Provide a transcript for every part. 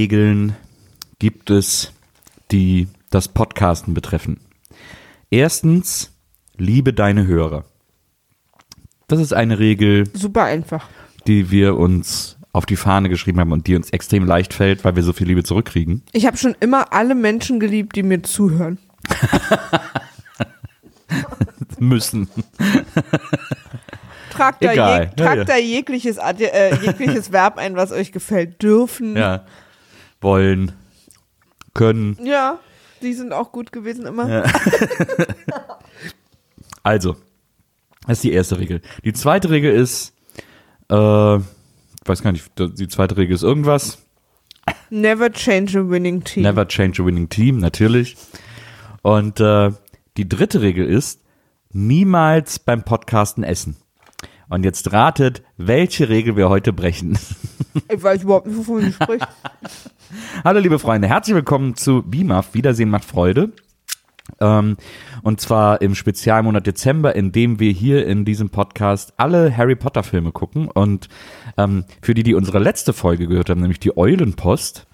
Regeln gibt es, die das Podcasten betreffen. Erstens, liebe deine Hörer. Das ist eine Regel, Super einfach. die wir uns auf die Fahne geschrieben haben und die uns extrem leicht fällt, weil wir so viel Liebe zurückkriegen. Ich habe schon immer alle Menschen geliebt, die mir zuhören. Müssen. Tragt da, jeg, Ja, tragt ja. da jegliches, äh, jegliches Verb ein, was euch gefällt. Dürfen. Ja. Wollen. Können. Ja, die sind auch gut gewesen immer. Also, das ist die erste Regel. Die zweite Regel ist, äh, ich weiß gar nicht, die zweite Regel ist irgendwas. Never change a winning team. Never change a winning team, natürlich. Und äh, die dritte Regel ist, niemals beim Podcasten essen. Und jetzt ratet, welche Regel wir heute brechen. Ich weiß überhaupt nicht, wovon du sprichst. Hallo liebe Freunde, herzlich willkommen zu BIMAF, Wiedersehen macht Freude. Ähm, und zwar im Spezialmonat Dezember, in dem wir hier in diesem Podcast alle Harry Potter Filme gucken. Und ähm, für die, die unsere letzte Folge gehört haben, nämlich die Eulenpost,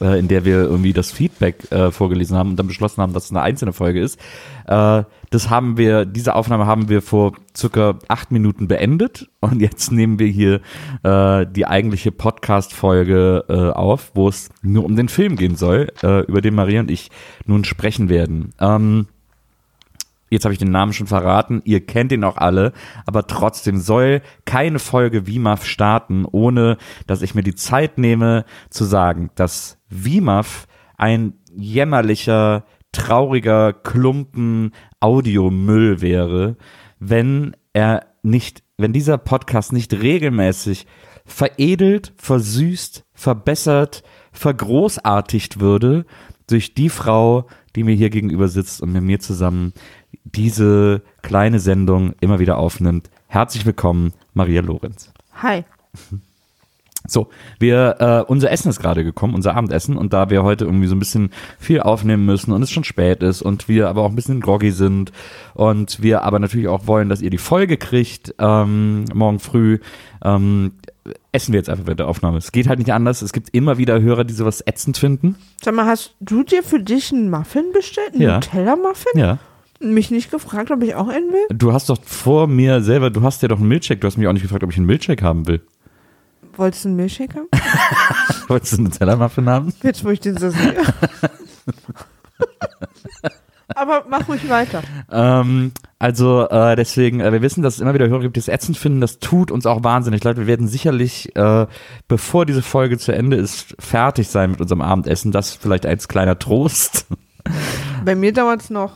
äh, in der wir irgendwie das Feedback äh, vorgelesen haben und dann beschlossen haben, dass es eine einzelne Folge ist. Äh, das haben wir, diese Aufnahme haben wir vor circa acht Minuten beendet und jetzt nehmen wir hier äh, die eigentliche Podcast-Folge äh, auf, wo es nur um den Film gehen soll, äh, über den Maria und ich nun sprechen werden. Ähm, Jetzt habe ich den Namen schon verraten, ihr kennt ihn auch alle, aber trotzdem soll keine Folge WIMAF starten, ohne dass ich mir die Zeit nehme zu sagen, dass WIMAF ein jämmerlicher, trauriger Klumpen Audiomüll wäre, wenn er nicht, wenn dieser Podcast nicht regelmäßig veredelt, versüßt, verbessert, vergroßartigt würde durch die Frau, die mir hier gegenüber sitzt und mit mir zusammen diese kleine Sendung immer wieder aufnimmt. Herzlich willkommen, Maria Lorenz. Hi. So, wir, äh, unser Essen ist gerade gekommen, unser Abendessen, und da wir heute irgendwie so ein bisschen viel aufnehmen müssen und es schon spät ist und wir aber auch ein bisschen groggy sind und wir aber natürlich auch wollen, dass ihr die Folge kriegt, ähm, morgen früh, ähm, essen wir jetzt einfach während der Aufnahme. Es geht halt nicht anders. Es gibt immer wieder Hörer, die sowas ätzend finden. Sag mal, hast du dir für dich einen Muffin bestellt? Einen Ja. Nutella-Muffin? Ja. Mich nicht gefragt, ob ich auch einen will? Du hast doch vor mir selber, du hast ja doch einen Milchshake. Du hast mich auch nicht gefragt, ob ich einen Milchshake haben will. Wolltest du einen Milchshake haben? Wolltest du einen Tellermuffin haben? Jetzt, wo ich den so sehe. Aber mach ruhig weiter. Ähm, also äh, deswegen, äh, wir wissen, dass es immer wieder Hörer gibt, die es ätzend finden. Das tut uns auch wahnsinnig leid. Wir werden sicherlich, äh, bevor diese Folge zu Ende ist, fertig sein mit unserem Abendessen. Das vielleicht als kleiner Trost. Bei mir dauert es noch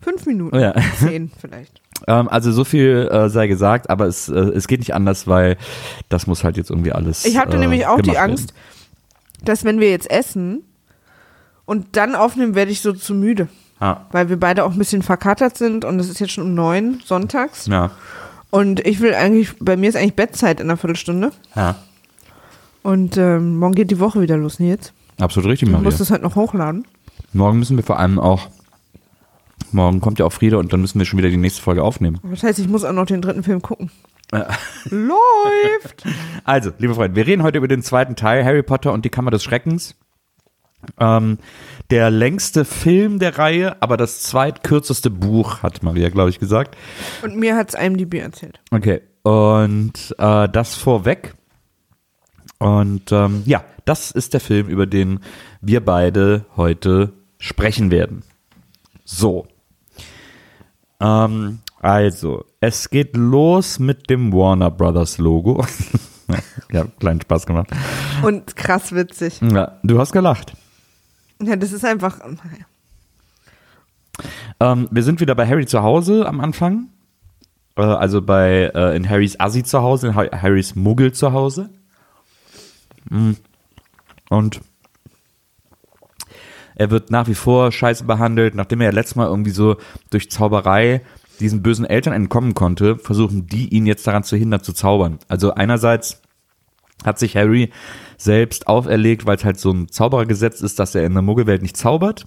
fünf Minuten. Oh ja. Zehn vielleicht. Ähm, also so viel äh, sei gesagt, aber es, äh, es geht nicht anders, weil das muss halt jetzt irgendwie alles. Ich hatte äh, nämlich auch die Angst, dass wenn wir jetzt essen und dann aufnehmen, werde ich so zu müde. Werden. Ah, Weil wir beide auch ein bisschen verkatert sind und es ist jetzt schon um neun sonntags. ja, Und ich will eigentlich, bei mir ist eigentlich Bettzeit in einer Viertelstunde. ja. Und ähm, morgen geht die Woche wieder los, Nils. Absolut richtig, Du Maria. musst es halt noch hochladen. Morgen müssen wir vor allem auch. Morgen kommt ja auch Friede und dann müssen wir schon wieder die nächste Folge aufnehmen. Das heißt, ich muss auch noch den dritten Film gucken. Läuft! Also, liebe Freunde, wir reden heute über den zweiten Teil, Harry Potter und die Kammer des Schreckens. Ähm, der längste Film der Reihe, aber das zweitkürzeste Buch, hat Maria, glaube ich, gesagt. Und mir hat's IMDb erzählt. Okay, und äh, das vorweg. Und ähm, ja, das ist der Film, über den wir beide heute sprechen werden. So. Ähm, also, es geht los mit dem Warner Brothers Logo. ja, kleinen Spaß gemacht. Und krass witzig. Ja, du hast gelacht. Ja, das ist einfach. naja. Ähm, wir sind wieder bei Harry zu Hause am Anfang. Äh, also bei äh, in Harrys Assi zu Hause, in Ha- Harrys Muggel zu Hause. Mm. Und er wird nach wie vor scheiße behandelt, nachdem er ja letztes Mal irgendwie so durch Zauberei diesen bösen Eltern entkommen konnte, versuchen die ihn jetzt daran zu hindern zu zaubern. Also einerseits hat sich Harry selbst auferlegt, weil es halt so ein Zauberergesetz ist, dass er in der Muggelwelt nicht zaubert.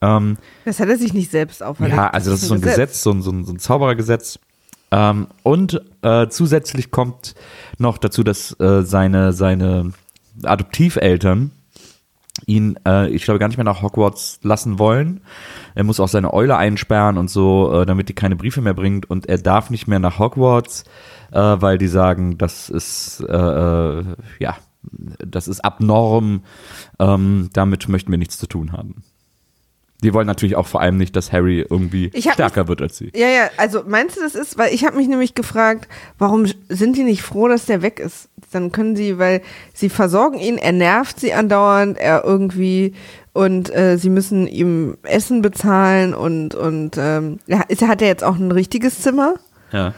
Ähm, Das hat er sich nicht selbst auferlegt. ja, also das ist so ein Gesetz, so ein, so ein, so ein Zauberergesetz. Ähm, und äh, zusätzlich kommt noch dazu, dass äh, seine, seine Adoptiveltern ihn, äh, ich glaube, gar nicht mehr nach Hogwarts lassen wollen. Er muss auch seine Eule einsperren und so, äh, damit die keine Briefe mehr bringt. Und er darf nicht mehr nach Hogwarts, äh, weil die sagen, das ist, äh, äh, ja, das ist abnorm. Ähm, damit möchten wir nichts zu tun haben. Die wollen natürlich auch vor allem nicht, dass Harry irgendwie stärker wird als sie. Ja, ja, also meinst du, das ist, weil ich habe mich nämlich gefragt, warum sind die nicht froh, dass der weg ist? Dann können sie, weil sie versorgen ihn, er nervt sie andauernd, er irgendwie und äh, sie müssen ihm Essen bezahlen und und ähm, ja, ist, hat er jetzt auch ein richtiges Zimmer? Ja.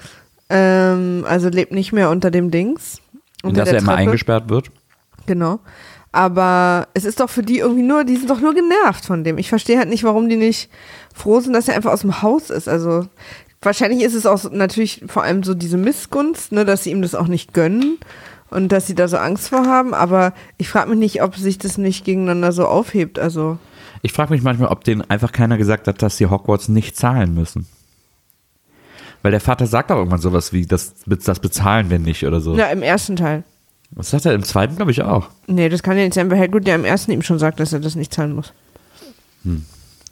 Ähm, also lebt nicht mehr unter dem Dings. Und unter dass der er immer Treppe. eingesperrt wird. Genau. Aber es ist doch für die irgendwie nur, die sind doch nur genervt von dem. Ich verstehe halt nicht, warum die nicht froh sind, dass er einfach aus dem Haus ist. Also wahrscheinlich ist es auch so, natürlich vor allem so diese Missgunst, ne, dass sie ihm das auch nicht gönnen und dass sie da so Angst vor haben. Aber ich frage mich nicht, ob sich das nicht gegeneinander so aufhebt. Also Ich frage mich manchmal, ob denen einfach keiner gesagt hat, dass sie Hogwarts nicht zahlen müssen. Weil der Vater sagt auch irgendwann sowas wie, das, das bezahlen wir nicht oder so. ja, im ersten Teil. Was sagt er im zweiten, glaube ich, auch. Nee, das kann ja nicht sein, weil Hagrid ja im ersten ihm schon sagt, dass er das nicht zahlen muss.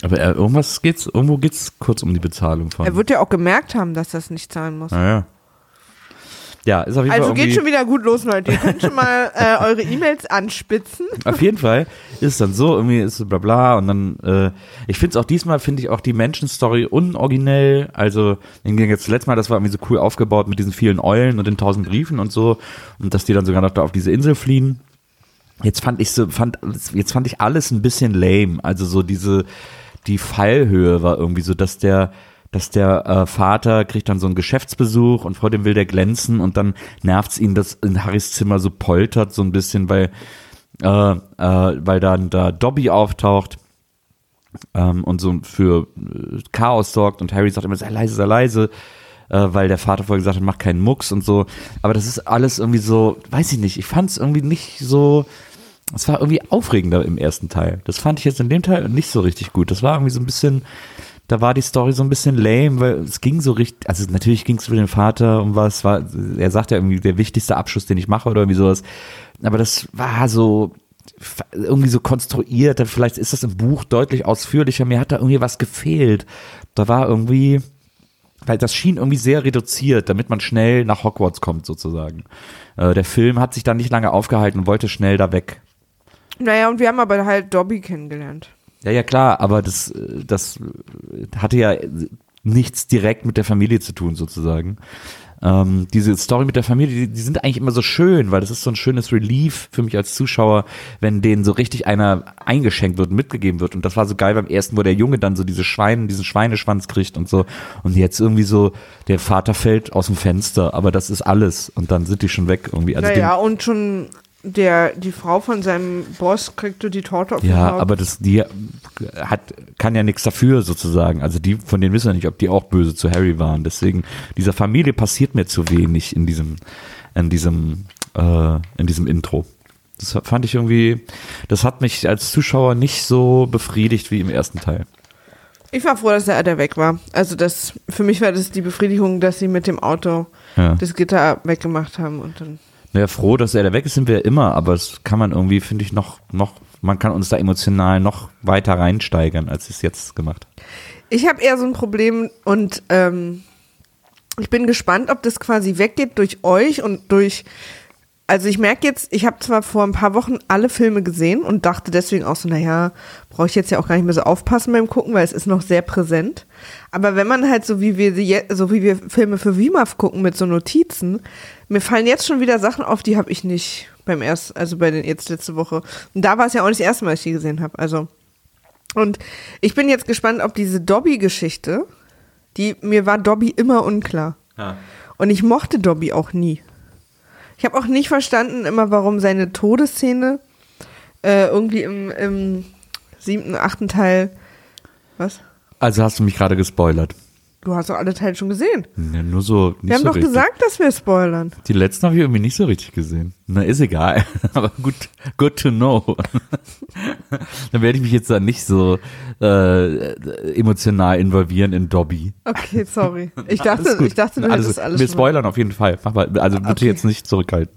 Aber er, irgendwas geht's, irgendwo geht's kurz um die Bezahlung von. Er wird ja auch gemerkt haben, dass er das nicht zahlen muss. naja. Ja, ist auf jeden Also Fall geht irgendwie, schon wieder gut los, Leute. Ihr könnt schon mal äh, eure E-Mails anspitzen. Auf jeden Fall ist es dann so, irgendwie ist es bla bla und dann, äh, ich finde es auch diesmal, finde ich auch die Menschenstory unoriginell, also zum letzten Mal, das war irgendwie so cool aufgebaut mit diesen vielen Eulen und den tausend Briefen und so und dass die dann sogar noch da auf diese Insel fliehen. Jetzt fand ich so, fand, jetzt fand ich alles ein bisschen lame, also so diese, die Fallhöhe war irgendwie so, dass der, dass der äh, Vater kriegt dann so einen Geschäftsbesuch und vor dem will der glänzen und dann nervt's ihn, dass in Harrys Zimmer so poltert so ein bisschen, weil äh, äh, weil dann da Dobby auftaucht ähm, und so für äh, Chaos sorgt und Harry sagt immer, sei leise, sei leise, äh, weil der Vater vorher gesagt hat, mach keinen Mucks und so. Aber das ist alles irgendwie so, weiß ich nicht, ich fand es irgendwie nicht so, es war irgendwie aufregender im ersten Teil. Das fand ich jetzt in dem Teil nicht so richtig gut. Das war irgendwie so ein bisschen, da war die Story so ein bisschen lame, weil es ging so richtig, also natürlich ging es für den Vater um was, war, er sagt ja irgendwie der wichtigste Abschluss, den ich mache oder irgendwie sowas. Aber das war so irgendwie so konstruiert, vielleicht ist das im Buch deutlich ausführlicher, mir hat da irgendwie was gefehlt. Da war irgendwie, weil das schien irgendwie sehr reduziert, damit man schnell nach Hogwarts kommt sozusagen. Äh, der Film hat sich dann nicht lange aufgehalten und wollte schnell da weg. Naja, und wir haben aber halt Dobby kennengelernt. Ja, ja, klar, aber das, äh, das hatte ja nichts direkt mit der Familie zu tun, sozusagen. Ähm, diese Story mit der Familie, die, die sind eigentlich immer so schön, weil das ist so ein schönes Relief für mich als Zuschauer, wenn denen so richtig einer eingeschenkt wird und mitgegeben wird. Und das war so geil beim ersten, wo der Junge dann so diese Schweine, diesen Schweineschwanz kriegt und so. Und jetzt irgendwie so, der Vater fällt aus dem Fenster, aber das ist alles. Und dann sind die schon weg irgendwie. Also naja, und schon der, die Frau von seinem Boss kriegte die Torte auf Ja, aber das, die hat, kann ja nichts dafür sozusagen. Also die, von denen wissen wir nicht, ob die auch böse zu Harry waren. Deswegen, dieser Familie passiert mir zu wenig in diesem, in diesem, äh, in diesem Intro. Das fand ich irgendwie, das hat mich als Zuschauer nicht so befriedigt wie im ersten Teil. Ich war froh, dass der Adder weg war. Also das, für mich war das die Befriedigung, dass sie mit dem Auto Ja. das Gitter weggemacht haben und dann. Naja, froh, dass er da weg ist, sind wir immer, aber das kann man irgendwie, finde ich, noch, noch, man kann uns da emotional noch weiter reinsteigern, als es jetzt gemacht. Ich habe eher so ein Problem und ähm, ich bin gespannt, ob das quasi weggeht durch euch und durch. Also ich merke jetzt, ich habe zwar vor ein paar Wochen alle Filme gesehen und dachte deswegen auch so, naja, brauche ich jetzt ja auch gar nicht mehr so aufpassen beim Gucken, weil es ist noch sehr präsent. Aber wenn man halt so wie wir so wie wir Filme für WIMAF gucken mit so Notizen, mir fallen jetzt schon wieder Sachen auf, die habe ich nicht beim ersten, also bei den jetzt letzte Woche. Und da war es ja auch nicht das erste Mal, dass ich die gesehen habe. Also und ich bin jetzt gespannt, ob diese Dobby-Geschichte, die mir war Dobby immer unklar. Und ich mochte Dobby auch nie. Ich habe auch nicht verstanden immer, warum seine Todesszene äh, irgendwie im, im siebten, achten Teil. Was? Also hast du mich gerade gespoilert. Du hast doch alle Teile schon gesehen. Ja, nur so. Nicht Wir haben so doch richtig. gesagt, dass wir spoilern. Die letzten habe ich irgendwie nicht so richtig gesehen. Na, ist egal. Aber gut, good to know. Dann werde ich mich jetzt da nicht so äh, emotional involvieren in Dobby. Okay, sorry. Ich dachte, ich dachte, du alles, hättest alles Wir spoilern auf jeden Fall. Mach mal, also bitte Okay. jetzt nicht zurückhalten.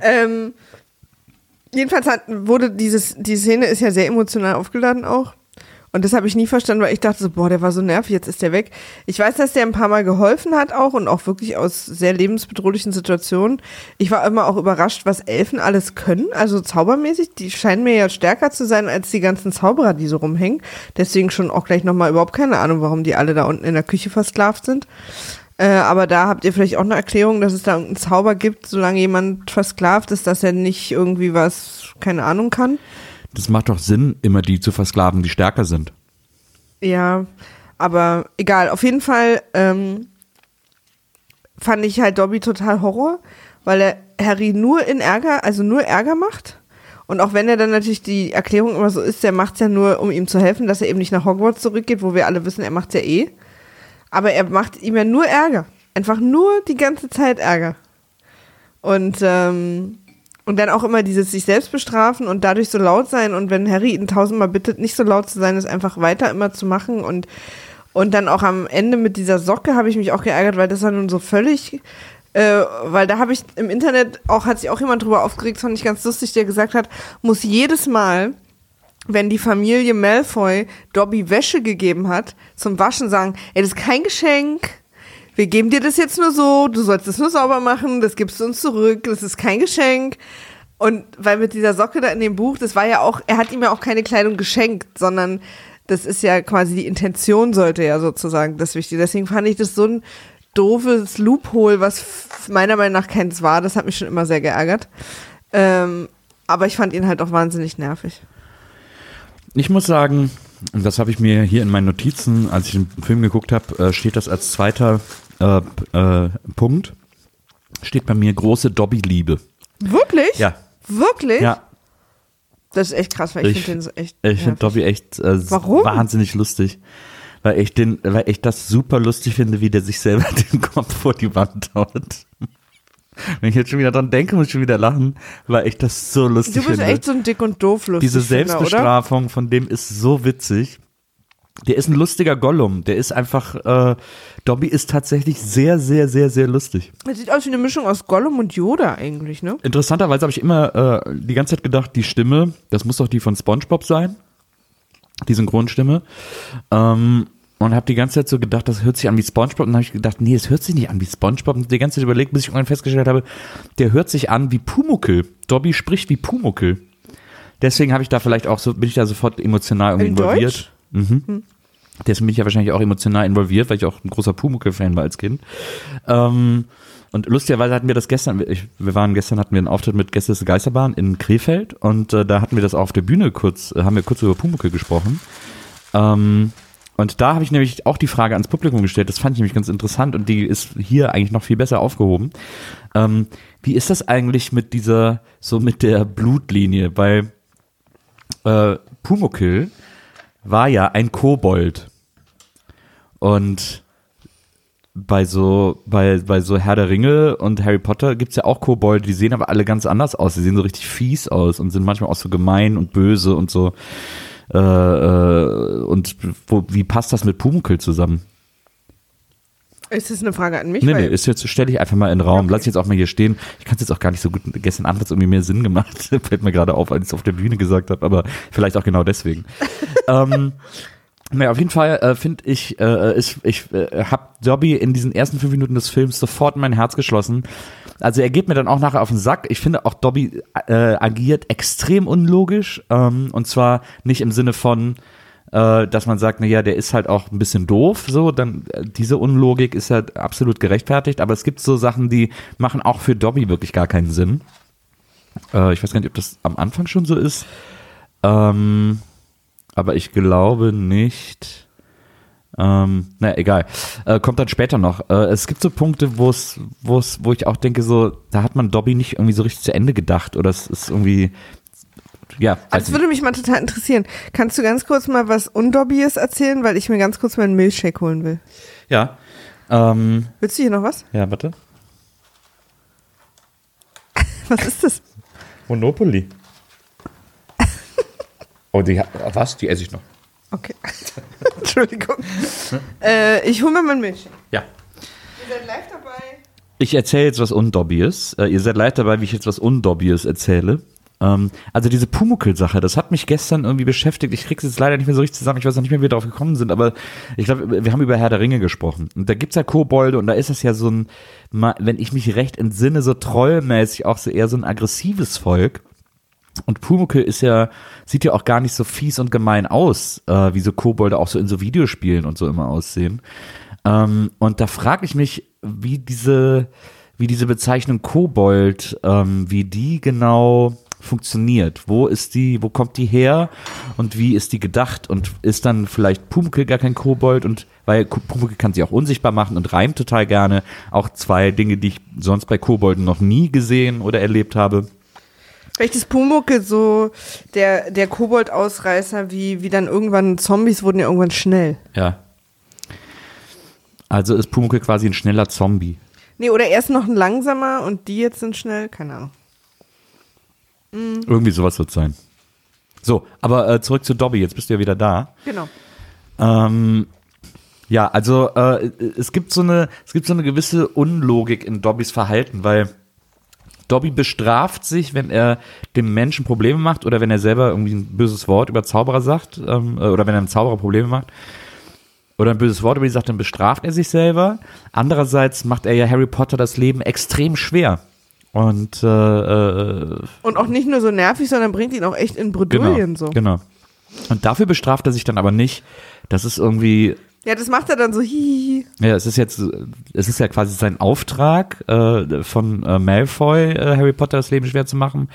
Ähm, jedenfalls hat, wurde dieses, die Szene ist ja sehr emotional aufgeladen auch. Und das habe ich nie verstanden, weil ich dachte so, boah, der war so nervig, jetzt ist der weg. Ich weiß, dass der ein paar Mal geholfen hat auch und auch wirklich aus sehr lebensbedrohlichen Situationen. Ich war immer auch überrascht, was Elfen alles können, also zaubermäßig. Die scheinen mir ja stärker zu sein als die ganzen Zauberer, die so rumhängen. Deswegen schon auch gleich nochmal überhaupt keine Ahnung, warum die alle da unten in der Küche versklavt sind. Äh, aber da habt ihr vielleicht auch eine Erklärung, dass es da irgendeinen Zauber gibt, solange jemand versklavt ist, dass er nicht irgendwie was, keine Ahnung kann. Das macht doch Sinn, immer die zu versklaven, die stärker sind. Ja, aber egal. Auf jeden Fall ähm, fand ich halt Dobby total Horror, weil er Harry nur in Ärger, also nur Ärger macht. Und auch wenn er dann natürlich die Erklärung immer so ist, der macht's ja nur, um ihm zu helfen, dass er eben nicht nach Hogwarts zurückgeht, wo wir alle wissen, er macht's ja eh. Aber er macht ihm ja nur Ärger. Einfach nur die ganze Zeit Ärger. Und, ähm, und dann auch immer dieses sich selbst bestrafen und dadurch so laut sein. Und wenn Harry ihn tausendmal bittet, nicht so laut zu sein, ist einfach weiter immer zu machen. Und, und dann auch am Ende mit dieser Socke habe ich mich auch geärgert, weil das war nun so völlig, äh, weil da habe ich im Internet auch, hat sich auch jemand drüber aufgeregt, fand ich ganz lustig, der gesagt hat, muss jedes Mal, wenn die Familie Malfoy Dobby Wäsche gegeben hat, zum Waschen sagen, ey, das ist kein Geschenk. Wir geben dir das jetzt nur so, du sollst es nur sauber machen, das gibst du uns zurück, das ist kein Geschenk. Und weil mit dieser Socke da in dem Buch, das war ja auch, er hat ihm ja auch keine Kleidung geschenkt, sondern das ist ja quasi die Intention sollte ja sozusagen das Wichtige. Deswegen fand ich das so ein doofes Loophole, was meiner Meinung nach keins war. Das hat mich schon immer sehr geärgert. Ähm, aber ich fand ihn halt auch wahnsinnig nervig. Ich muss sagen, das habe ich mir hier in meinen Notizen, als ich den Film geguckt habe, äh, steht das als zweiter äh, äh, Punkt. Steht bei mir große Dobby-Liebe. Wirklich? Ja. Wirklich? Ja, Das ist echt krass, weil ich, Ich- finde den so echt. ich finde. Dobby echt äh, wahnsinnig lustig. Weil ich, den, weil ich das super lustig finde, wie der sich selber den Kopf vor die Wand haut. Wenn ich jetzt schon wieder dran denke, muss ich schon wieder lachen, weil ich das so lustig Du bist finde. echt so ein dick und doof lustig. Diese Finder, oder? Selbstbestrafung von dem ist so witzig. Der ist ein lustiger Gollum. Der ist einfach, äh, Dobby ist tatsächlich sehr, sehr, sehr, sehr lustig. Das sieht aus wie eine Mischung aus Gollum und Yoda eigentlich, ne? Interessanterweise habe ich immer äh, die ganze Zeit gedacht, die Stimme, das muss doch die von SpongeBob sein. Die Synchronstimme. Ähm, und habe die ganze Zeit so gedacht, das hört sich an wie SpongeBob. Und dann habe ich gedacht, nee, es hört sich nicht an wie SpongeBob. Und die ganze Zeit überlegt, bis ich irgendwann festgestellt habe, der hört sich an wie Pumuckel. Dobby spricht wie Pumuckel. Deswegen habe ich da vielleicht auch so, bin ich da sofort emotional irgendwie In involviert. Deutsch? Mhm. Deswegen bin ich ja wahrscheinlich auch emotional involviert, weil ich auch ein großer Pumuckel-Fan war als Kind. Ähm, und lustigerweise hatten wir das gestern, ich, wir waren gestern, hatten wir einen Auftritt mit Gäste des Geisterbahn in Krefeld und äh, da hatten wir das auf der Bühne kurz, äh, haben wir kurz über Pumuckel gesprochen. Ähm, und da habe ich nämlich auch die Frage ans Publikum gestellt, das fand ich nämlich ganz interessant und die ist hier eigentlich noch viel besser aufgehoben. Ähm, wie ist das eigentlich mit dieser, so mit der Blutlinie? Weil äh, Pumuckel war ja ein Kobold. Und bei so, bei, bei so Herr der Ringe und Harry Potter gibt's ja auch Kobolde, die sehen aber alle ganz anders aus. Die sehen so richtig fies aus und sind manchmal auch so gemein und böse und so. Äh, äh, und wo, wie passt das mit Pumuckel zusammen? Ist das eine Frage an mich? Nee, nee, ist jetzt, stelle ich einfach mal in den Raum. Lass ich jetzt auch mal hier stehen. Ich kann es jetzt auch gar nicht so gut. Gestern Abend hat es irgendwie mehr Sinn gemacht. Fällt mir gerade auf, als ich es auf der Bühne gesagt habe, aber vielleicht auch genau deswegen. ähm, naja, auf jeden Fall äh, finde ich, äh, ist, ich äh, habe Dobby in diesen ersten fünf Minuten des Films sofort in mein Herz geschlossen. Also er geht mir dann auch nachher auf den Sack. Ich finde auch Dobby äh, agiert extrem unlogisch. Ähm, und zwar nicht im Sinne von, dass man sagt, naja, der ist halt auch ein bisschen doof, so, dann äh, diese Unlogik ist ja absolut gerechtfertigt, aber es gibt so Sachen, die machen auch für Dobby wirklich gar keinen Sinn. Äh, ich weiß gar nicht, ob das am Anfang schon so ist. Ähm, aber ich glaube nicht. Ähm, naja, egal. Äh, kommt dann später noch. Äh, es gibt so Punkte, wo es, wo ich auch denke, so, da hat man Dobby nicht irgendwie so richtig zu Ende gedacht oder es ist irgendwie, ja, Also das nicht. würde mich mal total interessieren. Kannst du ganz kurz mal was Undobbyes erzählen, weil ich mir ganz kurz meinen Milchshake holen will. ja. Ähm, Willst du hier noch was? ja, warte. Was ist das? Monopoly. oh, die was? Die esse ich noch. Okay. Entschuldigung. äh, ich hole mir meinen Milchshake. Ja. Ihr seid live dabei. Ich erzähle jetzt was Undobbyes. Äh, ihr seid leid dabei, wie ich jetzt was Undobbyes erzähle. Ähm, also diese Pumuckl-Sache, das hat mich gestern irgendwie beschäftigt. Ich krieg's jetzt leider nicht mehr so richtig zusammen. Ich weiß noch nicht mehr, wie wir darauf gekommen sind, aber ich glaube, wir haben über Herr der Ringe gesprochen. Und da gibt's ja Kobolde und da ist es ja so ein, wenn ich mich recht entsinne, so trollmäßig auch so eher so ein aggressives Volk. Und Pumuckl ist ja, sieht ja auch gar nicht so fies und gemein aus, äh, wie so Kobolde auch so in so Videospielen und so immer aussehen. Ähm, und da frage ich mich, wie diese, wie diese Bezeichnung Kobold, ähm, wie die genau funktioniert. Wo ist die, wo kommt die her und wie ist die gedacht? Und ist dann vielleicht Pumuckl gar kein Kobold? Und weil Pumuckl kann sie auch unsichtbar machen und reimt total gerne. Auch zwei Dinge, die ich sonst bei Kobolden noch nie gesehen oder erlebt habe. Vielleicht ist Pumuckl so der, der Kobold-Ausreißer, wie, wie dann irgendwann Zombies wurden ja irgendwann schnell. Ja. Also ist Pumuckl quasi ein schneller Zombie. Nee, oder erst noch ein langsamer und die jetzt sind schnell, keine Ahnung. Irgendwie sowas wird sein. So, aber äh, zurück zu Dobby, jetzt bist du ja wieder da. Genau. Ähm, ja, also äh, es gibt so eine, es gibt so eine gewisse Unlogik in Dobbys Verhalten, weil Dobby bestraft sich, wenn er dem Menschen Probleme macht oder wenn er selber irgendwie ein böses Wort über Zauberer sagt ähm, äh, oder wenn er einem Zauberer Probleme macht oder ein böses Wort über die sagt, dann bestraft er sich selber. Andererseits macht er ja Harry Potter das Leben extrem schwer. Und äh, äh, Und auch nicht nur so nervig, sondern bringt ihn auch echt in Bredouillen so. Genau. Und dafür bestraft er sich dann aber nicht. Das ist irgendwie, Ja, das macht er dann so hihihi. ja, es ist jetzt, es ist ja quasi sein Auftrag äh, von äh, Malfoy, äh, Harry Potter das Leben schwer zu machen.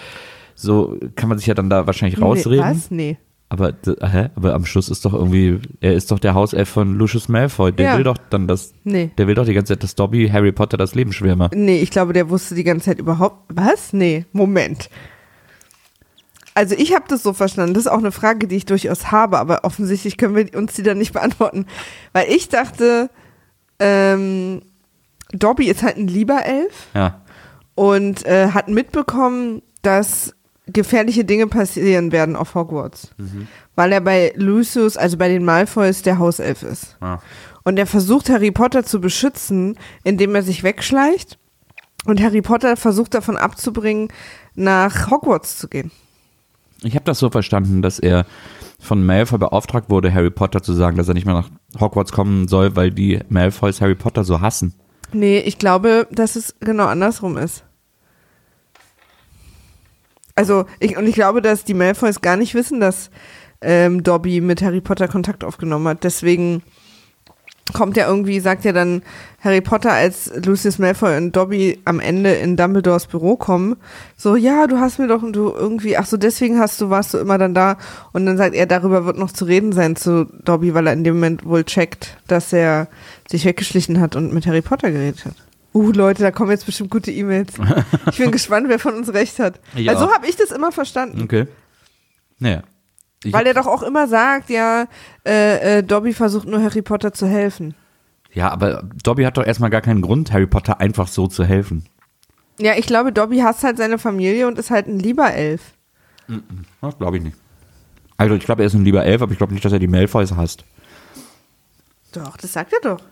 So kann man sich ja dann da wahrscheinlich rausreden. Nee, was? Nee. Aber, hä? aber am Schluss ist doch irgendwie, er ist doch der Hauself von Lucius Malfoy. Der Ja. will doch dann das, Nee. der will doch die ganze Zeit, dass Dobby Harry Potter das Leben schwer macht. Nee, ich glaube, der wusste die ganze Zeit überhaupt. Was? Nee, Moment. Also ich habe das so verstanden. Das ist auch eine Frage, die ich durchaus habe, aber offensichtlich können wir uns die dann nicht beantworten. Weil ich dachte, ähm, Dobby ist halt ein lieber Elf Ja. und äh, hat mitbekommen, dass gefährliche Dinge passieren werden auf Hogwarts. Weil er bei Lucius, also bei den Malfoys, der Hauself ist. Ja. Und er versucht Harry Potter zu beschützen, indem er sich wegschleicht. Und Harry Potter versucht davon abzubringen, nach Hogwarts zu gehen. Ich habe das so verstanden, dass er von Malfoy beauftragt wurde, Harry Potter zu sagen, dass er nicht mehr nach Hogwarts kommen soll, weil die Malfoys Harry Potter so hassen. Nee, ich glaube, dass es genau andersrum ist. Also, ich, und ich glaube, dass die Malfoys gar nicht wissen, dass ähm, Dobby mit Harry Potter Kontakt aufgenommen hat. Deswegen kommt ja irgendwie, sagt ja dann Harry Potter, als Lucius Malfoy und Dobby am Ende in Dumbledores Büro kommen, so, ja, du hast mir doch du irgendwie, ach so, deswegen hast du, warst du immer dann da. Und dann sagt er, darüber wird noch zu reden sein zu Dobby, weil er in dem Moment wohl checkt, dass er sich weggeschlichen hat und mit Harry Potter geredet hat. Uh, Leute, da kommen jetzt bestimmt gute E-Mails. Ich bin gespannt, wer von uns recht hat. Ich Weil so habe ich das immer verstanden. Okay. Naja. Ich, Weil er doch auch immer sagt, ja, äh, äh, Dobby versucht nur Harry Potter zu helfen. ja, aber Dobby hat doch erstmal gar keinen Grund, Harry Potter einfach so zu helfen. Ja, ich glaube, Dobby hasst halt seine Familie und ist halt ein lieber Elf. Das glaube ich nicht. Also ich glaube, er ist ein lieber Elf, aber ich glaube nicht, dass er die Malfoys hasst. Doch, das sagt er doch.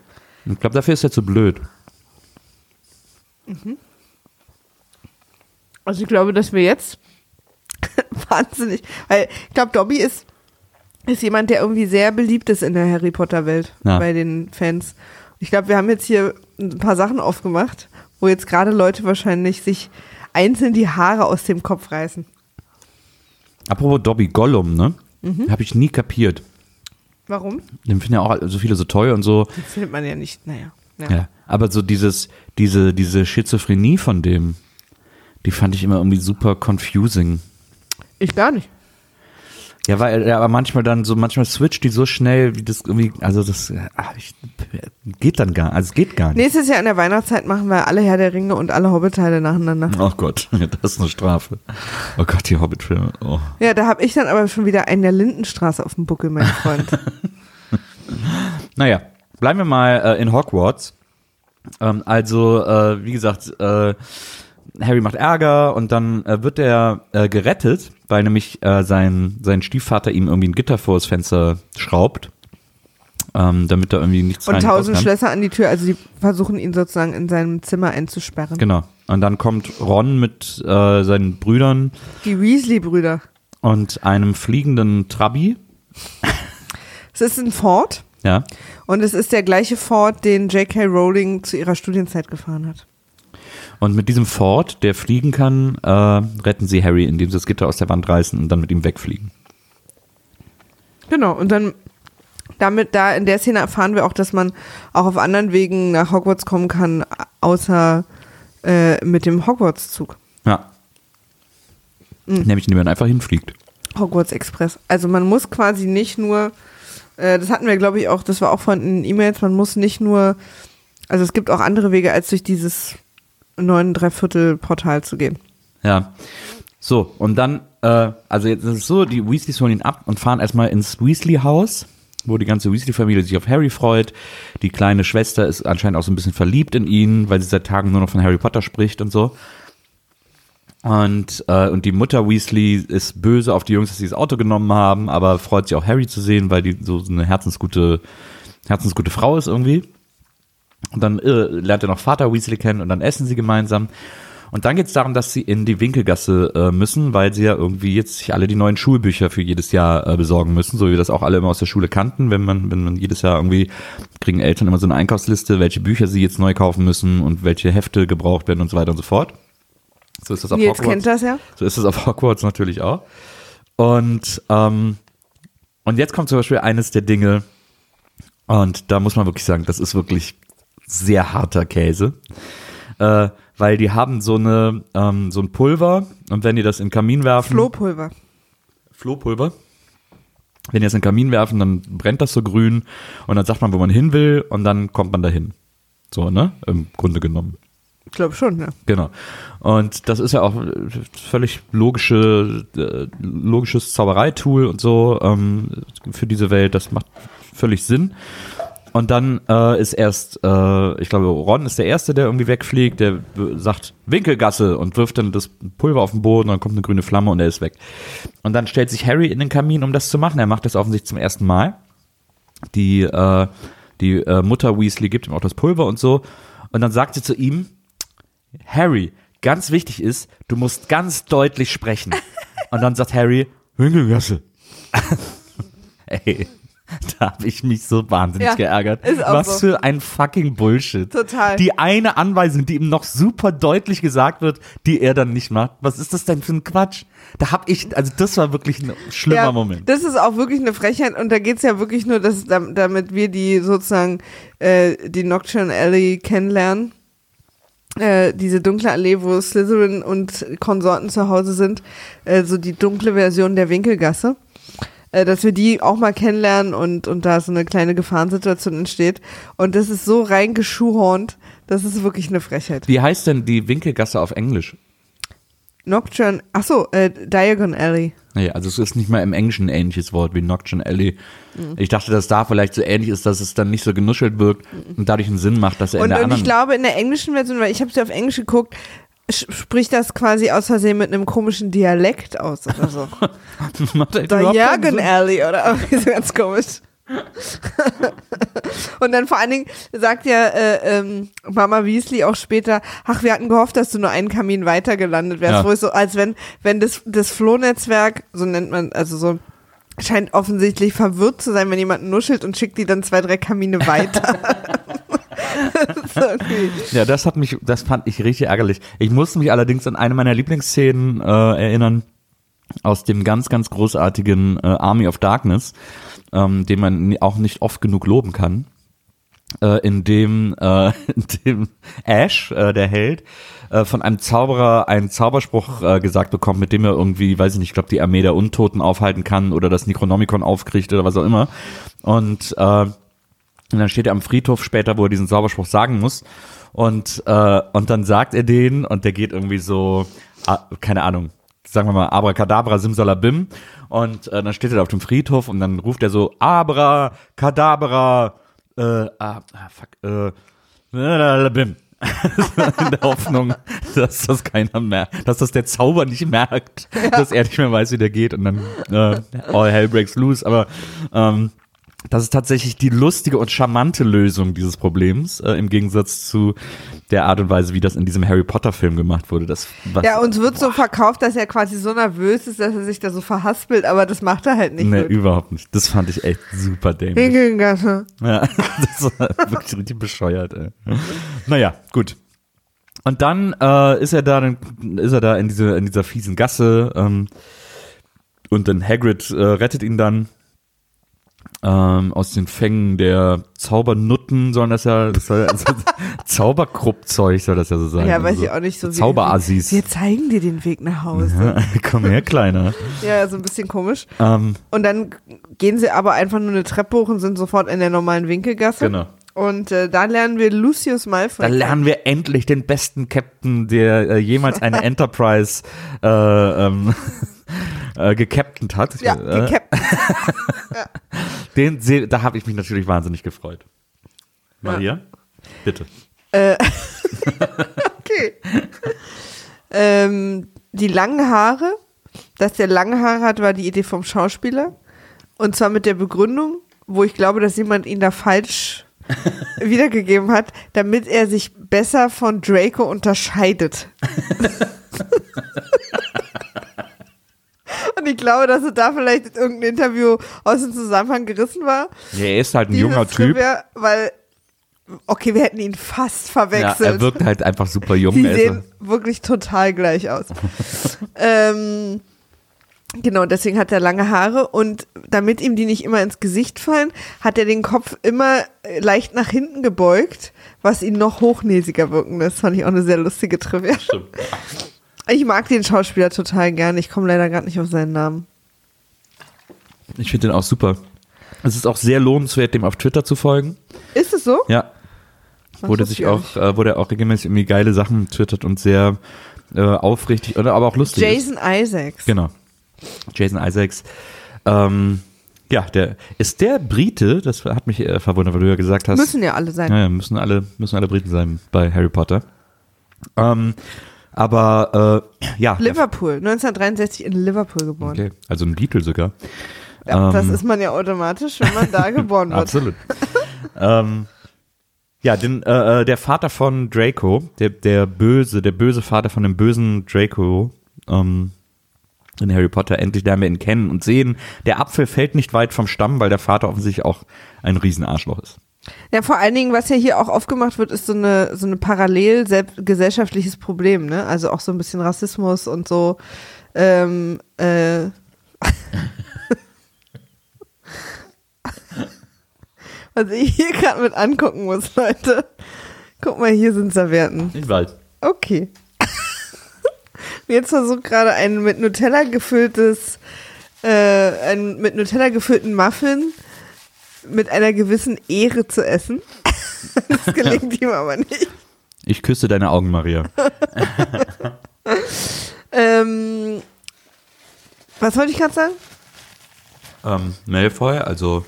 Ich glaube, dafür ist er zu blöd. Also ich glaube, dass wir jetzt wahnsinnig, weil ich glaube, Dobby ist, ist jemand, der irgendwie sehr beliebt ist in der Harry Potter Welt Ja. bei den Fans. Ich glaube, wir haben jetzt hier ein paar Sachen aufgemacht, wo jetzt gerade Leute wahrscheinlich sich einzeln die Haare aus dem Kopf reißen. Apropos Dobby Gollum, ne? Habe ich nie kapiert. Warum? Den finden ja auch so viele so toll und so. Das findet man ja nicht. Naja. Ja. Ja. Aber so dieses, diese, diese Schizophrenie von dem, die fand ich immer irgendwie super confusing. Ich gar nicht. Ja, weil er aber manchmal dann so, manchmal switcht die so schnell, wie das irgendwie, also das ach, ich, geht dann gar, also es geht gar nicht. Nächstes Jahr in der Weihnachtszeit machen wir alle Herr der Ringe und alle Hobbit-Teile nacheinander. Oh Gott, das ist eine Strafe. Oh Gott, die Hobbit-Filme. Oh. Ja, da habe ich dann aber schon wieder einen der Lindenstraße auf dem Buckel, mein Freund. Naja, bleiben wir mal äh, in Hogwarts. Ähm, also, äh, wie gesagt, äh, Harry macht Ärger und dann äh, wird er äh, gerettet, weil nämlich äh, sein, sein Stiefvater ihm irgendwie ein Gitter vor das Fenster schraubt, ähm, damit da irgendwie nichts Und tausend. Schlösser an die Tür, also die versuchen ihn sozusagen in seinem Zimmer einzusperren. Genau. Und dann kommt Ron mit äh, seinen Brüdern Die Weasley-Brüder. und einem fliegenden Trabi. Es ist ein Ford Ja. und es ist der gleiche Ford, den J.K. Rowling zu ihrer Studienzeit gefahren hat. Und mit diesem Ford, der fliegen kann, äh, retten sie Harry, indem sie das Gitter aus der Wand reißen und dann mit ihm wegfliegen. Genau, und dann damit da in der Szene erfahren wir auch, dass man auch auf anderen Wegen nach Hogwarts kommen kann, außer äh, mit dem Hogwarts-Zug. Ja. Nämlich indem man einfach hinfliegt. Hogwarts Express. Also man muss quasi nicht nur, äh, das hatten wir glaube ich auch, das war auch von den E-Mails, man muss nicht nur, also es gibt auch andere Wege, als durch dieses neun Dreiviertel Portal zu gehen. Ja. So, und dann, äh, also jetzt ist es so, die Weasleys holen ihn ab und fahren erstmal ins Weasley-Haus, wo die ganze Weasley-Familie sich auf Harry freut. Die kleine Schwester ist anscheinend auch so ein bisschen verliebt in ihn, weil sie seit Tagen nur noch von Harry Potter spricht und so. Und, äh, und die Mutter Weasley ist böse auf die Jungs, dass sie das Auto genommen haben, aber freut sich auch Harry zu sehen, weil die so eine herzensgute, herzensgute Frau ist irgendwie. Und dann äh, lernt er noch Vater Weasley kennen und dann essen sie gemeinsam. Und dann geht es darum, dass sie in die Winkelgasse äh, müssen, weil sie ja irgendwie jetzt sich alle die neuen Schulbücher für jedes Jahr äh, besorgen müssen, so wie wir das auch alle immer aus der Schule kannten. Wenn man, wenn man jedes Jahr irgendwie kriegen Eltern immer so eine Einkaufsliste, welche Bücher sie jetzt neu kaufen müssen und welche Hefte gebraucht werden und so weiter und so fort. So ist das auf Nils Hogwarts. kennt das ja. So ist es auf Hogwarts natürlich auch. Und, ähm, und jetzt kommt zum Beispiel eines der Dinge, und da muss man wirklich sagen, das ist wirklich sehr harter Käse. Äh, weil die haben so eine ähm, so ein Pulver und wenn die das in den Kamin werfen, Flohpulver. Flohpulver. Wenn die das in den Kamin werfen, dann brennt das so grün und dann sagt man, wo man hin will und dann kommt man dahin. So, ne? Im Grunde genommen. Ich glaube schon, ja. Genau. Und das ist ja auch äh, völlig logische, äh, logisches Zaubereitool und so ähm, für diese Welt. Das macht völlig Sinn. Und dann äh, ist erst, äh, ich glaube, Ron ist der Erste, der irgendwie wegfliegt, der sagt Winkelgasse und wirft dann das Pulver auf den Boden, dann kommt eine grüne Flamme und er ist weg. Und dann stellt sich Harry in den Kamin, um das zu machen. Er macht das offensichtlich zum ersten Mal. Die, äh, die äh, Mutter Weasley gibt ihm auch das Pulver und so. Und dann sagt sie zu ihm, Harry, ganz wichtig ist, du musst ganz deutlich sprechen. Und dann sagt Harry, Winkelgasse. Ey, da habe ich mich so wahnsinnig Ja, geärgert. ist auch Was so. für ein fucking Bullshit. Total. Die eine Anweisung, die ihm noch super deutlich gesagt wird, die er dann nicht macht. Was ist das denn für ein Quatsch? Da hab ich, also das war wirklich ein schlimmer ja, Moment. Das ist auch wirklich eine Frechheit und da geht es ja wirklich nur, dass, dam- damit wir die sozusagen äh, die Nocturne Alley kennenlernen. Äh, diese dunkle Allee, wo Slytherin und Konsorten zu Hause sind, äh, so die dunkle Version der Winkelgasse. Äh, dass wir die auch mal kennenlernen und, und da so eine kleine Gefahrensituation entsteht. Und das ist so reingeschuhhornt, das ist wirklich eine Frechheit. Wie heißt denn die Winkelgasse auf Englisch? Nocturne, ach so, äh, Diagon Alley. Nee, also es ist nicht mal im Englischen ein ähnliches Wort wie Nocturne Alley. Mhm. Ich dachte, dass da vielleicht so ähnlich ist, dass es dann nicht so genuschelt wirkt und dadurch einen Sinn macht, dass er in Und, der und anderen... ich glaube, in der englischen Version, weil ich habe sie auf Englisch geguckt, spricht das quasi aus Versehen mit einem komischen Dialekt aus oder so. Keinen Diagon. Alley oder irgendwie so ganz komisch. und dann vor allen Dingen sagt ja äh, ähm, Mama Weasley auch später, ach, wir hatten gehofft, dass du nur einen Kamin weiter gelandet wärst, Ja. wo es so, als wenn, wenn das, das Flohnetzwerk, so nennt man, also so, scheint offensichtlich verwirrt zu sein, wenn jemand nuschelt und schickt die dann zwei, drei Kamine weiter. okay. Ja, das hat mich, das fand ich richtig ärgerlich. Ich musste mich allerdings an eine meiner Lieblingsszenen äh, erinnern aus dem ganz, ganz großartigen äh, Army of Darkness, ähm, den man auch nicht oft genug loben kann. äh, in dem, äh, in dem Ash, äh, der Held, äh, von einem Zauberer einen Zauberspruch äh, gesagt bekommt, mit dem er irgendwie, weiß ich nicht, ich glaube, die Armee der Untoten aufhalten kann oder das Necronomicon aufkriegt oder was auch immer. Und, äh, und dann steht er am Friedhof später, wo er diesen Zauberspruch sagen muss. Und, äh, und dann sagt er den und der geht irgendwie so, ah, keine Ahnung, sagen wir mal, Abracadabra, Simsalabim. Und äh, dann steht er da auf dem Friedhof und dann ruft er so, Abracadabra, äh, ah, ah, fuck, äh, Bim. In der Hoffnung, dass das keiner merkt, dass das der Zauber nicht merkt, dass er nicht mehr weiß, wie der geht und dann äh, all hell breaks loose. Aber ähm, das ist tatsächlich die lustige und charmante Lösung dieses Problems, äh, im Gegensatz zu der Art und Weise, wie das in diesem Harry Potter Film gemacht wurde. Das, was, Ja, uns wird so verkauft, dass er quasi so nervös ist, dass er sich da so verhaspelt, aber das macht er halt nicht. nee, gut. überhaupt nicht. Das fand ich echt super dämlich. Ja, das war wirklich richtig bescheuert, ey. Naja, gut. Und dann äh, ist er da, dann ist er da in, diese, in dieser fiesen Gasse ähm, und dann Hagrid äh, rettet ihn dann ähm, aus den Fängen der Zaubernutten, sollen das ja, das soll, also, Zauberkruppzeug soll das ja so sein. Ja, weiß also, ich auch nicht so. Zauberassis. Wir zeigen dir den Weg nach Hause. Komm her, Kleiner. Ja, so ein bisschen komisch. Ähm, Und dann gehen sie aber einfach nur eine Treppe hoch und sind sofort in der normalen Winkelgasse. genau. Und äh, da lernen wir Lucius Malfoy. Da lernen wir endlich den besten Captain, der äh, jemals eine Enterprise äh, ähm, äh, gecaptent hat. ja, äh, Cap den, da habe ich mich natürlich wahnsinnig gefreut. Maria, bitte. Äh, okay. ähm, die langen Haare, dass der lange Haare hat, war die Idee vom Schauspieler. Und zwar mit der Begründung, wo ich glaube, dass jemand ihn da falsch wiedergegeben hat, damit er sich besser von Draco unterscheidet. Und ich glaube, dass es da vielleicht irgendein Interview aus dem Zusammenhang gerissen war. Ja, er ist halt ein Dieses junger Typ. Trivia, weil, okay, wir hätten ihn fast Ja, verwechselt. er wirkt halt einfach super jung. Die Er sehen wirklich total gleich aus. ähm, genau, deswegen hat er lange Haare und damit ihm die nicht immer ins Gesicht fallen, hat er den Kopf immer äh, leicht nach hinten gebeugt, was ihn noch hochnäsiger wirken lässt. Fand ich auch eine sehr lustige Trivia. Stimmt. Ich mag den Schauspieler total gern. Ich komme leider gerade nicht auf seinen Namen. Ich finde den auch super. Es ist auch sehr lohnenswert, dem auf Twitter zu folgen. Ist es so? Ja. Der wusste sich ich auch, äh, der auch regelmäßig irgendwie geile Sachen twittert und sehr äh, aufrichtig oder aber auch lustig ist. Jason Isaacs. Genau. Jason Isaacs. Ähm, ja, der ist der Brite, das hat mich äh, verwundert, weil du ja gesagt hast. Müssen ja alle sein. Ja, müssen alle, müssen alle Briten sein bei Harry Potter. Ähm, aber äh, ja. Liverpool, 1963 in Liverpool geboren. Okay, also ein Beatle sogar. Ja, das Ähm, ist man ja automatisch, wenn man da geboren wird. Absolut. ähm, ja, den, äh, äh, der Vater von Draco, der, der böse, der böse Vater von dem bösen Draco, ähm, in Harry Potter, endlich lernen wir ihn kennen und sehen, der Apfel fällt nicht weit vom Stamm, weil der Vater offensichtlich auch ein Riesenarschloch ist. Ja, vor allen Dingen, was ja hier auch aufgemacht wird, ist so eine, so eine parallel gesellschaftliches Problem, ne? Also auch so ein bisschen Rassismus und so. Ähm, äh, was ich hier gerade mit angucken muss, Leute. Guck mal, hier sind Servietten. Ich weiß. Okay. Jetzt versucht gerade ein mit Nutella gefülltes, äh, einen mit Nutella gefüllten Muffin mit einer gewissen Ehre zu essen. Das gelingt ihm aber nicht. Ich küsse deine Augen, Maria. Ähm, was wollte ich gerade sagen? ähm, Malfoy, also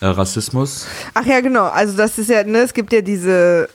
äh, Rassismus. Ach ja, genau. Also das ist ja, ne, es gibt ja diese,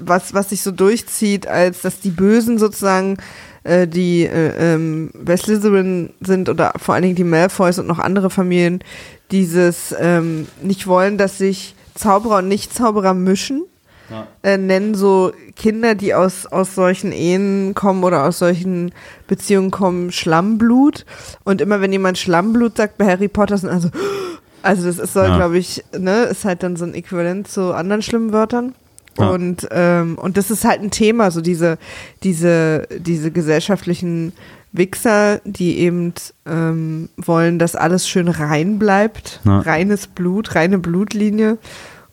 was, was sich so durchzieht, als dass die Bösen sozusagen äh, die äh, ähm, West Slytherin sind oder vor allen Dingen die Malfoys und noch andere Familien, dieses ähm, nicht wollen, dass sich Zauberer und Nicht-Zauberer mischen. Ja. Äh, nennen so Kinder, die aus, aus solchen Ehen kommen oder aus solchen Beziehungen kommen, Schlammblut. Und immer wenn jemand Schlammblut sagt bei Harry Potter, sind also, also das ist so, Ja. glaube ich, ne, ist halt dann so ein Äquivalent zu anderen schlimmen Wörtern. Ja. Und, ähm, und das ist halt ein Thema, so diese, diese, diese gesellschaftlichen Wichser, die eben ähm, wollen, dass alles schön rein bleibt. Ja. Reines Blut, reine Blutlinie.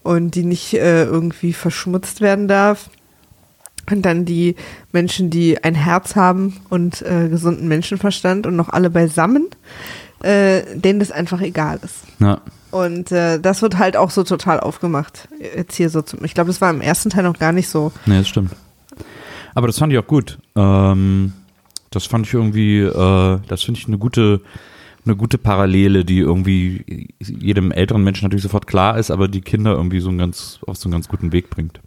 und die nicht äh, irgendwie verschmutzt werden darf. Und dann die Menschen, die ein Herz haben und äh, gesunden Menschenverstand und noch alle beisammen, äh, denen das einfach egal ist. Ja. Und äh, das wird halt auch so total aufgemacht. Jetzt hier so zum, ich glaube, das war im ersten Teil noch gar nicht so. Nee, das stimmt. Aber das fand ich auch gut. Ähm, das fand ich irgendwie, äh, das finde ich eine gute, eine gute Parallele, die irgendwie jedem älteren Menschen natürlich sofort klar ist, aber die Kinder irgendwie so einen ganz, auf so einen ganz guten Weg bringt.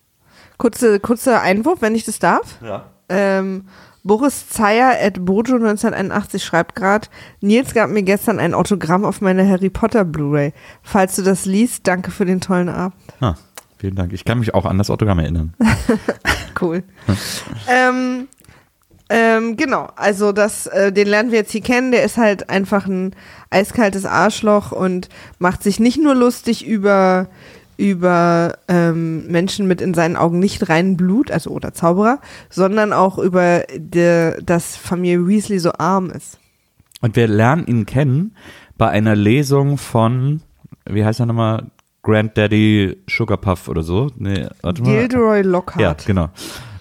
Kurze, kurzer Einwurf, wenn ich das darf. Ja. Ähm, Boris Zeyer at Bojo 1981 schreibt gerade, Nils gab mir gestern ein Autogramm auf meine Harry Potter Blu-ray. Falls du das liest, danke für den tollen Abend. Ah, vielen Dank. Ich kann mich auch an das Autogramm erinnern. Cool. ähm, ähm, genau, also das, äh, den lernen wir jetzt hier kennen. Der ist halt einfach ein eiskaltes Arschloch und macht sich nicht nur lustig über über ähm, Menschen mit in seinen Augen nicht reinen Blut, also oder Zauberer, sondern auch über de, dass Familie Weasley so arm ist. Und wir lernen ihn kennen bei einer Lesung von, wie heißt er nochmal? Granddaddy Sugarpuff oder so. Nee, warte mal. Gilderoy Lockhart. Ja, genau.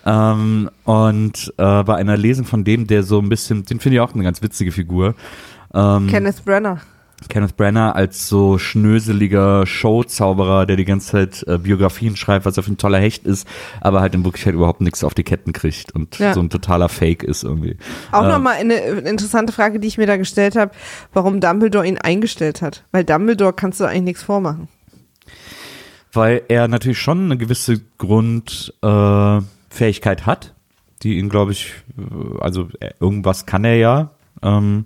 Ähm, und äh, bei einer Lesung von dem, der so ein bisschen, den finde ich auch eine ganz witzige Figur. Ähm, Kenneth Brenner. Kenneth Branagh als so schnöseliger Showzauberer, der die ganze Zeit äh, Biografien schreibt, was auf ein toller Hecht ist, aber halt in Wirklichkeit überhaupt nichts auf die Ketten kriegt und Ja. so ein totaler Fake ist irgendwie. Auch Ähm, nochmal eine interessante Frage, die ich mir da gestellt habe, warum Dumbledore ihn eingestellt hat. Weil Dumbledore kannst du eigentlich nichts vormachen. weil er natürlich schon eine gewisse Grundfähigkeit äh, Fähigkeit hat, die ihn, glaube ich, äh, also äh, irgendwas kann er ja. Ähm,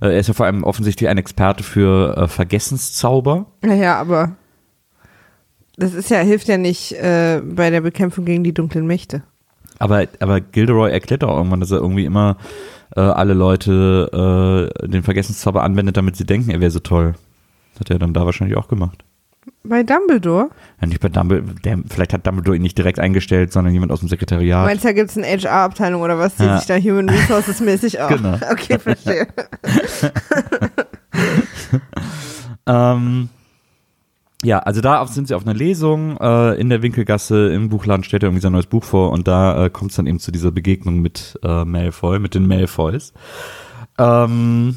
äh, er ist ja vor allem offensichtlich ein Experte für äh, Vergessenszauber. Naja, aber das ist ja, hilft ja nicht äh, bei der Bekämpfung gegen die dunklen Mächte. Aber, aber Gilderoy erklärt auch irgendwann, dass er irgendwie immer äh, alle Leute den Vergessenszauber anwendet, damit sie denken, er wäre so toll. Das hat er dann da wahrscheinlich auch gemacht. Bei Dumbledore? Ja, nicht bei Dumbledore, vielleicht hat Dumbledore ihn nicht direkt eingestellt, sondern jemand aus dem Sekretariat. Meinst du, da gibt es eine HR-Abteilung oder was, die Ja. sich da Human Resources mäßig auch? Genau. Okay, verstehe. Ähm, ja, also da sind sie auf einer Lesung äh, in der Winkelgasse im Buchladen stellt er irgendwie sein neues Buch vor und da äh, kommt es dann eben zu dieser Begegnung mit äh, Malfoy, mit den Malfoys. Ähm,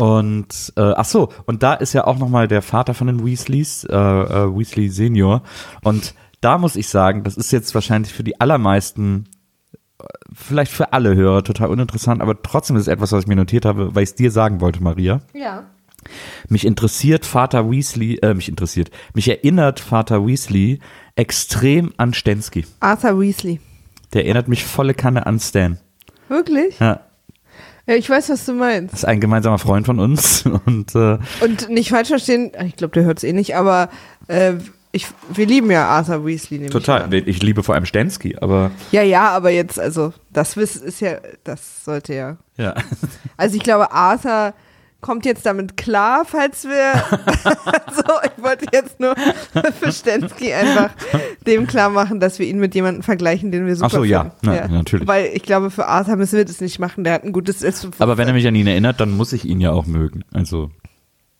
und äh, ach so, und da ist ja auch noch mal der Vater von den Weasleys, äh, äh, Weasley Senior. Und da muss ich sagen, das ist jetzt wahrscheinlich für die allermeisten äh, vielleicht für alle Hörer total uninteressant, aber trotzdem ist es etwas, was ich mir notiert habe, weil ich es dir sagen wollte, Maria. Ja. Mich interessiert Vater Weasley, äh, mich interessiert, mich erinnert Vater Weasley extrem an Stensky. Arthur Weasley. Der erinnert mich volle Kanne an Stan. Wirklich? Ja, Ja, ich weiß, was du meinst. das ist ein gemeinsamer Freund von uns und äh, Und nicht falsch verstehen, ich glaube, der hört es eh nicht, aber äh, ich, wir lieben ja Arthur Weasley. nehme ich total. an. Ich liebe vor allem Stensky, aber Ja, ja, aber jetzt, also, das ist ja, das sollte ja. ja. Also ich glaube, Arthur kommt jetzt damit klar, falls wir. so, ich wollte jetzt nur für Stensky einfach dem klar machen, dass wir ihn mit jemandem vergleichen, den wir super Ach so, ja. Na, natürlich. Weil ich glaube, für Arthur müssen wir das nicht machen. Der hat ein gutes Selbstbewusstsein. Aber wenn er mich an ihn erinnert, dann muss ich ihn ja auch mögen. Also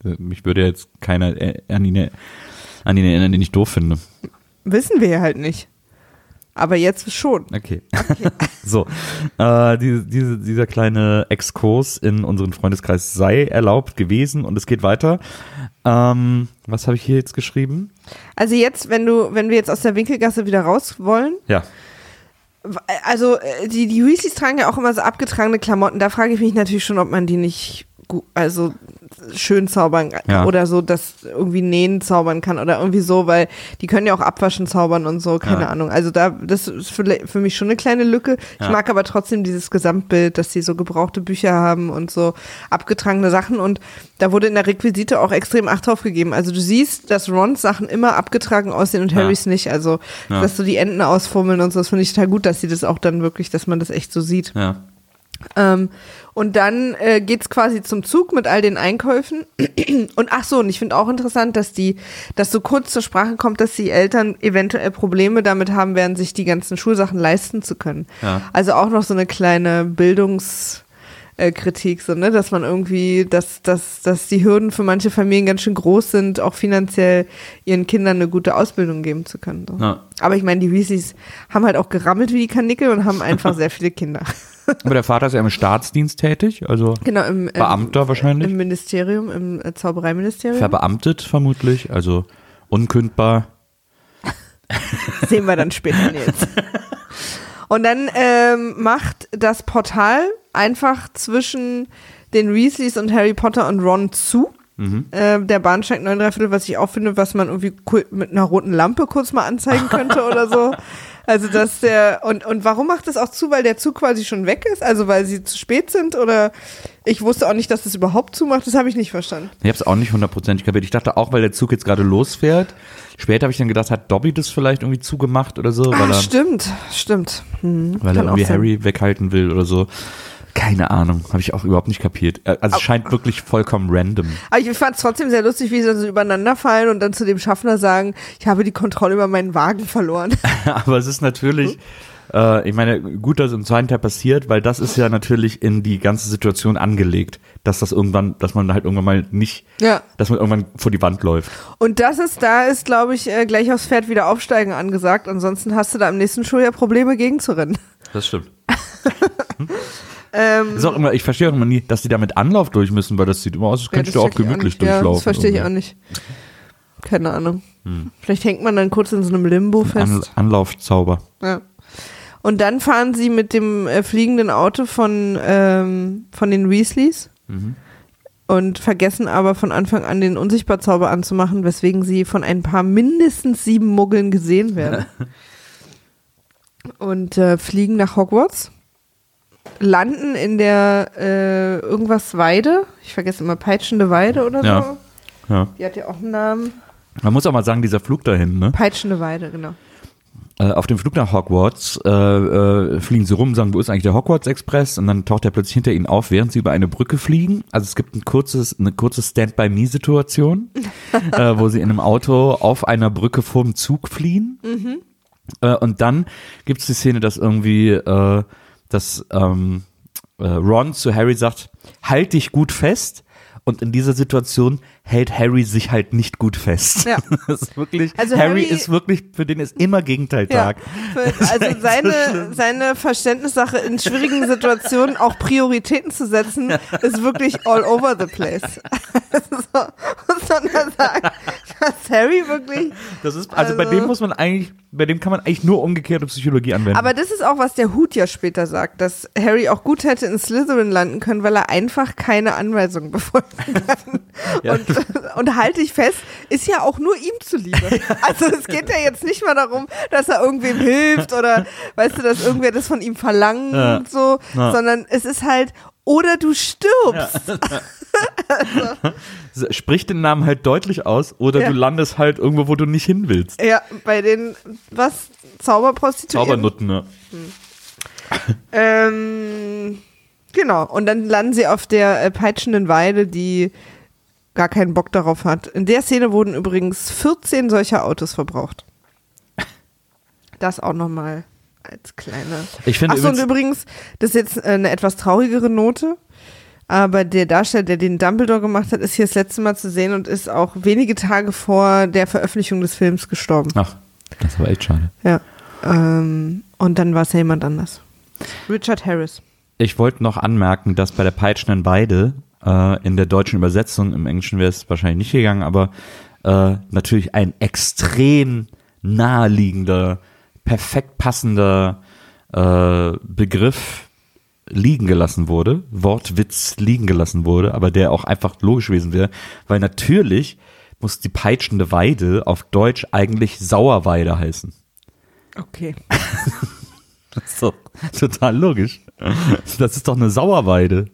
äh, mich würde jetzt keiner äh, an ihn, an ihn erinnern, den ich doof finde. Wissen wir ja halt nicht. Aber jetzt schon. Okay. so, äh, diese, diese, dieser kleine Exkurs in unseren Freundeskreis sei erlaubt gewesen und es geht weiter. Ähm, was habe ich hier jetzt geschrieben? Also jetzt, wenn du, wenn wir jetzt aus der Winkelgasse wieder raus wollen, Ja. also äh, die, die Weasleys tragen ja auch immer so abgetragene Klamotten. Da frage ich mich natürlich schon, ob man die nicht also schön zaubern Ja. oder so, das irgendwie nähen zaubern kann oder irgendwie so, weil die können ja auch abwaschen zaubern und so, keine Ja. Ahnung. Also da, das ist für, für mich schon eine kleine Lücke. Ich Ja. mag aber trotzdem dieses Gesamtbild, dass sie so gebrauchte Bücher haben und so abgetragene Sachen und da wurde in der Requisite auch extrem Acht drauf gegeben. Also du siehst, dass Rons Sachen immer abgetragen aussehen und. Harrys nicht. Also, dass so die Enden ausfummeln und so, das finde ich total gut, dass sie das auch dann wirklich, dass man das echt so sieht. Ja. Ähm, und dann äh, geht's quasi zum Zug mit all den Einkäufen. Und ach so, und ich finde auch interessant, dass die, dass so kurz zur Sprache kommt, dass die Eltern eventuell Probleme damit haben werden, sich die ganzen Schulsachen leisten zu können. Ja. Also auch noch so eine kleine Bildungs, äh, Kritik, so, ne? dass man irgendwie, dass, dass, dass die Hürden für manche Familien ganz schön groß sind, auch finanziell ihren Kindern eine gute Ausbildung geben zu können. So. Ja. Aber ich meine, die Weasleys haben halt auch gerammelt wie die Kanickel und haben einfach sehr viele Kinder. Aber der Vater ist ja im Staatsdienst tätig, also Genau, im, ähm, Beamter wahrscheinlich. im Ministerium, im äh, Zaubereiministerium. verbeamtet vermutlich, also unkündbar. Sehen wir dann später jetzt. Und dann ähm, macht das Portal einfach zwischen den Weasleys und Harry Potter und Ron zu. Äh, der Bahnsteig 9 Viertel, was ich auch finde, was man irgendwie mit einer roten Lampe kurz mal anzeigen könnte oder so. Also dass der und und warum macht das auch zu, weil der Zug quasi schon weg ist? Also weil sie zu spät sind oder ich wusste auch nicht, dass das überhaupt zumacht. Das habe ich nicht verstanden. Ich habe es auch nicht hundertprozentig kapiert. Ich dachte auch, weil der Zug jetzt gerade losfährt. Später habe ich dann gedacht, hat Dobby das vielleicht irgendwie zugemacht oder so, weil Ah, er, stimmt, stimmt. Hm, weil er irgendwie. Harry weghalten will oder so. Keine Ahnung, habe ich auch überhaupt nicht kapiert. Äh, Also es scheint wirklich vollkommen random. Aber ich fand es trotzdem sehr lustig, wie sie dann so übereinander fallen und dann zu dem Schaffner sagen, ich habe die Kontrolle über meinen Wagen verloren. Aber es ist natürlich, äh, ich meine, gut, dass es im zweiten Teil passiert, weil das ist ja natürlich in die ganze Situation angelegt, dass das irgendwann, dass man halt irgendwann mal nicht, Ja. dass man irgendwann vor die Wand läuft. Und das ist, da ist, glaube ich, äh, gleich aufs Pferd wieder aufsteigen angesagt. Ansonsten hast du da im nächsten Schuljahr Probleme gegenzurennen. Das stimmt. Ähm, Ist auch immer, ich verstehe auch immer nie, dass die da mit Anlauf durch müssen, weil das sieht immer aus, als ja, könntest das du auch gemütlich. Ja, durchlaufen. das verstehe ich auch nicht. Keine Ahnung. Vielleicht hängt man dann kurz in so einem Limbo fest. An, Anlaufzauber. Ja. Und dann fahren sie mit dem äh, fliegenden Auto von, ähm, von den Weasleys und vergessen aber von Anfang an den Unsichtbarzauber anzumachen, weswegen sie von ein paar mindestens sieben Muggeln gesehen werden. und äh, fliegen nach Hogwarts, landen in der äh, irgendwas Weide, ich vergesse immer peitschende Weide oder Ja. so. Ja. Die hat ja auch einen Namen. Man muss auch mal sagen, dieser Flug dahin, ne? Peitschende Weide, genau. Äh, auf dem Flug nach Hogwarts äh, äh, fliegen sie rum, sagen, wo ist eigentlich der Hogwarts Express? Und dann taucht er plötzlich hinter ihnen auf, während sie über eine Brücke fliegen. Also es gibt ein kurzes, eine kurze Stand-by-Me-Situation, äh, wo sie in einem Auto auf einer Brücke vorm Zug fliehen. Äh, und dann gibt es die Szene, dass irgendwie, dass ähm, äh, Ron zu Harry sagt, halt dich gut fest. Und in dieser Situation hält Harry sich halt nicht gut fest. Ja. Das ist wirklich, Also Harry, Harry- ist wirklich, für den ist immer Gegenteiltag. Ja, für, also seine, seine Verständnissache in schwierigen Situationen auch Prioritäten zu setzen, ist wirklich all over the place. so, muss man da sagen, Harry wirklich. Das ist, also, bei Also- dem muss man eigentlich, bei dem kann man eigentlich nur umgekehrte Psychologie anwenden. Aber das ist auch, was der Hut ja später sagt, dass Harry auch gut hätte in Slytherin landen können, weil er einfach keine Anweisungen befolgen kann. Ja. Und, und halte ich fest, ist ja auch nur ihm zuliebe. Also es geht ja jetzt nicht mal darum, dass er irgendwem hilft oder weißt du, dass irgendwer das von ihm verlangt Ja. und so, Ja. sondern es ist halt, oder du stirbst. Sprich den Namen halt deutlich aus oder Ja. du landest halt irgendwo, wo du nicht hin willst. Ja, bei den, was, Zauberprostituierten? Zaubernutten, ne? Ähm, genau. Und dann landen sie auf der äh, peitschenden Weide, die gar keinen Bock darauf hat. In der Szene wurden übrigens 14 solcher Autos verbraucht. Das auch nochmal als kleine. Ich finde Achso, und übrigens, das ist jetzt äh, eine etwas traurigere Note. Aber der Darsteller, der den Dumbledore gemacht hat, ist hier das letzte Mal zu sehen und ist auch wenige Tage vor der Veröffentlichung des Films gestorben. ach, das war echt schade. Ja. Ähm, und dann war es ja jemand anders. Richard Harris. Ich wollte noch anmerken, dass bei der peitschenden Weide äh, in der deutschen Übersetzung, im Englischen wäre es wahrscheinlich nicht gegangen, aber äh, natürlich ein extrem naheliegender, perfekt passender äh, Begriff liegen gelassen wurde, Wortwitz liegen gelassen wurde, aber der auch einfach logisch gewesen wäre, weil natürlich muss die peitschende Weide auf Deutsch eigentlich Sauerweide heißen. Okay. Das ist doch total logisch. Das ist doch eine Sauerweide.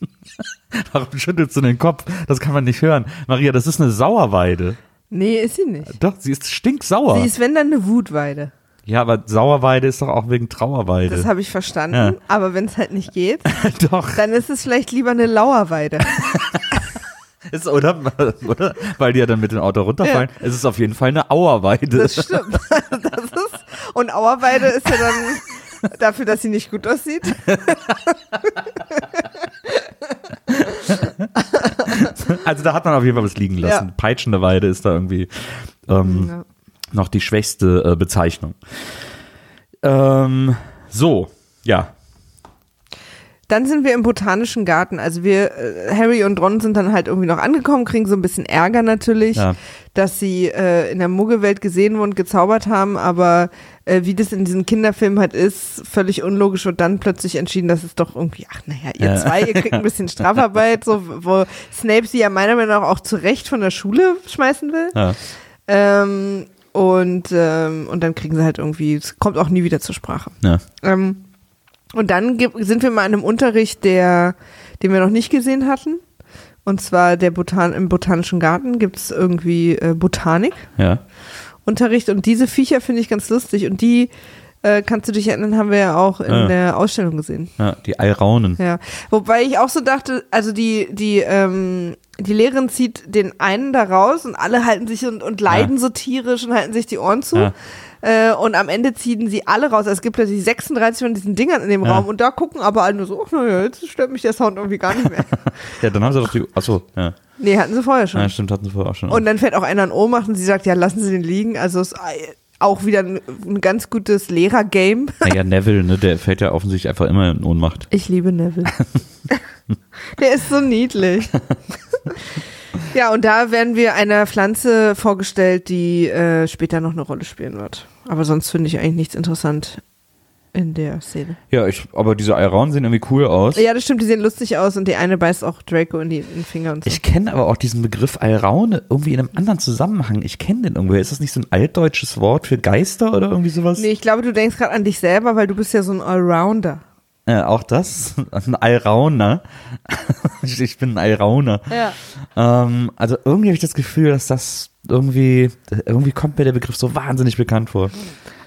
Warum schüttelst du den Kopf? Das kann man nicht hören. Maria, das ist eine Sauerweide. Nee, ist sie nicht. Doch, sie ist stinksauer. Sie ist, wenn dann, eine Wutweide. ja, aber Sauerweide ist doch auch wegen Trauerweide. Das habe ich verstanden. Ja. Aber wenn es halt nicht geht, doch. dann ist es vielleicht lieber eine Lauerweide. Ist, oder, oder? Weil die ja dann mit dem Auto runterfallen. Es ist auf jeden Fall eine Auerweide. Das stimmt. Das ist, und Auerweide ist ja dann Dafür, dass sie nicht gut aussieht. Also da hat man auf jeden Fall was liegen lassen. Ja. Peitschende Weide ist da irgendwie ähm, Ja. noch die schwächste äh, Bezeichnung. Ähm, so, ja. Dann sind wir im botanischen Garten. Also wir, äh, Harry und Ron sind dann halt irgendwie noch angekommen, kriegen so ein bisschen Ärger natürlich, Ja. dass sie äh, in der Muggelwelt gesehen und gezaubert haben, aber äh, wie das in diesen Kinderfilmen halt ist, völlig unlogisch und dann plötzlich entschieden, dass es doch irgendwie, ach naja, ihr Ja. zwei, ihr kriegt ein bisschen Strafarbeit, so, wo Snape sie ja meiner Meinung nach auch zu Recht von der Schule schmeißen will. ja. Ähm, und, ähm, und dann kriegen sie halt irgendwie, es kommt auch nie wieder zur Sprache. ja. Ähm, und dann sind wir mal in einem Unterricht, der, den wir noch nicht gesehen hatten. Und zwar der Botan im Botanischen Garten gibt es irgendwie äh, Botanik. ja. Unterricht und diese Viecher finde ich ganz lustig und die äh, kannst du dich erinnern, haben wir ja auch in Ja. der Ausstellung gesehen. Ja, die Alraunen. Ja, wobei ich auch so dachte, also die die ähm, die Lehrerin zieht den einen da raus und alle halten sich und, und leiden so tierisch und halten sich die Ohren zu. Ja. Äh, und am Ende ziehen sie alle raus. Also es gibt ja die 36 von diesen Dingern in dem Ja. Raum und da gucken aber alle nur so, ach naja, jetzt stört mich der Sound irgendwie gar nicht mehr. Ja, dann haben sie doch die. Achso, ja. nee, hatten sie vorher schon. ja. Stimmt, hatten sie vorher auch schon. Und dann fällt auch einer in Ohnmacht und sie sagt, ja, lassen Sie den liegen. Also es ist auch wieder ein, ein ganz gutes Lehrer-Game. naja, Neville, ne, der fällt ja offensichtlich einfach immer in Ohnmacht. Ich liebe Neville. Der ist so niedlich. Ja, und da werden wir einer Pflanze vorgestellt, die äh, später noch eine Rolle spielen wird. Aber sonst finde ich eigentlich nichts interessant in der Szene. Ja, ich, aber diese Alraunen sehen irgendwie cool aus. Ja, das stimmt, die sehen lustig aus und die eine beißt auch Draco in, die, in den Finger und so. Ich kenne aber auch diesen Begriff Alraune irgendwie in einem anderen Zusammenhang. Ich kenne den irgendwoher. Ist das nicht so ein altdeutsches Wort für Geister oder irgendwie sowas? nee, ich glaube, du denkst gerade an dich selber, weil du bist ja so ein Allrounder. Äh, auch das? Ein Alrauner. ich, ich bin ein Alrauner. Ja. Ähm, also irgendwie habe ich das Gefühl, dass das irgendwie, irgendwie kommt mir der Begriff so wahnsinnig bekannt vor.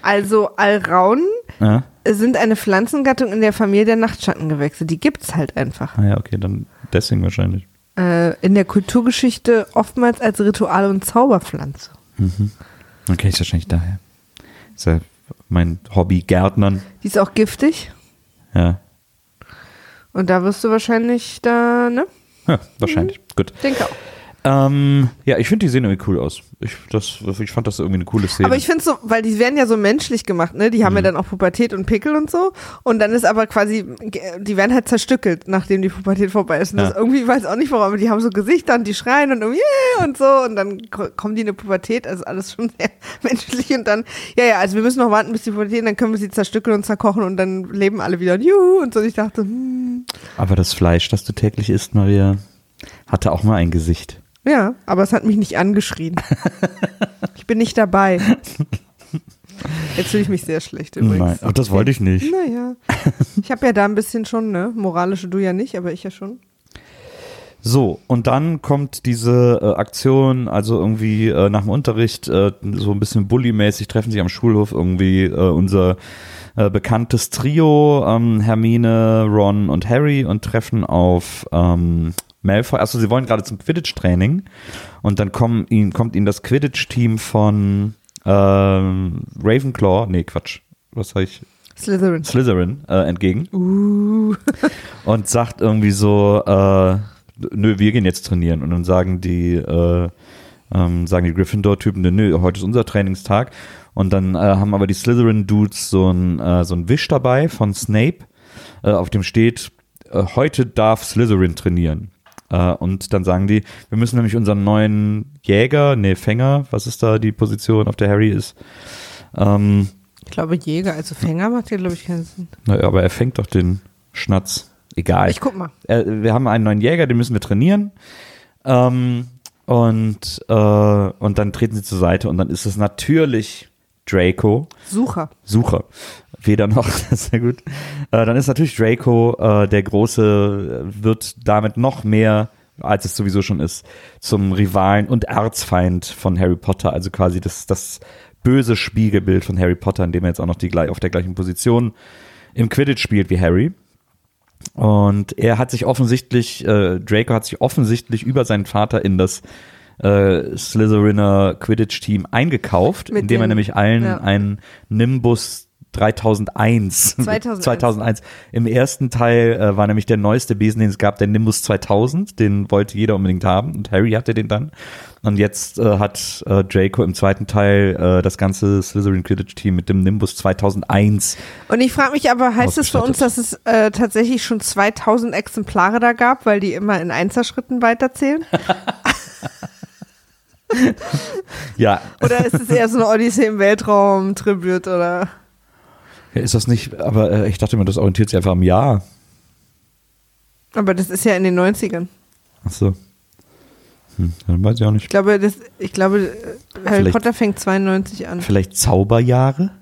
Also Alraunen Ja? Sind eine Pflanzengattung in der Familie der Nachtschattengewächse. Die gibt's halt einfach. Ah ja, okay, dann deswegen wahrscheinlich. Äh, in der Kulturgeschichte oftmals als Ritual- und Zauberpflanze. Kenne ich das wahrscheinlich daher. Ist ja mein Hobby, Gärtnern. Die ist auch giftig. Ja, Und da wirst du wahrscheinlich da, ne? ja wahrscheinlich. Gut. Denke auch. Ähm, ja, ich finde, die sehen irgendwie cool aus. Ich, das, ich fand das irgendwie eine coole Szene. Aber ich finde so, weil die werden ja so menschlich gemacht, ne? Die haben Mhm. ja dann auch Pubertät und Pickel und so. Und dann ist aber quasi, die werden halt zerstückelt, nachdem die Pubertät vorbei ist. Und das Ja. irgendwie, ich weiß auch nicht warum, aber die haben so Gesichter und die schreien und irgendwie, yeah, und so. Und dann ko- kommen die in eine Pubertät, also alles schon sehr menschlich. Und dann, ja, ja, also wir müssen noch warten, bis die Pubertät, und dann können wir sie zerstückeln und zerkochen und dann leben alle wieder und juhu. Und so. Und ich dachte, hm, Aber das Fleisch, das du täglich isst, Maria, hatte auch mal ein Gesicht. Ja, aber es hat mich nicht angeschrien. ich bin nicht dabei. Jetzt fühle ich mich sehr schlecht übrigens. Nein, ach, das wollte ich nicht. Naja, ich habe ja da ein bisschen schon, ne? Moralische du ja nicht, aber ich ja schon. So, und dann kommt diese äh, Aktion, also irgendwie äh, nach dem Unterricht, äh, so ein bisschen bullymäßig, treffen sich am Schulhof irgendwie äh, unser äh, bekanntes Trio, ähm, Hermine, Ron und Harry und treffen auf ähm, Malfoy. Achso, sie wollen gerade zum Quidditch-Training und dann kommen ihnen, kommt ihnen das Quidditch-Team von ähm, Ravenclaw, nee, Quatsch, was sag ich? Slytherin. Slytherin äh, entgegen Uh. und sagt irgendwie so, äh, nö, wir gehen jetzt trainieren. Und dann sagen die, äh, ähm, sagen die Gryffindor-Typen, nö, heute ist unser Trainingstag. Und dann äh, haben aber die Slytherin-Dudes so ein, äh, so ein Wisch dabei von Snape, äh, auf dem steht, äh, heute darf Slytherin trainieren. Äh, und dann sagen die, wir müssen nämlich unseren neuen Jäger, nee, Fänger, was ist da die Position, auf der Harry ist, ähm, Ich glaube, Jäger, also Fänger macht ja, glaube ich, keinen Sinn. naja, aber er fängt doch den Schnatz. Egal. Ich guck mal. äh, wir haben einen neuen Jäger, den müssen wir trainieren. Ähm, und, äh, und dann treten sie zur Seite und dann ist es natürlich Draco, Sucher. Sucher. Weder noch, das ist sehr gut. Äh, dann ist natürlich Draco, äh, der Große, wird damit noch mehr, als es sowieso schon ist, zum Rivalen und Erzfeind von Harry Potter. Also quasi das, das böse Spiegelbild von Harry Potter, in dem er jetzt auch noch die, gleich- auf der gleichen Position im Quidditch spielt wie Harry. Und er hat sich offensichtlich, äh, Draco hat sich offensichtlich über seinen Vater in das äh, Slytheriner Quidditch-Team eingekauft, Mit indem er dem- nämlich allen ja. einen Nimbus 3001. 2001. 2001. Im ersten Teil äh, war nämlich der neueste Besen, den es gab, der Nimbus 2000. Den wollte jeder unbedingt haben und Harry hatte den dann. Und jetzt äh, hat äh, Draco im zweiten Teil äh, das ganze Slytherin Quidditch Team mit dem Nimbus 2001. Und ich frage mich aber, heißt es für uns, dass es äh, tatsächlich schon 2000 Exemplare da gab, weil die immer in Einzelschritten weiterzählen? Ja, Oder ist es eher so eine Odyssee im Weltraum, Tribute oder? Ja, ist das nicht, aber äh, ich dachte mir, das orientiert sich einfach am Jahr. Aber das ist ja in den 90ern. Ach so. Hm, dann weiß ich auch nicht. Ich glaube, das, ich glaube äh, Harry Vielleicht- Potter fängt 92 an. Vielleicht Zauberjahre?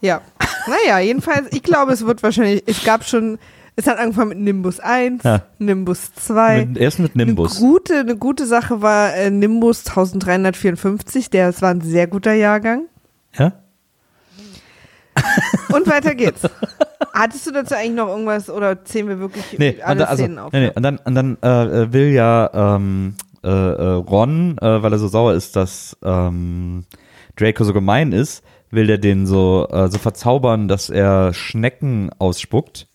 Ja. Naja, jedenfalls, ich glaube, es wird wahrscheinlich, es gab schon, es hat angefangen mit Nimbus 1, Ja. Nimbus 2. Mit, erst mit Nimbus. Eine gute, eine gute Sache war äh, Nimbus 1354, der, das war ein sehr guter Jahrgang. Ja? Und weiter geht's. Hattest du dazu eigentlich noch irgendwas oder zählen wir wirklich Nee, alle dann, also, Szenen auf? nee, nee, und dann, und dann äh, äh, will ja ähm, äh, äh, Ron, äh, weil er so sauer ist, dass ähm, Draco so gemein ist, will der den so, äh, so verzaubern, dass er Schnecken ausspuckt.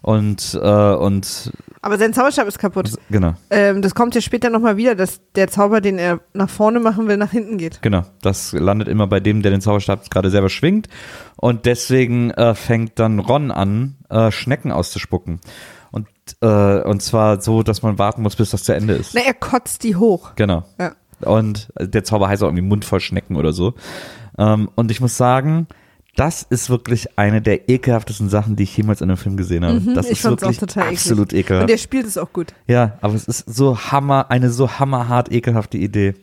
Und, und Aber sein Zauberstab ist kaputt. genau, Ähm, das kommt ja später nochmal wieder, dass der Zauber, den er nach vorne machen will, nach hinten geht. genau. Das landet immer bei dem, der den Zauberstab gerade selber schwingt. Und deswegen äh, fängt dann Ron an, äh, Schnecken auszuspucken. Und, äh, und zwar so, dass man warten muss, bis das zu Ende ist. Na, er kotzt die hoch. Genau. Ja. Und der Zauber heißt auch irgendwie Mund voll Schnecken oder so. Ähm, und ich muss sagen, das ist wirklich eine der ekelhaftesten Sachen, die ich jemals in einem Film gesehen habe. das Mhm, ich ist wirklich total eklig. absolut Und ekelhaft. der spielt es auch gut. Ja, aber es ist so hammer, eine so hammerhart ekelhafte Idee.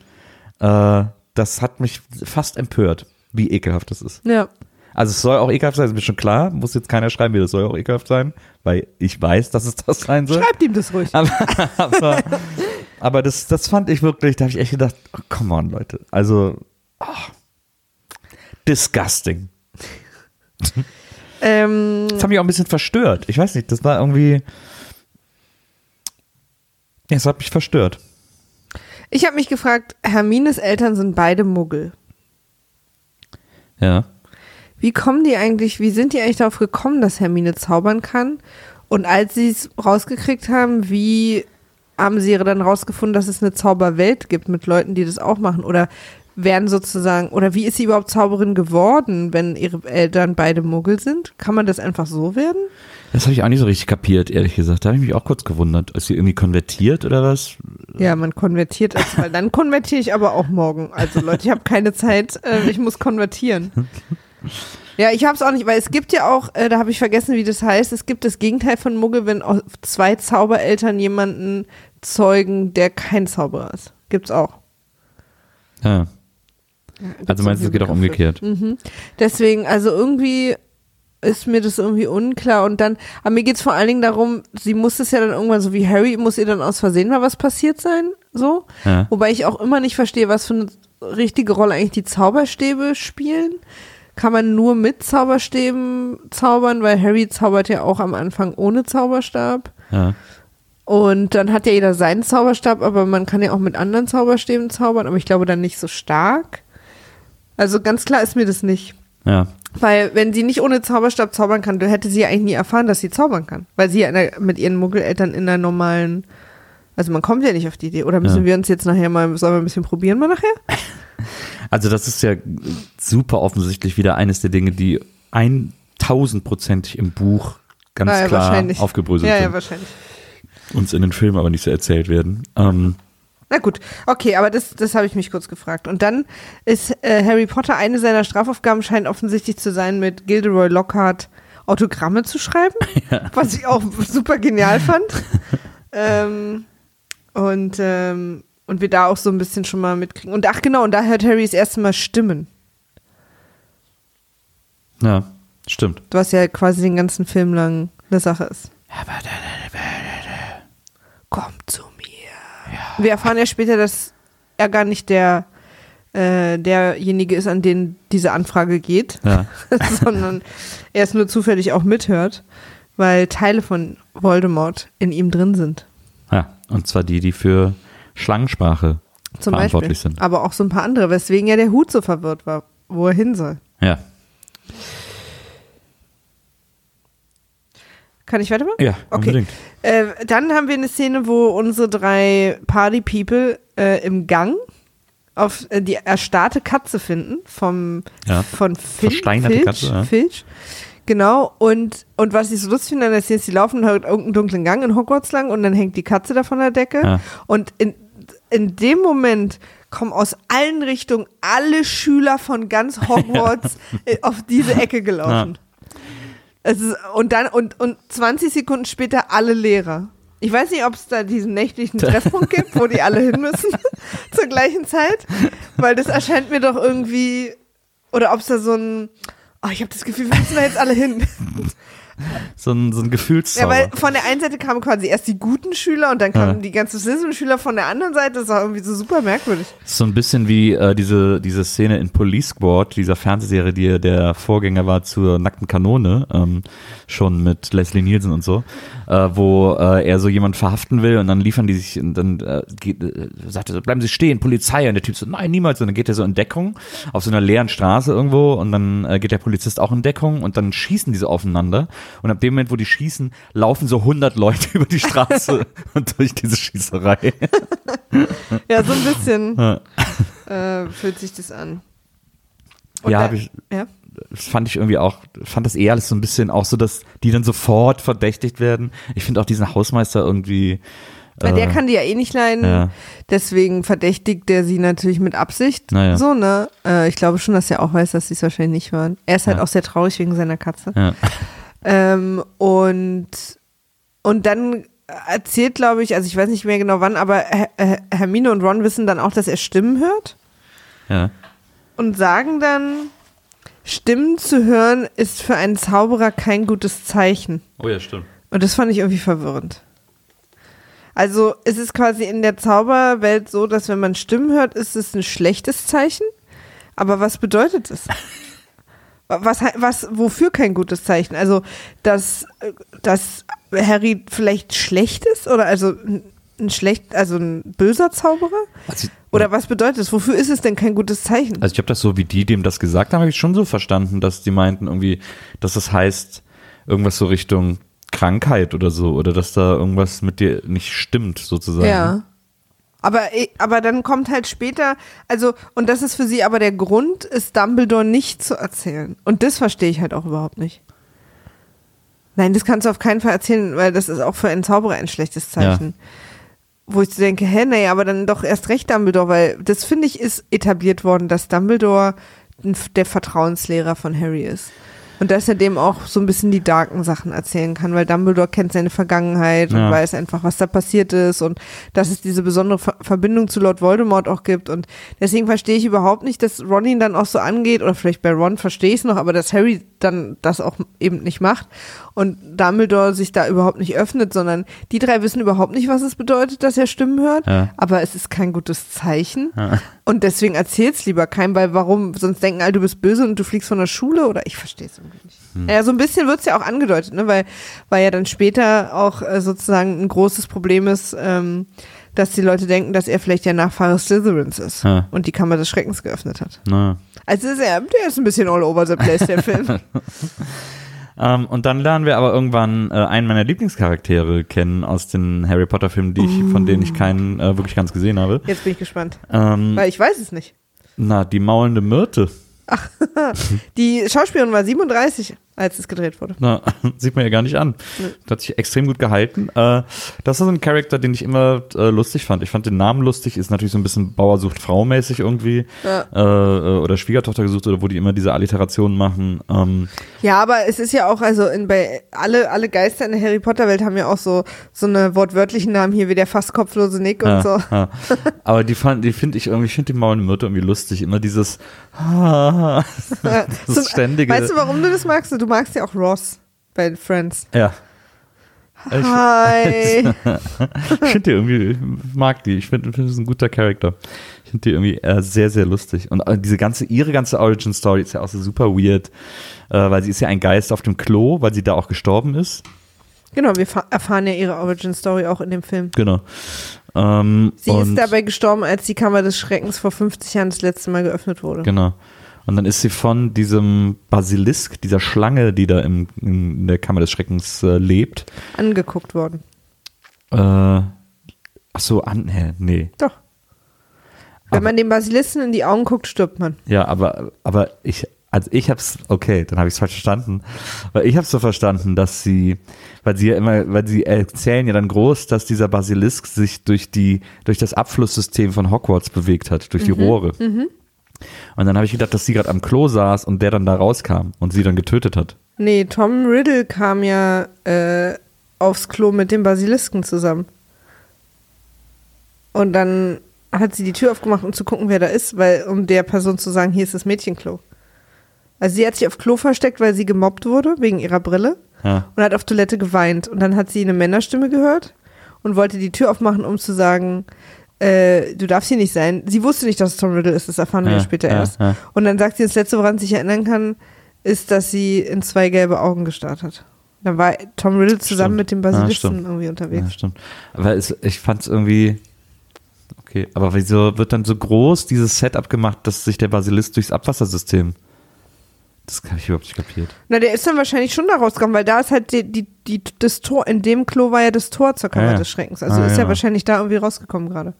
Äh, das hat mich fast empört, wie ekelhaft das ist. Ja. Also es soll auch ekelhaft sein, ist mir schon klar. Muss jetzt keiner schreiben, wie das soll auch ekelhaft sein, weil ich weiß, dass es das sein soll. Schreibt ihm das ruhig. Aber, aber, aber das, das fand ich wirklich, da habe ich echt gedacht, oh, come on, Leute. Also, oh, disgusting. Ähm, Das hat mich auch ein bisschen verstört. Ich weiß nicht, das war irgendwie. Ja, es hat mich verstört. ich habe mich gefragt, Hermines Eltern sind beide Muggel. Ja. Wie kommen die eigentlich, wie sind die eigentlich darauf gekommen, dass Hermine zaubern kann? Und als sie es rausgekriegt haben, wie haben sie dann rausgefunden, dass es eine Zauberwelt gibt mit Leuten, die das auch machen? Oder werden sozusagen, oder wie ist sie überhaupt Zauberin geworden, wenn ihre Eltern beide Muggel sind? Kann man das einfach so werden? Das habe ich auch nicht so richtig kapiert, ehrlich gesagt. Da habe ich mich auch kurz gewundert. Ist sie irgendwie konvertiert oder was? Ja, man konvertiert weil dann konvertiere ich aber auch morgen. Also Leute, ich habe keine Zeit, äh, ich muss konvertieren. Ja, ich habe es auch nicht, weil es gibt ja auch, äh, da habe ich vergessen, wie das heißt, es gibt das Gegenteil von Muggel, wenn zwei Zaubereltern jemanden zeugen, der kein Zauberer ist. Gibt's auch. Ja. Also meinst du, es geht auch umgekehrt? für. Deswegen, also irgendwie ist mir das irgendwie unklar und dann, aber mir geht's vor allen Dingen darum, sie muss es ja dann irgendwann, so wie Harry, muss ihr dann aus Versehen mal was passiert sein, so. Ja. Wobei ich auch immer nicht verstehe, was für eine richtige Rolle eigentlich die Zauberstäbe spielen. Kann man nur mit Zauberstäben zaubern, weil Harry zaubert ja auch am Anfang ohne Zauberstab. Ja. Und dann hat ja jeder seinen Zauberstab, aber man kann ja auch mit anderen Zauberstäben zaubern, aber ich glaube dann nicht so stark. Also ganz klar ist mir das nicht. Ja. Weil wenn sie nicht ohne Zauberstab zaubern kann, dann hätte sie ja eigentlich nie erfahren, dass sie zaubern kann. Weil sie ja der, mit ihren Muggeleltern in einer normalen, also man kommt ja nicht auf die Idee. Oder müssen Ja. wir uns jetzt nachher mal, sollen wir ein bisschen probieren mal nachher? Also das ist ja super offensichtlich wieder eines der Dinge, die 1000%ig im Buch ganz ja, klar aufgebröselt Ja, ja, sind. wahrscheinlich. Uns in den Filmen aber nicht so erzählt werden. Ähm, Na gut, okay, aber das, das habe ich mich kurz gefragt. Und dann ist äh, Harry Potter, eine seiner Strafaufgaben scheint offensichtlich zu sein, mit Gilderoy Lockhart Autogramme zu schreiben, was ich auch super genial fand. ähm, und, ähm, und wir da auch so ein bisschen schon mal mitkriegen. Und ach genau, und da hört Harry das erste Mal Stimmen. ja, stimmt. Was ja quasi den ganzen Film lang eine Sache ist. Komm zu mir. Wir erfahren ja später, dass er gar nicht der äh, derjenige ist, an den diese Anfrage geht, Ja. sondern er es nur zufällig auch mithört, weil Teile von Voldemort in ihm drin sind. ja. Und zwar die, die für Schlangensprache Zum Beispiel. verantwortlich sind. Aber auch so ein paar andere, weswegen ja der Hut so verwirrt war, wo er hin soll. Ja. Kann ich weitermachen? Ja, Okay. unbedingt. Äh, dann haben wir eine Szene, wo unsere drei Party-People äh, im Gang auf äh, die erstarrte Katze finden vom Ja. von Fil Versteinerte Filch, Katze, ja. Filch. Genau, und, und was ich so lustig finde an der Szene ist, die laufen halt irgendeinen dunklen Gang in Hogwarts lang und dann hängt die Katze da von der Decke. Ja. Und in, in dem Moment kommen aus allen Richtungen alle Schüler von ganz Hogwarts äh, auf diese Ecke gelaufen. Es ist, und dann, und, und 20 Sekunden später alle Lehrer. Ich weiß nicht, ob es da diesen nächtlichen Treffpunkt gibt, wo die alle hin müssen zur gleichen Zeit, weil das erscheint mir doch irgendwie, oder ob es da so ein, oh, ich habe das Gefühl, wir müssen da jetzt alle hin. So ein, so ein Ja, Gefühlszauber. weil von der einen Seite kamen quasi erst die guten Schüler und dann kamen Ja. die ganzen Slytherin-Schüler von der anderen Seite. Das war irgendwie so super merkwürdig. So ein bisschen wie äh, diese, diese Szene in Police Squad, dieser Fernsehserie, die der Vorgänger war zur Nackten Kanone, ähm, schon mit Leslie Nielsen und so, äh, wo äh, er so jemand verhaften will und dann liefern die sich und dann äh, geht, äh, sagt er so, bleiben Sie stehen, Polizei. Und der Typ so, nein, niemals. Und dann geht er so in Deckung auf so einer leeren Straße irgendwo und dann äh, geht der Polizist auch in Deckung und dann schießen die so aufeinander. Und ab dem Moment, wo die schießen, laufen so 100 Leute über die Straße und durch diese Schießerei. Ja, so ein bisschen Ja. äh, fühlt sich das an. Und Ja, da- hab ich, ja. das fand ich irgendwie auch, fand das eher alles so ein bisschen auch so, dass die dann sofort verdächtigt werden. Ich finde auch diesen Hausmeister irgendwie. Weil der äh, kann die ja eh nicht leiden. ja. Deswegen verdächtigt der sie natürlich mit Absicht. Naja. So, ne? Äh, ich glaube schon, dass er auch weiß, dass sie es wahrscheinlich nicht hören. Er ist halt Ja. auch sehr traurig wegen seiner Katze. Ähm, und, und dann erzählt, glaube ich, also ich weiß nicht mehr genau wann, aber Her- Her- Hermine und Ron wissen dann auch, dass er Stimmen hört ja. und sagen dann, Stimmen zu hören ist für einen Zauberer kein gutes Zeichen. Oh ja, stimmt. Und das fand ich irgendwie verwirrend. Also es ist quasi in der Zauberwelt so, dass wenn man Stimmen hört, ist es ein schlechtes Zeichen. Aber was bedeutet es? Was, was, wofür kein gutes Zeichen? Also, dass, äh, dass Harry vielleicht schlecht ist? Oder also ein, ein schlecht, also ein böser Zauberer? Also, Oder was bedeutet es? Wofür ist es denn kein gutes Zeichen? also ich habe das so, wie die dem das gesagt haben, habe ich schon so verstanden, dass die meinten irgendwie, dass das heißt, irgendwas so Richtung Krankheit oder so, oder dass da irgendwas mit dir nicht stimmt, sozusagen. Ja. Aber, aber dann kommt halt später, also, und das ist für sie aber der Grund, ist Dumbledore nicht zu erzählen. Und das verstehe ich halt auch überhaupt nicht. Nein, das kannst du auf keinen Fall erzählen, weil das ist auch für einen Zauberer ein schlechtes Zeichen. Wo ich so denke, hä, nee, aber dann doch erst recht Dumbledore, weil das finde ich ist etabliert worden, dass Dumbledore der Vertrauenslehrer von Harry ist. Und dass er dem auch so ein bisschen die darken Sachen erzählen kann, weil Dumbledore kennt seine Vergangenheit und Ja. weiß einfach, was da passiert ist und dass es diese besondere Ver Verbindung zu Lord Voldemort auch gibt. Und deswegen verstehe ich überhaupt nicht, dass Ron ihn dann auch so angeht, oder vielleicht bei Ron verstehe ich es noch, aber dass Harry dann das auch eben nicht macht und Dumbledore sich da überhaupt nicht öffnet, sondern die drei wissen überhaupt nicht, was es bedeutet, dass er Stimmen hört, Ja. aber es ist kein gutes Zeichen. Ja. Und deswegen erzähl's lieber keinem, weil warum? Sonst denken alle, du bist böse und du fliegst von der Schule oder ich verstehe es irgendwie nicht. Hm. Ja, so ein bisschen wird's ja auch angedeutet, ne? weil, weil ja dann später auch äh, sozusagen ein großes Problem ist, ähm, dass die Leute denken, dass er vielleicht der Nachfahre Slytherins ist Ja. und die Kammer des Schreckens geöffnet hat. Na. Also ist er, der ist ein bisschen all over the place, der Film. Ähm, und dann lernen wir aber irgendwann äh, einen meiner Lieblingscharaktere kennen aus den Harry Potter Filmen, die ich, von denen ich keinen äh, wirklich ganz gesehen habe. Jetzt bin ich gespannt, Ähm, weil ich weiß es nicht. na, die maulende Myrte. Die Schauspielerin war 37, als es gedreht wurde. Na, sieht man ja gar nicht an. Hat sich extrem gut gehalten. Äh, das ist ein Charakter, den ich immer äh, lustig fand. Ich fand den Namen lustig, ist natürlich so ein bisschen Bauer sucht Frau mäßig irgendwie. Ja. Äh, oder Schwiegertochter gesucht oder wo die immer diese Alliterationen machen. Ähm, Ja, aber es ist ja auch, also in, bei alle, alle Geister in der Harry Potter Welt haben ja auch so, so eine wortwörtlichen Namen hier wie der fast kopflose Nick und ja, so. ja. Aber die fand, die finde ich irgendwie, ich finde die maulende Myrte irgendwie lustig. Immer dieses das ständige. Weißt du, warum du das magst? Du magst ja auch Ross bei Friends. ja. Hi. ich finde die irgendwie, ich mag die. Ich finde, find, das ist ein guter Charakter. Ich finde die irgendwie äh, sehr, sehr lustig. Und äh, diese ganze, ihre ganze Origin-Story ist ja auch so super weird, äh, weil sie ist ja ein Geist auf dem Klo, weil sie da auch gestorben ist. genau, wir fa- erfahren ja ihre Origin Story auch in dem Film. Genau. Ähm, Sie ist dabei gestorben, als die Kammer des Schreckens vor 50 Jahren das letzte Mal geöffnet wurde. Genau. Und dann ist sie von diesem Basilisk, dieser Schlange, die da im, in der Kammer des Schreckens äh, lebt. Angeguckt worden. Äh, ach so, an, hä, nee. Doch. Wenn Aber- man dem Basilisten in die Augen guckt, stirbt man. Ja, aber, aber ich, also ich hab's, okay, dann habe ich es falsch verstanden. Weil ich hab's so verstanden, dass sie, weil sie ja immer, weil sie erzählen ja dann groß, dass dieser Basilisk sich durch die, durch das Abflusssystem von Hogwarts bewegt hat, durch die Rohre. Und dann habe ich gedacht, dass sie gerade am Klo saß und der dann da rauskam und sie dann getötet hat. Nee, Tom Riddle kam ja äh, aufs Klo mit dem Basilisken zusammen. Und dann hat sie die Tür aufgemacht, um zu gucken, wer da ist, weil um der Person zu sagen, hier ist das Mädchenklo. Also sie hat sich auf Klo versteckt, weil sie gemobbt wurde wegen ihrer Brille Ja. und hat auf Toilette geweint. Und dann hat sie eine Männerstimme gehört und wollte die Tür aufmachen, um zu sagen, äh, du darfst hier nicht sein. Sie wusste nicht, dass es Tom Riddle ist, das erfahren wir Ja, später ja, erst. ja. Und dann sagt sie, das Letzte, woran sie sich erinnern kann, ist, dass sie in zwei gelbe Augen gestarrt hat. Dann war Tom Riddle zusammen Stimmt. mit dem Ja, Basilisten irgendwie Ja, unterwegs. stimmt. Aber es, ich fand's irgendwie, okay, aber wieso wird dann so groß dieses Setup gemacht, dass sich der Basilisk durchs Abwassersystem, das habe ich überhaupt nicht kapiert. Na, der ist dann wahrscheinlich schon da rausgekommen, weil da ist halt die, die, die, das Tor, in dem Klo war ja das Tor zur Kammer Ja, ja. des Schreckens. Also Ah, ist ja. ja. wahrscheinlich da irgendwie rausgekommen gerade.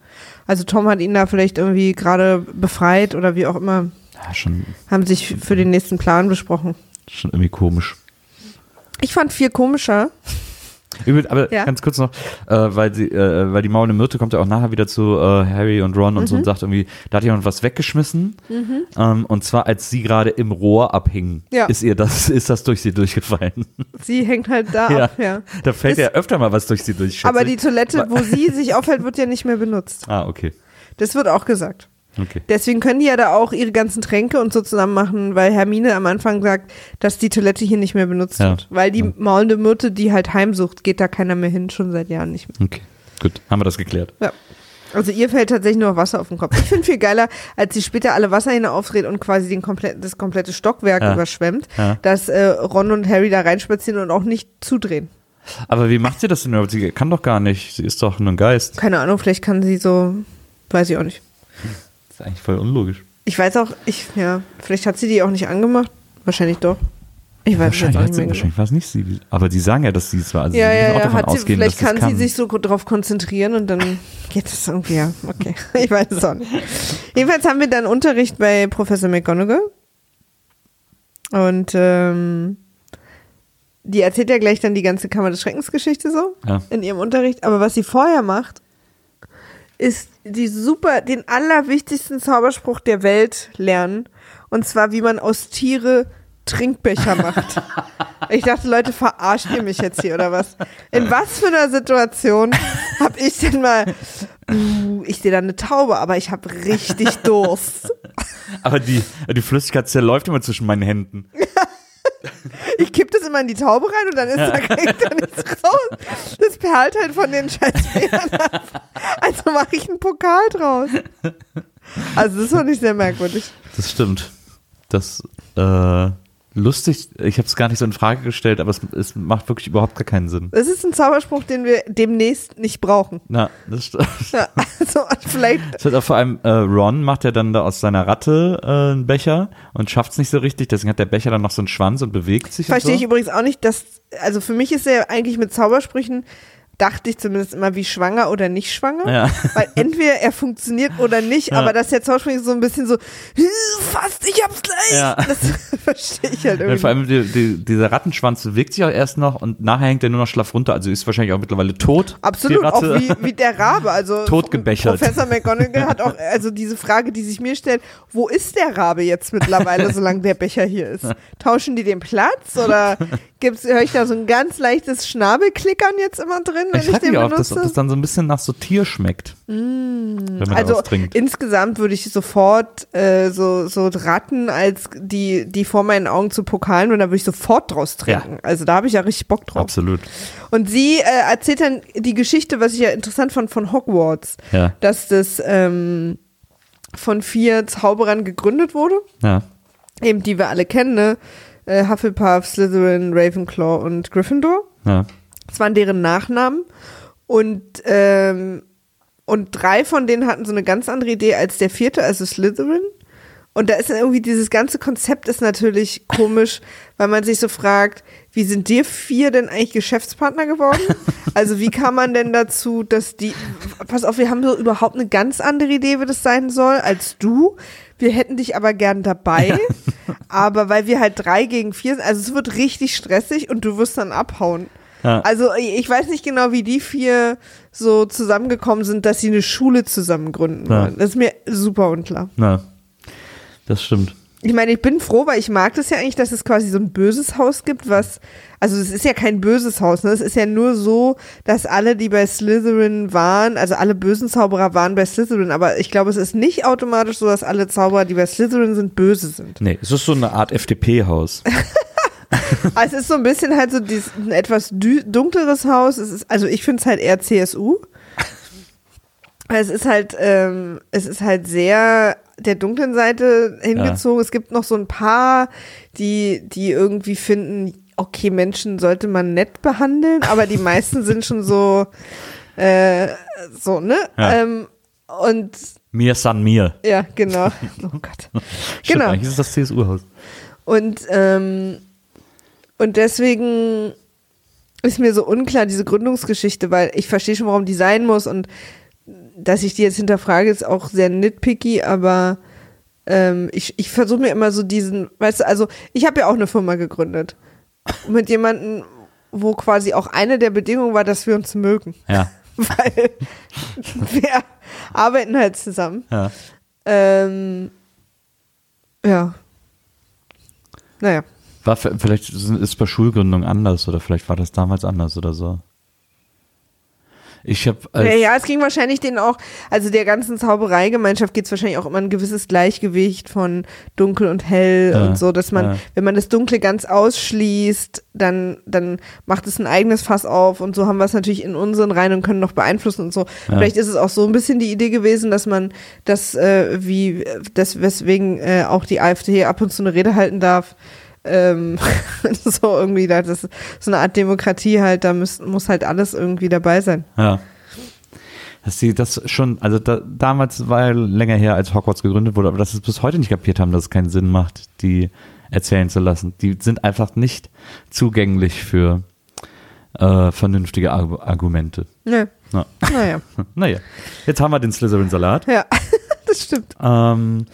Also Tom hat ihn da vielleicht irgendwie gerade befreit oder wie auch immer, Ja, schon, haben sich für den nächsten Plan besprochen. schon irgendwie komisch. Ich fand viel komischer. Aber Ja. ganz kurz noch, äh, weil sie, äh, weil die maulende Myrte kommt ja auch nachher wieder zu äh, Harry und Ron und Mhm. so und sagt irgendwie, da hat jemand was weggeschmissen. Ähm, und zwar als sie gerade im Rohr abhing, Ja. ist ihr das, ist das durch sie durchgefallen. Sie hängt halt da Ja. ab, ja. Da fällt Ist- ja öfter mal was durch sie durch. Aber die Toilette, wo sie sich aufhält, wird ja nicht mehr benutzt. Ah, okay. Das wird auch gesagt. Okay. Deswegen können die ja da auch ihre ganzen Tränke und so zusammen machen, weil Hermine am Anfang sagt, dass die Toilette hier nicht mehr benutzt Ja. wird. Weil die Ja. maulende Myrte, die halt heimsucht, geht da keiner mehr hin, schon seit Jahren nicht mehr. Okay. Gut, haben wir das geklärt. Ja. Also ihr fällt tatsächlich nur Wasser auf den Kopf. Ich finde viel geiler, als sie später alle Wasserhähne aufdreht und quasi den komplett, das komplette Stockwerk Ja. überschwemmt, Ja. dass äh, Ron und Harry da reinspazieren und auch nicht zudrehen. Aber wie macht sie das denn überhaupt? Sie kann doch gar nicht. Sie ist doch nur ein Geist. Keine Ahnung, vielleicht kann sie so, weiß ich auch nicht. Das ist eigentlich voll unlogisch. Ich weiß auch, ich, ja, vielleicht hat sie die auch nicht angemacht. Wahrscheinlich doch. Ich weiß Wahrscheinlich, nicht sie, mehr genau. wahrscheinlich war es nicht sie. Aber die sagen ja, dass sie es war. Also Ja, sie ja, ja, davon hat sie, ausgehen, vielleicht kann das sie sich so gut darauf konzentrieren und dann geht es irgendwie, ja, okay. Ich weiß es auch nicht. Jedenfalls haben wir dann Unterricht bei Professor McGonagall. Und ähm, die erzählt ja gleich dann die ganze Kammer des Schreckensgeschichte so Ja. in ihrem Unterricht. Aber was sie vorher macht, ist die super, den allerwichtigsten Zauberspruch der Welt lernen. Und zwar, wie man aus Tiere Trinkbecher macht. Ich dachte, Leute, verarscht ihr mich jetzt hier oder was? In was für einer Situation habe ich denn mal, uh, ich sehe da eine Taube, aber ich habe richtig Durst. Aber die, die Flüssigkeit zerläuft immer zwischen meinen Händen. Ich kipp das immer in die Taube rein und dann ist da, kriegt da nichts raus. Das perlt halt von den Scheißfedern ab. Also mache ich einen Pokal draus. Also das fand ich sehr merkwürdig. Das stimmt. Das, äh, lustig, ich habe es gar nicht so in Frage gestellt, aber es, es macht wirklich überhaupt gar keinen Sinn. Das ist ein Zauberspruch, den wir demnächst nicht brauchen. Na, das stimmt. Ja, also vielleicht Das hat auch vor allem äh, Ron macht ja dann da aus seiner Ratte äh, einen Becher und schafft es nicht so richtig, deswegen hat der Becher dann noch so einen Schwanz und bewegt sich. Verstehe und ich so. übrigens auch nicht, dass, also für mich ist er eigentlich mit Zaubersprüchen, dachte ich zumindest immer wie schwanger oder nicht schwanger. Ja. Weil entweder er funktioniert oder nicht, Ja. aber dass der Zauberspruch so ein bisschen so, "Hm, fast, ich hab's gleich. Ja. Das verstehe ich halt Ja, irgendwie. vor allem die, die, dieser Rattenschwanz bewegt sich auch erst noch und nachher hängt er nur noch schlaff runter. Also ist wahrscheinlich auch mittlerweile tot. Absolut, auch wie, wie der Rabe. Also Totgebechert. Professor McGonagall hat auch, also diese Frage, die sich mir stellt, wo ist der Rabe jetzt mittlerweile, solange der Becher hier ist? Tauschen die den Platz oder gibt's, höre ich da so ein ganz leichtes Schnabelklickern jetzt immer drin, wenn Ich ich, den mich auch, benutze? dass, ob das dann so ein bisschen nach so Tier schmeckt. wenn man also trinkt. insgesamt würde ich sofort äh, so, so Ratten als die, die vor meinen Augen zu Pokalen und da würde ich sofort draus trinken. Also da habe ich ja richtig Bock drauf. Absolut. Und sie äh, erzählt dann die Geschichte, was ich ja interessant fand von Hogwarts, Ja. dass das ähm, von vier Zauberern gegründet wurde, Ja. eben die wir alle kennen, ne? Äh, Hufflepuff, Slytherin, Ravenclaw und Gryffindor. Ja. Das waren deren Nachnamen. Und, ähm, und drei von denen hatten so eine ganz andere Idee als der vierte, also Slytherin. Und da ist irgendwie dieses ganze Konzept ist natürlich komisch, weil man sich so fragt, wie sind dir vier denn eigentlich Geschäftspartner geworden? Also wie kam man denn dazu, dass die, pass auf, wir haben so überhaupt eine ganz andere Idee, wie das sein soll, als du. Wir hätten dich aber gern dabei, aber weil wir halt drei gegen vier sind, also es wird richtig stressig und du wirst dann abhauen. Ja. Also ich weiß nicht genau, wie die vier so zusammengekommen sind, dass sie eine Schule zusammen gründen Ja. wollen. Das ist mir super unklar. Na, das stimmt. Ich meine, ich bin froh, weil ich mag das ja eigentlich, dass es quasi so ein böses Haus gibt, was, also es ist ja kein böses Haus, ne? Es ist ja nur so, dass alle, die bei Slytherin waren, also alle bösen Zauberer waren bei Slytherin, aber ich glaube, es ist nicht automatisch so, dass alle Zauberer, die bei Slytherin sind, böse sind. Nee, es ist so eine Art FDP-Haus. Also es ist so ein bisschen halt so dieses, ein etwas dunkleres Haus. Ist, also ich finde es halt eher CSU. Es ist halt, ähm, es ist halt sehr der dunklen Seite hingezogen. Es gibt noch so ein paar, die, die irgendwie finden, okay, Menschen sollte man nett behandeln, aber die meisten sind schon so, äh, so, ne? Ja. Ähm, und Mir san mir. ja, genau. Oh Gott. Stimmt, Genau. eigentlich ist es das CSU-Haus. Und, ähm, und deswegen ist mir so unklar, diese Gründungsgeschichte, weil ich verstehe schon, warum die sein muss und dass ich die jetzt hinterfrage, ist auch sehr nitpicky, aber ähm, ich, ich versuche mir immer so diesen, weißt du, also ich habe ja auch eine Firma gegründet mit jemandem, wo quasi auch eine der Bedingungen war, dass wir uns mögen, Ja, weil wir arbeiten halt zusammen. ja. Ähm, ja. Naja. War, vielleicht ist es bei Schulgründung anders oder vielleicht war das damals anders oder so. Ich habe Ja, ja, es ging wahrscheinlich denen auch, also der ganzen Zaubereigemeinschaft geht es wahrscheinlich auch immer ein gewisses Gleichgewicht von dunkel und hell Ja, und so, dass man, ja. wenn man das Dunkle ganz ausschließt, dann, dann macht es ein eigenes Fass auf und so haben wir es natürlich in unseren rein und können noch beeinflussen und so. Vielleicht ist es auch so ein bisschen die Idee gewesen, dass man das, äh, wie, das, weswegen äh, auch die AfD ab und zu eine Rede halten darf, ähm, so irgendwie, da, das ist so eine Art Demokratie halt, da muss, muss halt alles irgendwie dabei sein. Ja. Dass sie das schon, also da, damals war ja länger her, als Hogwarts gegründet wurde, aber dass sie es bis heute nicht kapiert haben, dass es keinen Sinn macht, die erzählen zu lassen. Die sind einfach nicht zugänglich für äh, vernünftige Argu Argumente. Ja. Na. Naja. Naja, jetzt haben wir den Slytherin-Salat. Ja, das stimmt. Ähm,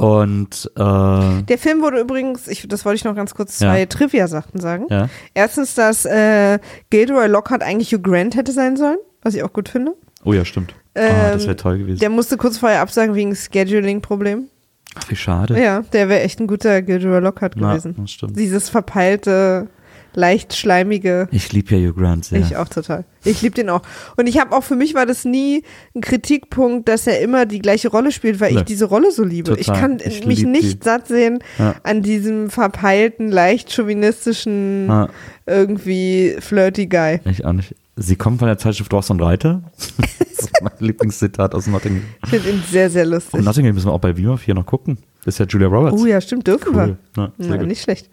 und äh, Der Film wurde übrigens, ich, das wollte ich noch ganz kurz zwei Ja. Trivia-Sachen sagen. ja, Erstens, dass äh, Gilderoy Lockhart eigentlich Hugh Grant hätte sein sollen, was ich auch gut finde. oh ja, stimmt. oh, das wäre Ähm, toll gewesen. Der musste kurz vorher absagen wegen Scheduling-Problem. Ach, wie schade. Ja, der wäre echt ein guter Gilderoy Lockhart gewesen. das stimmt. Dieses verpeilte, leicht schleimige. Ich liebe ja Hugh Grant sehr. Ich auch total. Ich liebe den auch. Und ich habe auch, für mich war das nie ein Kritikpunkt, dass er immer die gleiche Rolle spielt, weil Nee. ich diese Rolle so liebe. Total. Ich kann Ich mich nicht die. satt sehen Ja. an diesem verpeilten, leicht chauvinistischen, Ja. irgendwie flirty Guy. Ich auch nicht. Sie kommen von der Zeitschrift Ross und Reiter. Das ist mein Lieblingszitat aus Nottingham. Ich finde ihn sehr, sehr lustig. Und Nottingham müssen wir auch bei Vimov hier noch gucken. Das ist ja Julia Roberts. Oh ja, stimmt, dürfen Cool. Wir. Ja, gut. nicht schlecht.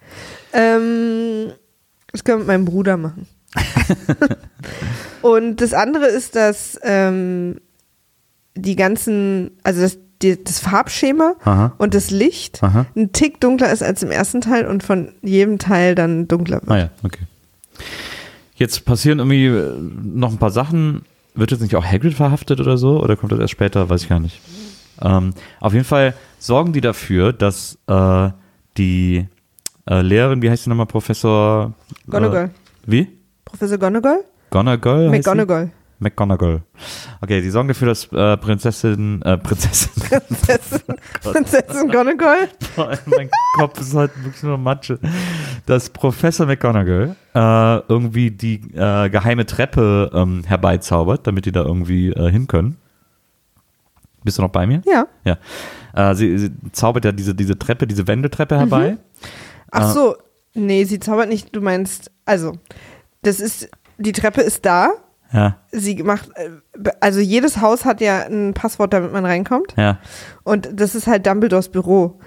Ähm, das können wir mit meinem Bruder machen. Und das andere ist, dass ähm, die ganzen, also das, die, das Farbschema Aha. und das Licht Aha. ein Tick dunkler ist als im ersten Teil und von jedem Teil dann dunkler wird. Ah ja, okay. Jetzt passieren irgendwie äh, noch ein paar Sachen. Wird jetzt nicht auch Hagrid verhaftet oder so? Oder kommt das erst später? Weiß ich gar nicht. Ähm, auf jeden Fall sorgen die dafür, dass äh, die äh, Lehrerin, wie heißt sie nochmal, Professor? Gonagall. Äh, wie? Professor Gonagall? Gonagall? McGonagall. McGonagall. Okay, die sorgen dafür, dass äh, Prinzessin, äh, Prinzessin, Prinzessin, Prinzessin Gonagall? mein Kopf ist halt wirklich nur Matsche, dass Professor McGonagall äh, irgendwie die äh, geheime Treppe ähm, herbeizaubert, damit die da irgendwie äh, hin können. Bist du noch bei mir? Ja. Ja. Äh, sie, sie zaubert ja diese, diese Treppe, diese Wendeltreppe herbei. Ach so, nee, sie zaubert nicht, du meinst, also, das ist, die Treppe ist da, Ja, sie macht, äh, also jedes Haus hat ja ein Passwort, damit man reinkommt. ja. Und das ist halt Dumbledores Büro.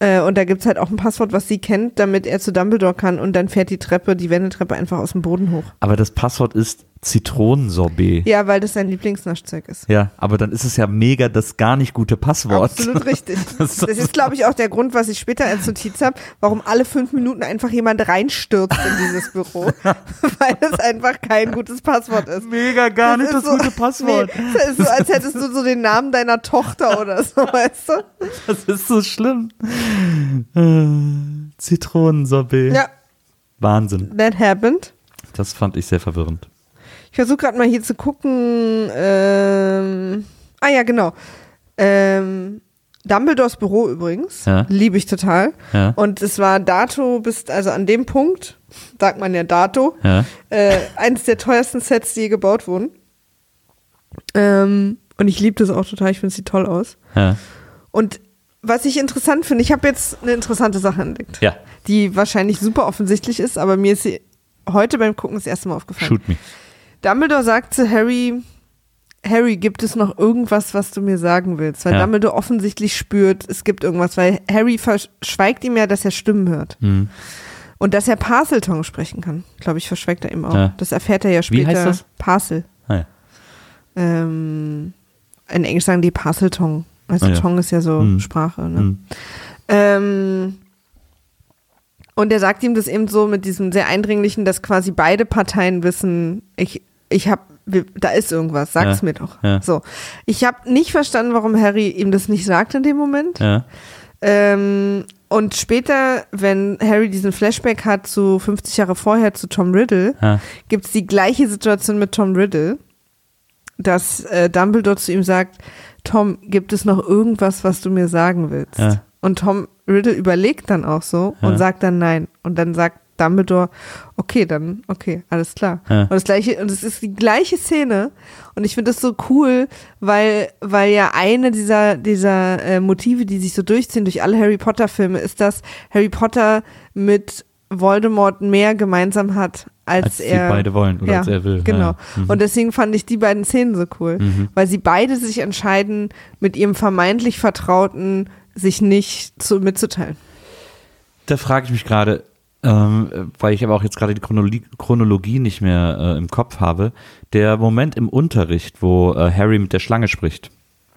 Äh, und da gibt es halt auch ein Passwort, was sie kennt, damit er zu Dumbledore kann. Und dann fährt die Treppe, die Wendeltreppe einfach aus dem Boden hoch. Aber das Passwort ist Zitronensorbet. Ja. Ja, weil das sein Lieblingsnaschzeug ist. aber dann ist es ja mega das gar nicht gute Passwort. Absolut richtig. Das Das ist- glaube ich, auch der Grund, was ich später als Notiz habe, warum alle fünf Minuten einfach jemand reinstürzt in dieses Büro. weil es einfach kein gutes Passwort ist. Mega gar nicht das so- gute Passwort. Nee, das ist so, als hättest du so den Namen deiner Tochter oder so, weißt du? Das ist so schlimm. Äh, Zitronensorbet. Ja, Wahnsinn. that happened. Das fand ich sehr verwirrend. Ich versuche gerade mal hier zu gucken. Ähm, ah ja, genau. Ähm, Dumbledores Büro übrigens. Ja. Liebe ich total. Ja. Und es war dato bis, also an dem Punkt, sagt man ja dato, Ja. äh, eines der teuersten Sets, die je gebaut wurden. Ähm, und ich liebe das auch total. Ich finde, es sieht toll aus. Ja. Und was ich interessant finde, ich habe jetzt eine interessante Sache entdeckt, ja. die wahrscheinlich super offensichtlich ist, aber mir ist sie heute beim Gucken das erste Mal aufgefallen. Shoot me. Dumbledore sagt zu Harry, Harry, gibt es noch irgendwas, was du mir sagen willst? Weil Ja. Dumbledore offensichtlich spürt, es gibt irgendwas, weil Harry verschweigt ihm ja, dass er Stimmen hört. Mhm. Und dass er Parseltong sprechen kann, glaube ich, verschweigt er ihm auch. Ja. Das erfährt er ja Wie später. heißt das? Parcel. Ah, ja. Ähm, in Englisch sagen die Parseltong. Also Ah. Tong ist ja so Mhm. Sprache. Ne? Mhm. Ähm, und er sagt ihm das eben so mit diesem sehr eindringlichen, dass quasi beide Parteien wissen, ich, ich hab, wir- da ist irgendwas, sag's Ja, mir doch. ja. So. Ich habe nicht verstanden, warum Harry ihm das nicht sagt in dem Moment. Ja. Ähm, und später, wenn Harry diesen Flashback hat zu 50 Jahre vorher zu Tom Riddle, Ja. gibt es die gleiche Situation mit Tom Riddle, dass äh, Dumbledore zu ihm sagt, Tom, gibt es noch irgendwas, was du mir sagen willst? Ja. Und Tom Riddle überlegt dann auch so Ja. und sagt dann nein. Und dann sagt Dumbledore, okay, dann, okay, alles klar. Ja. Und das gleiche, und es ist die gleiche Szene. Und ich finde das so cool, weil, weil ja eine dieser, dieser äh, Motive, die sich so durchziehen durch alle Harry Potter Filme, ist, dass Harry Potter mit Voldemort mehr gemeinsam hat, als, Als sie er beide wollen oder ja, als er will. Genau. Ja, ja. Mhm. Und deswegen fand ich die beiden Szenen so cool, Mhm. weil sie beide sich entscheiden, mit ihrem vermeintlich Vertrauten sich nicht zu, mitzuteilen. Da frage ich mich gerade, ähm, weil ich aber auch jetzt gerade die Chronologie, Chronologie nicht mehr äh, im Kopf habe, der Moment im Unterricht, wo äh, Harry mit der Schlange spricht.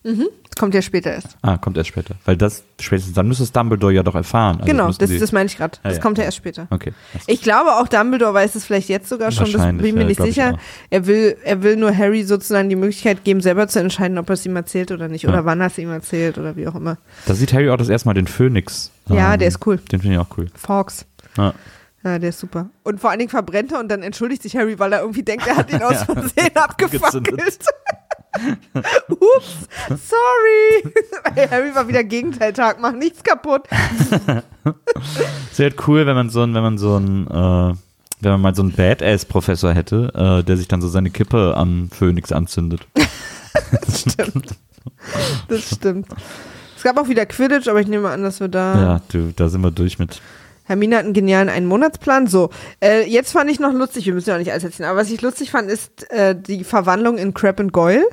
Das kommt ja später erst. Ah, kommt erst später. Weil das spätestens, dann müsste es Dumbledore ja doch erfahren. Also genau, das, das meine ich gerade. Ja, Das ja, kommt ja ja. erst später. Okay. Ich glaube auch Dumbledore weiß es vielleicht jetzt sogar schon, das bin ich mir ja, nicht sicher. Er will, er will nur Harry sozusagen die Möglichkeit geben, selber zu entscheiden, ob er es ihm erzählt oder nicht. Oder wann er es ihm erzählt oder wie auch immer. Da sieht Harry auch das erste Mal den Phönix. Ja, Ähm, der ist cool. Den finde ich auch cool. Fawkes. Ja. Ja, der ist super. Und vor allen Dingen verbrennt er und dann entschuldigt sich Harry, weil er irgendwie denkt, er hat ihn aus Versehen abgefackelt. Ups, sorry. Harry war wieder Gegenteiltag, mach nichts kaputt. Es wäre halt cool, wenn man so ein, wenn man so ein, äh, wenn man mal so einen Badass-Professor hätte, äh, der sich dann so seine Kippe am Phönix anzündet. Stimmt. Das stimmt. Es gab auch wieder Quidditch, aber ich nehme an, dass wir da. Ja, du, da sind wir durch mit. Hermine hat einen genialen Einen-Monatsplan. So, äh, jetzt fand ich noch lustig, wir müssen ja auch nicht alles erzählen, aber was ich lustig fand, ist äh, die Verwandlung in Crab and Goyle.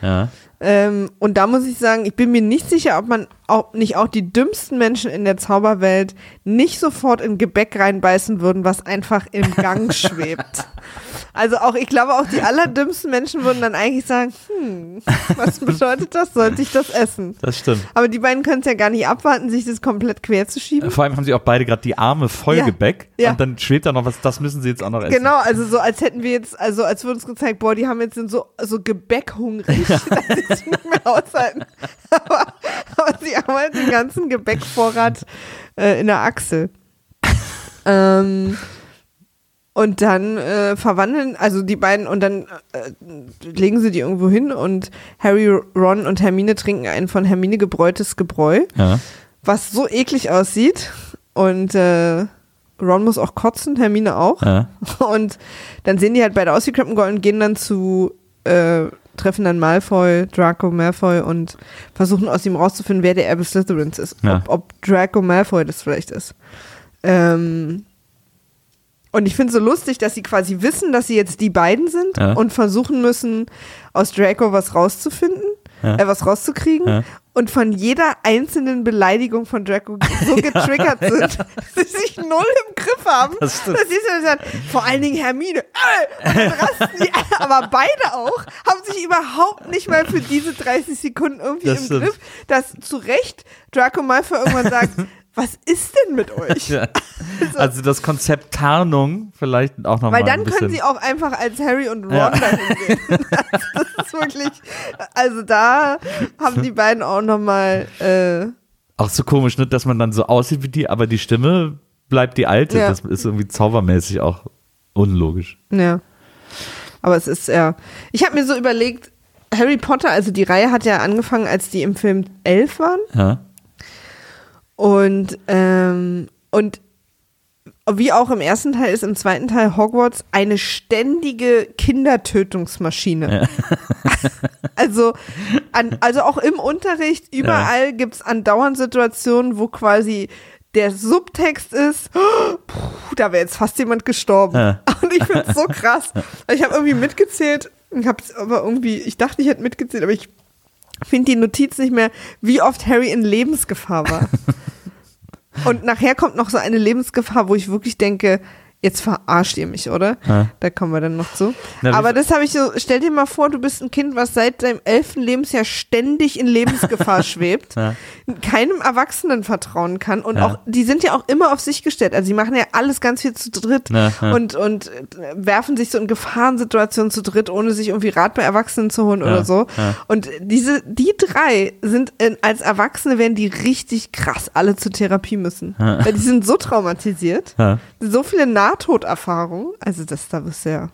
Ja. Ähm, und da muss ich sagen, ich bin mir nicht sicher, ob man auch nicht auch die dümmsten Menschen in der Zauberwelt nicht sofort in Gebäck reinbeißen würden, was einfach im Gang schwebt. Also auch, ich glaube, auch die allerdümmsten Menschen würden dann eigentlich sagen, hm, was bedeutet das? Sollte ich das essen? Das stimmt. Aber die beiden können es ja gar nicht abwarten, sich das komplett quer zu schieben. Vor allem haben sie auch beide gerade die Arme voll Ja, Gebäck ja. und dann schwebt da noch was, das müssen sie jetzt auch noch essen. Genau, also so als hätten wir jetzt, also als würde uns gezeigt, boah, die haben jetzt sind so, so gebäckhungrig, dass sie es nicht mehr aushalten. Aber, aber sie haben halt den ganzen Gebäckvorrat äh, in der Achsel. ähm, und dann äh, verwandeln, also die beiden, und dann äh, legen sie die irgendwo hin und Harry, Ron und Hermine trinken ein von Hermine gebräutes Gebräu Ja. was so eklig aussieht. Und äh, Ron muss auch kotzen, Hermine auch. Ja. Und dann sehen die halt beide aus wie Goyle und gehen dann zu, äh, treffen dann Malfoy, Draco Malfoy und versuchen aus ihm rauszufinden, wer der Erbe Slytherins ist. Ja. Ob, ob Draco Malfoy das vielleicht ist. Ähm, und ich finde es so lustig, dass sie quasi wissen, dass sie jetzt die beiden sind Ja. und versuchen müssen, aus Draco was rauszufinden. Äh, was rauszukriegen Ja. und von jeder einzelnen Beleidigung von Draco so getriggert sind, dass sie sich null im Griff haben. Das stimmt. dass sie so sagen, vor allen Dingen Hermine. Äh, und dann rasten die, aber beide auch, haben sich überhaupt nicht mal für diese 30 Sekunden irgendwie Das im stimmt. Griff, dass zu Recht Draco Malfoy irgendwann sagt, was ist denn mit euch? Ja. Also das Konzept Tarnung vielleicht auch nochmal Weil dann können sie auch einfach als Harry und Ron Ja. dahin gehen. Das, das ist wirklich, also da haben die beiden auch nochmal, äh, auch so komisch, ne, dass man dann so aussieht wie die, aber die Stimme bleibt die alte. Ja. Das ist irgendwie zaubermäßig auch unlogisch. ja. Aber es ist, ja. Ich habe mir so überlegt, Harry Potter, also die Reihe hat ja angefangen, als die im Film elf waren. Ja. Und, ähm, und wie auch im ersten Teil ist im zweiten Teil Hogwarts eine ständige Kindertötungsmaschine. also, an, also auch im Unterricht, überall gibt's andauernd Situationen, wo quasi der Subtext ist, puh, da wäre jetzt fast jemand gestorben. Ja. Und ich finde es so krass. Ich habe irgendwie mitgezählt, ich habe aber irgendwie, ich dachte, ich hätte mitgezählt, aber ich finde die Notiz nicht mehr, wie oft Harry in Lebensgefahr war. Und nachher kommt noch so eine Lebensgefahr, wo ich wirklich denke, jetzt verarscht ihr mich, oder? Ja. Da kommen wir dann noch zu. Na, Aber das habe ich so, stell dir mal vor, du bist ein Kind, was seit deinem elften Lebensjahr ständig in Lebensgefahr schwebt, Ja. keinem Erwachsenen vertrauen kann und Ja. auch, die sind ja auch immer auf sich gestellt. Also sie machen ja alles ganz viel zu dritt und, und äh, werfen sich so in Gefahrensituationen zu dritt, ohne sich irgendwie Rat bei Erwachsenen zu holen oder so. Und diese, die drei sind in, als Erwachsene werden die richtig krass alle zur Therapie müssen. Weil die sind so traumatisiert. So viele Nahtoderfahrungen. Also das da ist ja.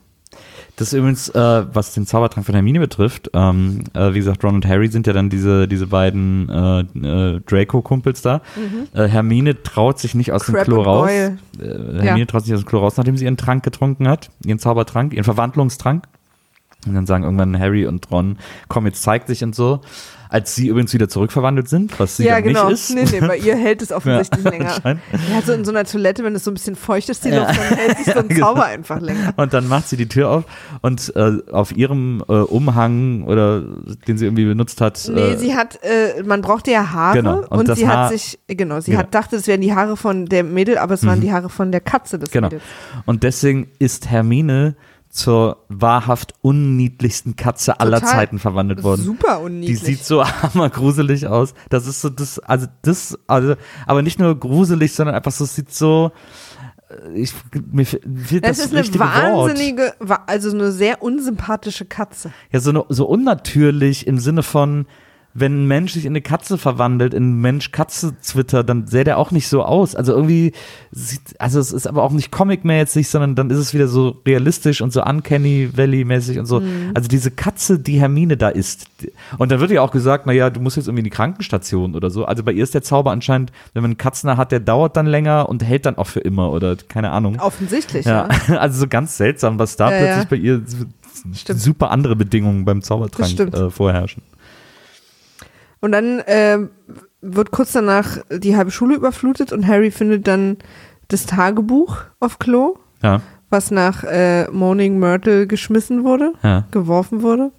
Das ist übrigens, äh, was den Zaubertrank von Hermine betrifft, ähm, äh, wie gesagt, Ron und Harry sind ja dann diese, diese beiden äh, äh, Draco-Kumpels da. Äh, Hermine traut sich nicht aus dem Mhm. Crab Klo und raus. Äh, Hermine Ja. traut sich nicht aus dem Klo raus, nachdem sie ihren Trank getrunken hat, ihren Zaubertrank, ihren Verwandlungstrank. Und dann sagen irgendwann Harry und Ron, komm, jetzt zeig dich und so. Als sie übrigens wieder zurückverwandelt sind, was sie ja, genau. nicht ist. Nee, nee, bei ihr hält es offensichtlich Ja, länger. Ja, so in so einer Toilette, wenn es so ein bisschen feucht ist, die Ja. Luft, dann hält sich so ein genau. Zauber einfach länger. Und dann macht sie die Tür auf und äh, auf ihrem äh, Umhang oder den sie irgendwie benutzt hat. Nee, äh, sie hat, äh, man brauchte ja Haare Genau, und und, sie Haar- hat sich, genau, sie Genau. hat dachte, es wären die Haare von der Mädel, aber es waren die Haare von der Katze des Genau. Mädels. Und deswegen ist Hermine zur wahrhaft unniedlichsten Katze aller Total. Zeiten verwandelt worden. Super Die unniedlich. sieht so hammergruselig aus. Das ist so das, also das, also, aber nicht nur gruselig, sondern einfach so, sieht so, äh, ich, mir fe- fehlt das, das ist eine Wort. wahnsinnige, wa- also eine sehr unsympathische Katze. Ja, so, eine, so unnatürlich im Sinne von, wenn ein Mensch sich in eine Katze verwandelt, in Mensch-Katze-Twitter, dann sähe der auch nicht so aus. Also irgendwie sieht, also es ist aber auch nicht Comic-mäßig, sondern dann ist es wieder so realistisch und so Uncanny Valley-mäßig und so. Mhm. Also diese Katze, die Hermine da ist. Und dann wird ja auch gesagt, naja, du musst jetzt irgendwie in die Krankenstation oder so. Also bei ihr ist der Zauber anscheinend, wenn man einen Katzen hat, der dauert dann länger und hält dann auch für immer oder keine Ahnung. Offensichtlich, Ja, ja. also so ganz seltsam, was da Ja, plötzlich ja. bei ihr Stimmt. super andere Bedingungen beim Zaubertrank äh, vorherrschen. Und dann ähm, wird kurz danach die halbe Schule überflutet und Harry findet dann das Tagebuch auf Klo, Ja, was nach äh, Moaning Myrtle geschmissen wurde, ja. geworfen wurde.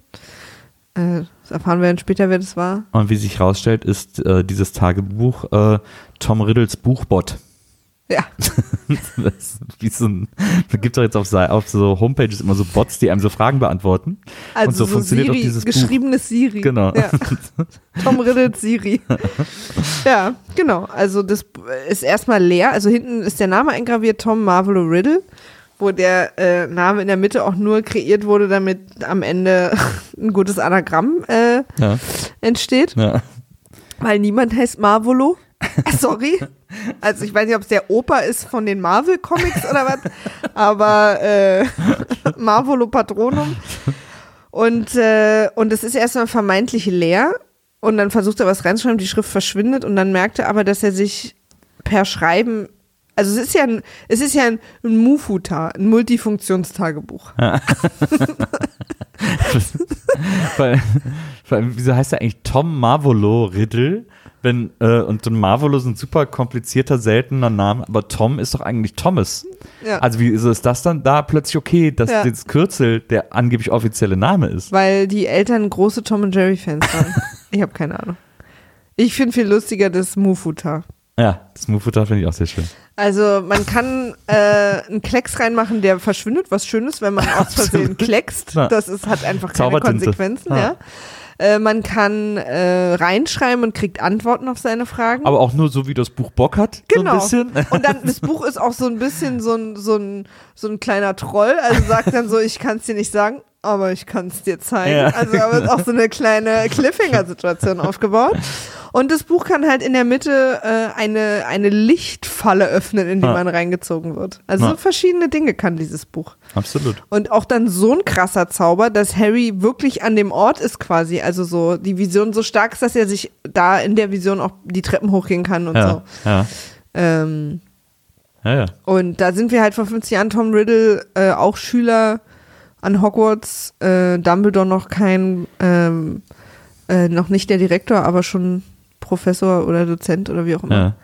Äh, das erfahren wir dann später, wer das war. Und wie sich rausstellt, ist äh, dieses Tagebuch äh, Tom Riddles Buchbot. Ja, Das wie so ein, da gibt doch jetzt auf, auf so Homepages immer so Bots, die einem so Fragen beantworten. also Und so so, funktioniert auch Siri, dieses Buch. geschriebenes Siri. Genau. Ja. Tom Riddles Siri. ja, genau. Also das ist erstmal leer. Also hinten ist der Name eingraviert, Tom Marvolo Riddle, wo der äh, Name in der Mitte auch nur kreiert wurde, damit am Ende ein gutes Anagramm äh, Ja, entsteht. ja. Weil niemand heißt Marvolo. Sorry. Also ich weiß nicht, ob es der Opa ist von den Marvel-Comics oder was, aber äh, Marvolo Patronum. Und, äh, und es ist erstmal vermeintlich leer und dann versucht er was reinzuschreiben, die Schrift verschwindet und dann merkt er aber, dass er sich per Schreiben, also es ist ja ein, es ist ja ein, ein Mufuta, ein Multifunktionstagebuch. Weil, weil, wieso heißt er eigentlich Tom Marvolo Riddle? wenn, äh, und so ein Marvelous ist ein super komplizierter, seltener Name, aber Tom ist doch eigentlich Thomas. Ja. Also wie ist das dann da plötzlich okay, dass Ja. das Kürzel der angeblich offizielle Name ist? Weil die Eltern große Tom und Jerry Fans waren. ich habe keine Ahnung. Ich finde viel lustiger das Mufuta. Ja, das Mufuta finde ich auch sehr schön. Also man kann äh, einen Klecks reinmachen, der verschwindet, was schön ist, wenn man aus Versehen kleckst. Das ist, hat einfach keine. Konsequenzen. Ja. Ja. Äh, man kann äh, reinschreiben und kriegt Antworten auf seine Fragen. Aber auch nur so, wie das Buch Bock hat, Genau. so. Und dann, das Buch ist auch so ein bisschen so ein, so ein, so ein kleiner Troll. Also sagt dann so, ich kann es dir nicht sagen, aber ich kann es dir zeigen. Ja. Also aber auch so eine kleine Cliffhanger-Situation aufgebaut. Und das Buch kann halt in der Mitte äh, eine, eine Lichtfalle öffnen, in die Ja. man reingezogen wird. Also Ja. so verschiedene Dinge kann dieses Buch. Absolut. Und auch dann so ein krasser Zauber, dass Harry wirklich an dem Ort ist quasi. Also so die Vision so stark ist, dass er sich da in der Vision auch die Treppen hochgehen kann und so. ja, Ähm, ja, ja. und da sind wir halt vor 50 Jahren, Tom Riddle, äh, auch Schüler an Hogwarts, äh, Dumbledore noch kein, ähm, äh, noch nicht der Direktor, aber schon Professor oder Dozent oder wie auch immer. ja.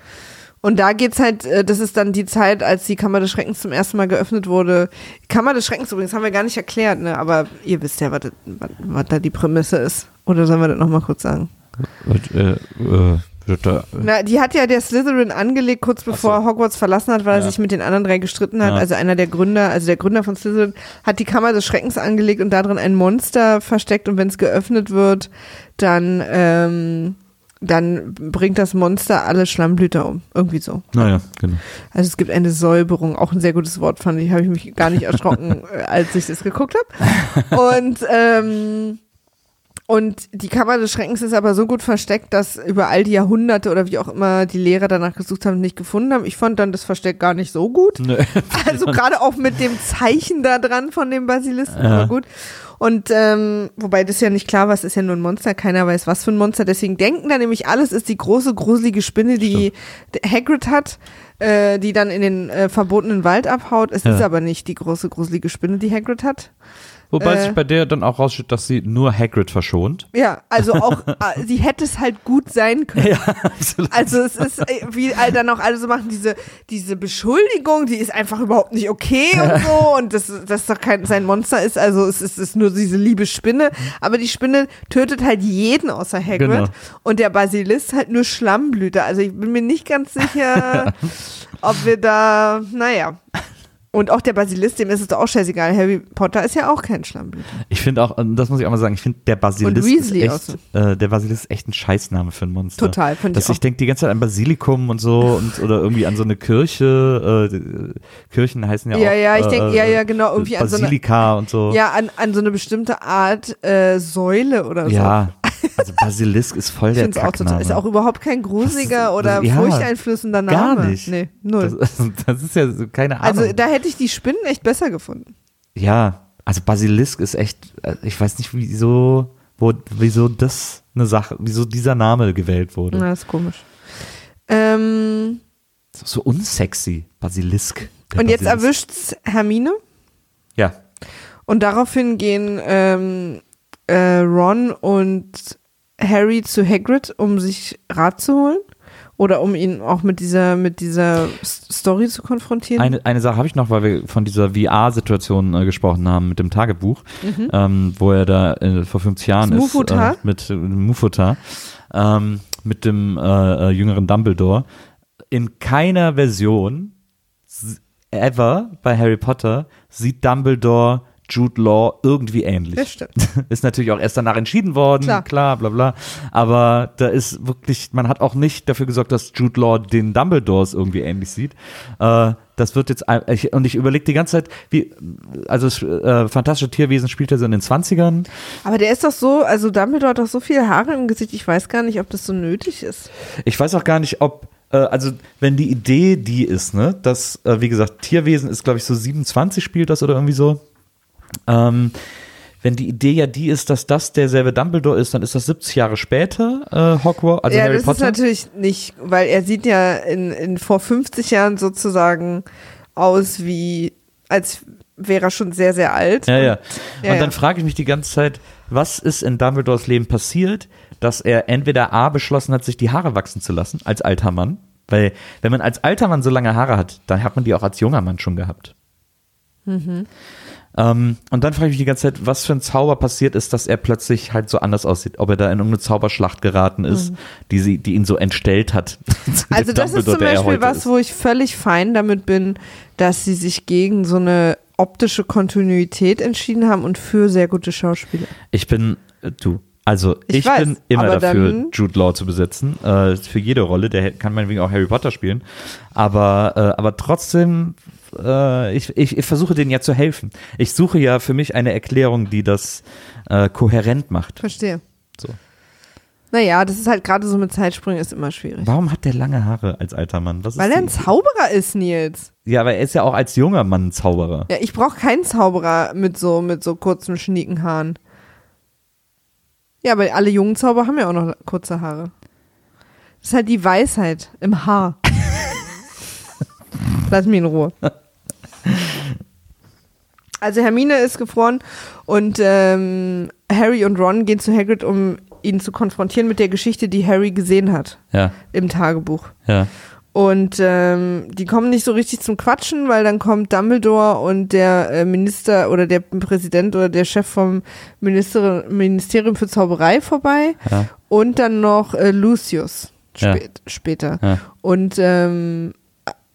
Und da geht's halt, äh, das ist dann die Zeit, als die Kammer des Schreckens zum ersten Mal geöffnet wurde. Kammer des Schreckens übrigens haben wir gar nicht erklärt, ne? aber ihr wisst ja, was, was, was da die Prämisse ist. Oder sollen wir das nochmal kurz sagen? Und, äh, äh, Na, die hat ja der Slytherin angelegt, kurz bevor er Hogwarts verlassen hat, weil er Ja. sich mit den anderen drei gestritten hat. Ja. Also einer der Gründer, also der Gründer von Slytherin, hat die Kammer des Schreckens angelegt und da drin ein Monster versteckt und wenn es geöffnet wird, dann, ähm, dann bringt das Monster alle Schlammblüter um. Irgendwie so. naja, genau. Also es gibt eine Säuberung, auch ein sehr gutes Wort fand ich, habe ich mich gar nicht erschrocken, äh, als ich das geguckt habe. Und ähm, und die Kammer des Schreckens ist aber so gut versteckt, dass über all die Jahrhunderte oder wie auch immer die Lehrer danach gesucht haben und nicht gefunden haben. Ich fand dann das Versteck gar nicht so gut. Nö. Also gerade auch mit dem Zeichen da dran von dem Basilisken, Ja. aber gut. Und ähm, wobei das ja nicht klar war, es ist ja nur ein Monster, keiner weiß, was für ein Monster. Deswegen denken da nämlich alles ist die große, gruselige Spinne, die Hagrid hat, äh, die dann in den äh, verbotenen Wald abhaut. Es Ja. ist aber nicht die große, gruselige Spinne, die Hagrid hat. Wobei Äh. sich bei der dann auch raussteht, dass sie nur Hagrid verschont. Ja, also auch, äh, sie hätte es halt gut sein können. Ja, absolut. Also es ist, äh, wie dann auch alle so machen, diese, diese Beschuldigung, die ist einfach überhaupt nicht okay und so und das, das doch kein sein Monster ist, also es ist, es ist nur diese liebe Spinne, aber die Spinne tötet halt jeden außer Hagrid Genau. und der Basilisk halt nur Schlammblüter. Also ich bin mir nicht ganz sicher, ob wir da, naja. Und auch der Basilisk, dem ist es doch auch scheißegal. Harry Potter ist ja auch kein Schlammblüter. Ich finde auch, das muss ich auch mal sagen, ich finde der Basilisk ist echt, außen. äh, der Basilisk ist echt ein Scheißname für ein Monster. Total, finde ich Dass ich denke die ganze Zeit an Basilikum und so und oder irgendwie an so eine Kirche. Äh, Kirchen heißen ja, Ja, auch. ja, ich äh, denke, ja, ja, genau, irgendwie an so eine, Basilika und so. ja, an, an so eine bestimmte Art äh, Säule oder so. Ja, also Basilisk ist voll der es auch total. Kackname. Ist auch überhaupt kein gruseliger Das- oder ja, furchteinflößender gar Name. nicht. Nee, null. das, das ist ja so, keine Ahnung. also da hätte ich die Spinnen echt besser gefunden. ja, also Basilisk ist echt, äh, ich weiß nicht, wieso, wo, wieso das eine Sache, wieso dieser Name gewählt wurde. Na, ist komisch. Ähm, So, so unsexy, Basilisk. Und jetzt Basilisk. erwischt's Hermine Ja, und daraufhin gehen ähm, äh, Ron und Harry zu Hagrid, um sich Rat zu holen. Oder um ihn auch mit dieser, mit dieser Story zu konfrontieren. Eine, eine Sache habe ich noch, weil wir von dieser VR-Situation äh, gesprochen haben mit dem Tagebuch, ähm, wo er da äh, vor 50 Jahren Das ist. Mufutar? Äh, mit äh, Mufutar, ähm, mit dem äh, jüngeren Dumbledore. In keiner Version ever bei Harry Potter sieht Dumbledore Jude Law irgendwie ähnlich. Das stimmt. Ist natürlich auch erst danach entschieden worden, Klar. klar. bla bla. Aber da ist wirklich, man hat auch nicht dafür gesorgt, dass Jude Law den Dumbledores irgendwie ähnlich sieht. Äh, das wird jetzt, ich, und ich überlege die ganze Zeit, wie, also äh, Fantastische Tierwesen spielt er so in den 20ern. Aber der ist doch so, also Dumbledore hat doch so viele Haare im Gesicht, ich weiß gar nicht, ob das so nötig ist. Ich weiß auch gar nicht, ob, äh, also wenn die Idee die ist, ne, dass, äh, wie gesagt, Tierwesen ist, glaube ich, so 27 spielt das oder irgendwie so. Ähm, wenn die Idee ja die ist, dass das derselbe Dumbledore ist, dann ist das 70 Jahre später äh, Hogwarts, also ja, Harry das Potter. ist natürlich nicht, weil er sieht ja in, in vor 50 Jahren sozusagen aus wie, als wäre er schon sehr, sehr alt. Ja, ja. Ja, und dann ja. frage ich mich die ganze Zeit, was ist in Dumbledores Leben passiert, dass er entweder A beschlossen hat, sich die Haare wachsen zu lassen als alter Mann, weil wenn man als alter Mann so lange Haare hat, dann hat man die auch als junger Mann schon gehabt. Ähm, und dann frage ich mich die ganze Zeit, was für ein Zauber passiert ist, dass er plötzlich halt so anders aussieht. Ob er da in irgendeine Zauberschlacht geraten ist, die, sie, die ihn so entstellt hat. Also das ist zum Beispiel was, ist. wo ich völlig fein damit bin, dass sie sich gegen so eine optische Kontinuität entschieden haben und für sehr gute Schauspieler. Ich bin, äh, du, also Ich ich, weiß, bin immer dafür, Jude Law zu besetzen, äh, für jede Rolle, der kann meinetwegen auch Harry Potter spielen, aber, äh, aber trotzdem, äh, ich, ich, ich versuche denen ja zu helfen. Ich suche ja für mich eine Erklärung, die das äh, kohärent macht. Verstehe. So. Naja, das ist halt gerade so mit Zeitsprüngen ist immer schwierig. Warum hat der lange Haare als alter Mann? Was Weil er ein Zauberer ist, Nils. Ja, aber er ist ja auch als junger Mann ein Zauberer. Ja, ich brauche keinen Zauberer mit so, mit so kurzen, schnieken Haaren. Ja, aber alle jungen Zauberer haben ja auch noch kurze Haare. Das ist halt die Weisheit im Haar. Lass mich in Ruhe. Also Hermine ist gefroren und ähm, Harry und Ron gehen zu Hagrid, um ihn zu konfrontieren mit der Geschichte, die Harry gesehen hat Ja, im Tagebuch. ja. Und ähm, die kommen nicht so richtig zum Quatschen, weil dann kommt Dumbledore und der äh, Minister oder der Präsident oder der Chef vom Minister Ministerium für Zauberei vorbei Ja. und dann noch äh, Lucius Ja. spät, später. Ja. Und ähm,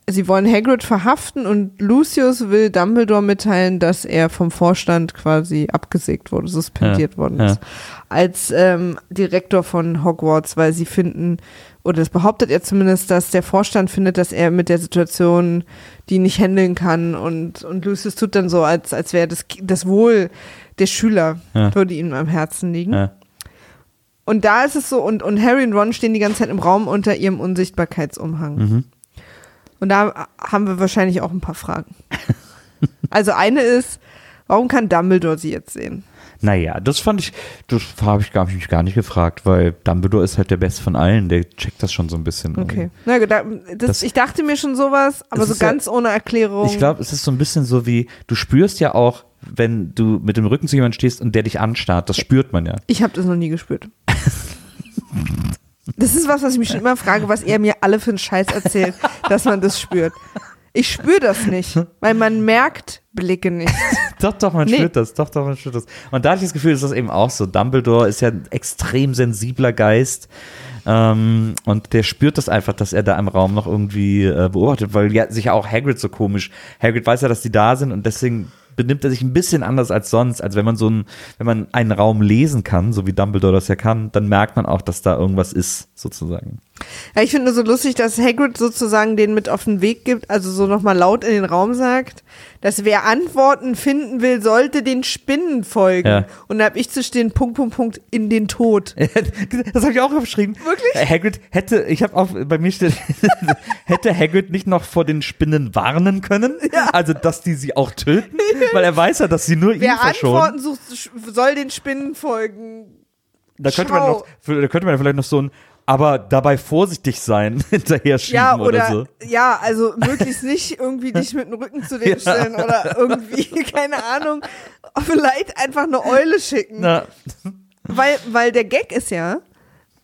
sie wollen Hagrid verhaften und Lucius will Dumbledore mitteilen, dass er vom Vorstand quasi abgesägt wurde, suspendiert Ja. worden Ja. ist. Als ähm, Direktor von Hogwarts, weil sie finden, oder das behauptet er zumindest, dass der Vorstand findet, dass er mit der Situation die nicht handeln kann und, und Lucius tut dann so, als, als wäre das, das Wohl der Schüler, Ja. würde ihm am Herzen liegen. Ja. Und da ist es so, und, und Harry und Ron stehen die ganze Zeit im Raum unter ihrem Unsichtbarkeitsumhang. Mhm. Und da haben wir wahrscheinlich auch ein paar Fragen. also eine ist, warum kann Dumbledore sie jetzt sehen? Naja, das fand ich, das habe ich gar, hab ich mich gar nicht gefragt, weil Dumbledore ist halt der Beste von allen, der checkt das schon so ein bisschen. Okay. Na, da, das, Das- ich dachte mir schon sowas, aber so ist ja- ganz ohne Erklärung. Ich glaube, es ist so ein bisschen so wie, du spürst ja auch, wenn du mit dem Rücken zu jemandem stehst und der dich anstarrt, das spürt man ja. Ich habe das noch nie gespürt. Das ist was, was ich mich schon immer frage, was er mir alle für einen Scheiß erzählt, dass man das spürt. Ich spüre das nicht, weil man merkt Blicke nicht. Doch, doch, man Nee. spürt das, doch, doch, man spürt das. Und da hatte ich das Gefühl, ist das eben auch so. Dumbledore ist ja ein extrem sensibler Geist. Ähm, und der spürt das einfach, dass er da im Raum noch irgendwie äh, beobachtet, weil ja sich ja auch Hagrid so komisch. Hagrid weiß ja, dass die da sind und deswegen benimmt er sich ein bisschen anders als sonst. als wenn man so ein, wenn man einen Raum lesen kann, so wie Dumbledore das ja kann, dann merkt man auch, dass da irgendwas ist, sozusagen. Ja, ich finde nur so lustig, dass Hagrid sozusagen den mit auf den Weg gibt, also so nochmal laut in den Raum sagt, dass wer Antworten finden will, sollte den Spinnen folgen. Ja. Und da habe ich zu stehen, Punkt, Punkt, Punkt, in den Tod. Das habe ich auch geschrieben. Wirklich? Äh, Hagrid hätte, ich habe auch bei mir steht, hätte Hagrid nicht noch vor den Spinnen warnen können, also dass die sie auch töten, weil er weiß ja, dass sie nur ihn Wer verschonen. Antworten sucht, soll den Spinnen folgen. Da könnte man noch, da könnte man vielleicht noch so ein, aber dabei vorsichtig sein hinterher schieben Ja, oder, oder, so. ja, also möglichst nicht irgendwie dich mit dem Rücken zu dem stellen oder irgendwie, keine Ahnung, vielleicht einfach eine Eule schicken. Na, Weil, weil der Gag ist ja,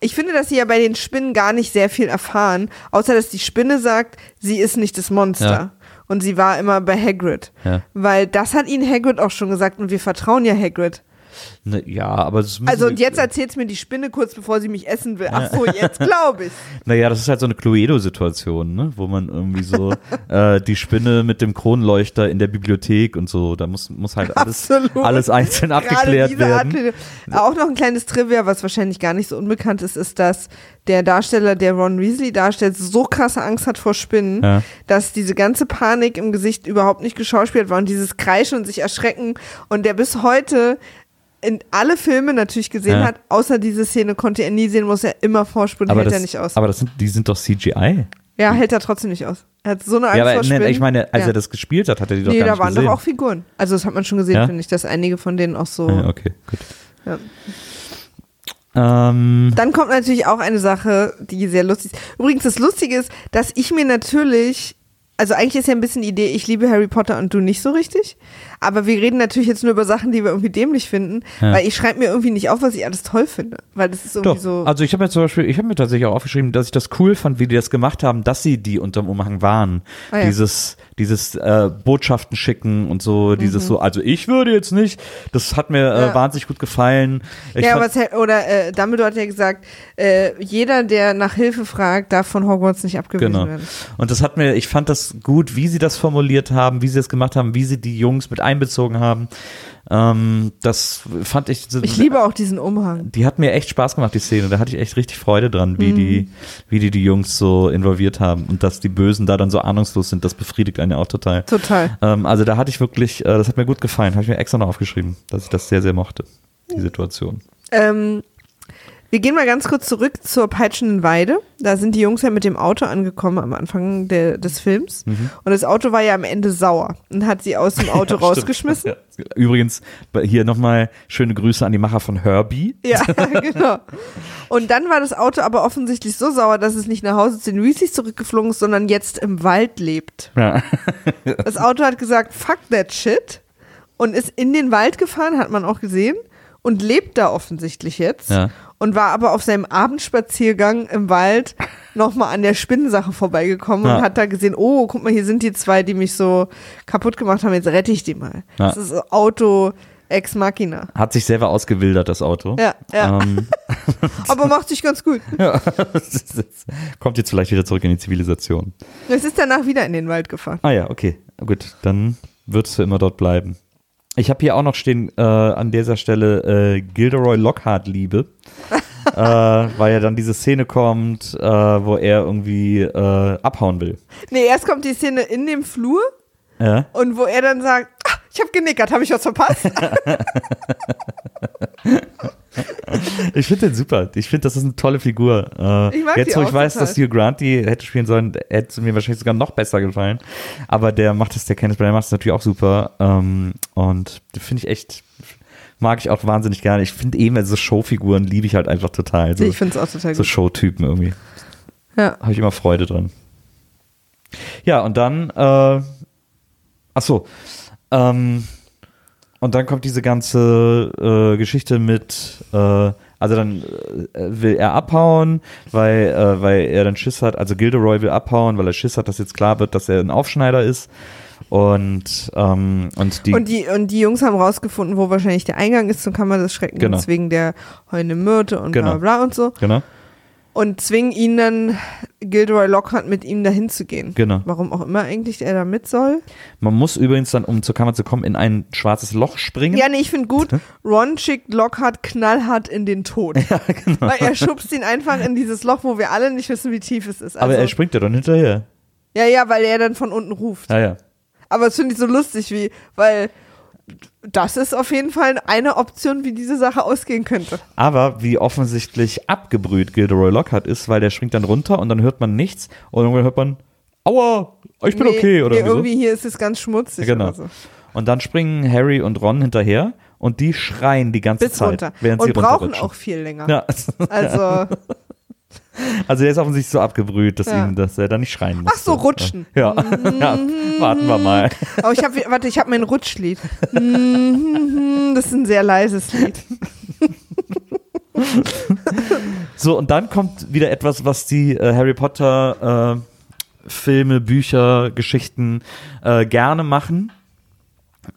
ich finde, dass sie ja bei den Spinnen gar nicht sehr viel erfahren, außer dass die Spinne sagt, sie ist nicht das Monster. Ja. Und sie war immer bei Hagrid. Ja. Weil das hat ihnen Hagrid auch schon gesagt und wir vertrauen ja Hagrid. Ne, ja, aber das Also und jetzt erzählt mir die Spinne kurz, bevor sie mich essen will. Ach so, jetzt glaube ich. Naja, das ist halt so eine Cluedo-Situation, ne? wo man irgendwie so äh, die Spinne mit dem Kronleuchter in der Bibliothek und so, da muss, muss halt alles, Absolut. alles einzeln abgeklärt werden. Auch noch ein kleines Trivia, was wahrscheinlich gar nicht so unbekannt ist, ist, dass der Darsteller, der Ron Weasley darstellt, so krasse Angst hat vor Spinnen, Ja. dass diese ganze Panik im Gesicht überhaupt nicht geschauspielt war und dieses Kreischen und sich erschrecken und der bis heute in alle Filme natürlich gesehen Ja. hat, außer diese Szene konnte er nie sehen, muss er immer vorspulen, Aber, hält das, er nicht aus. aber das sind, die sind doch CGI. ja, hält er trotzdem nicht aus. Er hat so eine Angst Ja, aber vor Spinnen. ne, ich meine, als ja. er das gespielt hat, hat er die doch Nee, gar da nicht waren gesehen. doch auch Figuren. Also das hat man schon gesehen, Ja? finde ich, dass einige von denen auch so. ja, okay, gut. Ähm, Dann kommt natürlich auch eine Sache, die sehr lustig ist. Übrigens, das Lustige ist, dass ich mir natürlich also eigentlich ist ja ein bisschen die Idee, ich liebe Harry Potter und du nicht so richtig. Aber wir reden natürlich jetzt nur über Sachen, die wir irgendwie dämlich finden, Ja. weil ich schreibe mir irgendwie nicht auf, was ich alles toll finde. Weil das ist irgendwie Doch. so. Also ich habe mir zum Beispiel, ich habe mir tatsächlich auch aufgeschrieben, dass ich das cool fand, wie die das gemacht haben, dass sie die unterm Umhang waren. Ah, ja. Dieses, dieses äh, Botschaften schicken und so, dieses so, also ich würde jetzt nicht. Das hat mir äh, Mhm. Ja. wahnsinnig gut gefallen. Ich ja, fand- was, Har- oder äh, Dumbledore hat ja gesagt, äh, jeder, der nach Hilfe fragt, darf von Hogwarts nicht abgewiesen Genau. werden. Und das hat mir, ich fand das gut, wie sie das formuliert haben, wie sie das gemacht haben, wie sie die Jungs mit einbezogen haben. Ähm, das fand ich. so- Ich liebe auch diesen Umhang. Die hat mir echt Spaß gemacht, die Szene. Da hatte ich echt richtig Freude dran, wie Mhm. die, wie die die Jungs so involviert haben und dass die Bösen da dann so ahnungslos sind. Das befriedigt einen ja auch total. Total. Ähm, also da hatte ich wirklich, äh, das hat mir gut gefallen. Habe ich mir extra noch aufgeschrieben, dass ich das sehr, sehr mochte, die Situation. Ähm, wir gehen mal ganz kurz zurück zur peitschenden Weide. Da sind die Jungs ja mit dem Auto angekommen am Anfang der, des Films. Mhm. Und das Auto war ja am Ende sauer und hat sie aus dem Auto rausgeschmissen. Ja. Übrigens, hier nochmal schöne Grüße an die Macher von Herbie. Ja, genau. Und dann war das Auto aber offensichtlich so sauer, dass es nicht nach Hause zu den Weasleys zurückgeflogen ist, sondern jetzt im Wald lebt. Ja. Das Auto hat gesagt, fuck that shit und ist in den Wald gefahren, hat man auch gesehen und lebt da offensichtlich jetzt Ja. Und war aber auf seinem Abendspaziergang im Wald nochmal an der Spinnensache vorbeigekommen Ja. und hat da gesehen, oh, guck mal, hier sind die zwei, die mich so kaputt gemacht haben, jetzt rette ich die mal. Ja. Das ist Auto Ex Machina. Hat sich selber ausgewildert, das Auto. Ja, ja. Ähm, Aber macht sich ganz gut. kommt jetzt vielleicht wieder zurück in die Zivilisation. Es ist danach wieder in den Wald gefahren. Ah ja, okay. Gut, dann würdest du immer dort bleiben. Ich habe hier auch noch stehen äh, an dieser Stelle äh, Gilderoy Lockhart Liebe. äh, weil ja dann diese Szene kommt, äh, wo er irgendwie äh, abhauen will. Nee, erst kommt die Szene in dem Flur Ja. und wo er dann sagt, ah, ich habe genickert, habe ich was verpasst? Ich finde den super. Ich finde, das ist eine tolle Figur. Äh, Ich mag jetzt, wo ich weiß, total. dass Hugh Grant die hätte spielen sollen, hätte es mir wahrscheinlich sogar noch besser gefallen. Aber der macht es, der Kenneth Branagh macht es natürlich auch super. Ähm, und finde ich echt, mag ich auch wahnsinnig gerne. Ich finde eben so Showfiguren liebe ich halt einfach total. So, ich finde es auch total so gut. Showtypen irgendwie. Ja. Habe ich immer Freude dran. Ja, und dann, äh, ach so, ähm, und dann kommt diese ganze äh, Geschichte mit, äh, also dann äh, will er abhauen, weil, äh, weil er dann Schiss hat, also Gilderoy will abhauen, weil er Schiss hat, dass jetzt klar wird, dass er ein Aufschneider ist. Und, ähm, und die, Und die, und die Jungs haben rausgefunden, wo wahrscheinlich der Eingang ist zum Kammer des Schreckens, Genau. wegen der heulenden Myrte und Genau. bla bla bla und so. genau, Und zwingen ihn dann, Gilderoy Lockhart, mit ihm dahin zu gehen. genau. Warum auch immer eigentlich er da mit soll. Man muss übrigens dann, um zur Kammer zu kommen, in ein schwarzes Loch springen. Ja, nee, ich finde gut, Ron schickt Lockhart knallhart in den Tod. genau. Weil er schubst ihn einfach in dieses Loch, wo wir alle nicht wissen, wie tief es ist. Also, Aber er springt ja dann hinterher. ja, ja, weil er dann von unten ruft. Ja, ja. Aber das finde ich so lustig, wie, weil das ist auf jeden Fall eine Option, wie diese Sache ausgehen könnte. Aber wie offensichtlich abgebrüht Gilderoy Lockhart ist, weil der springt dann runter und dann hört man nichts und irgendwann hört man, aua, ich bin Nee, okay oder nee, irgendwie so. hier ist es ganz schmutzig Genau. oder so. Und dann springen Harry und Ron hinterher und die schreien die ganze Bis Zeit, runter. während sie Und brauchen runterrutschen. auch viel länger. Ja, Also, also er ist offensichtlich so abgebrüht, dass, Ja. ihm, dass er da nicht schreien muss. ach so, rutschen. Ja, ja, warten wir mal. Aber ich habe, warte, ich habe mein Rutschlied. Das ist ein sehr leises Lied. So, und dann kommt wieder etwas, was die äh, Harry Potter äh, Filme, Bücher, Geschichten äh, gerne machen.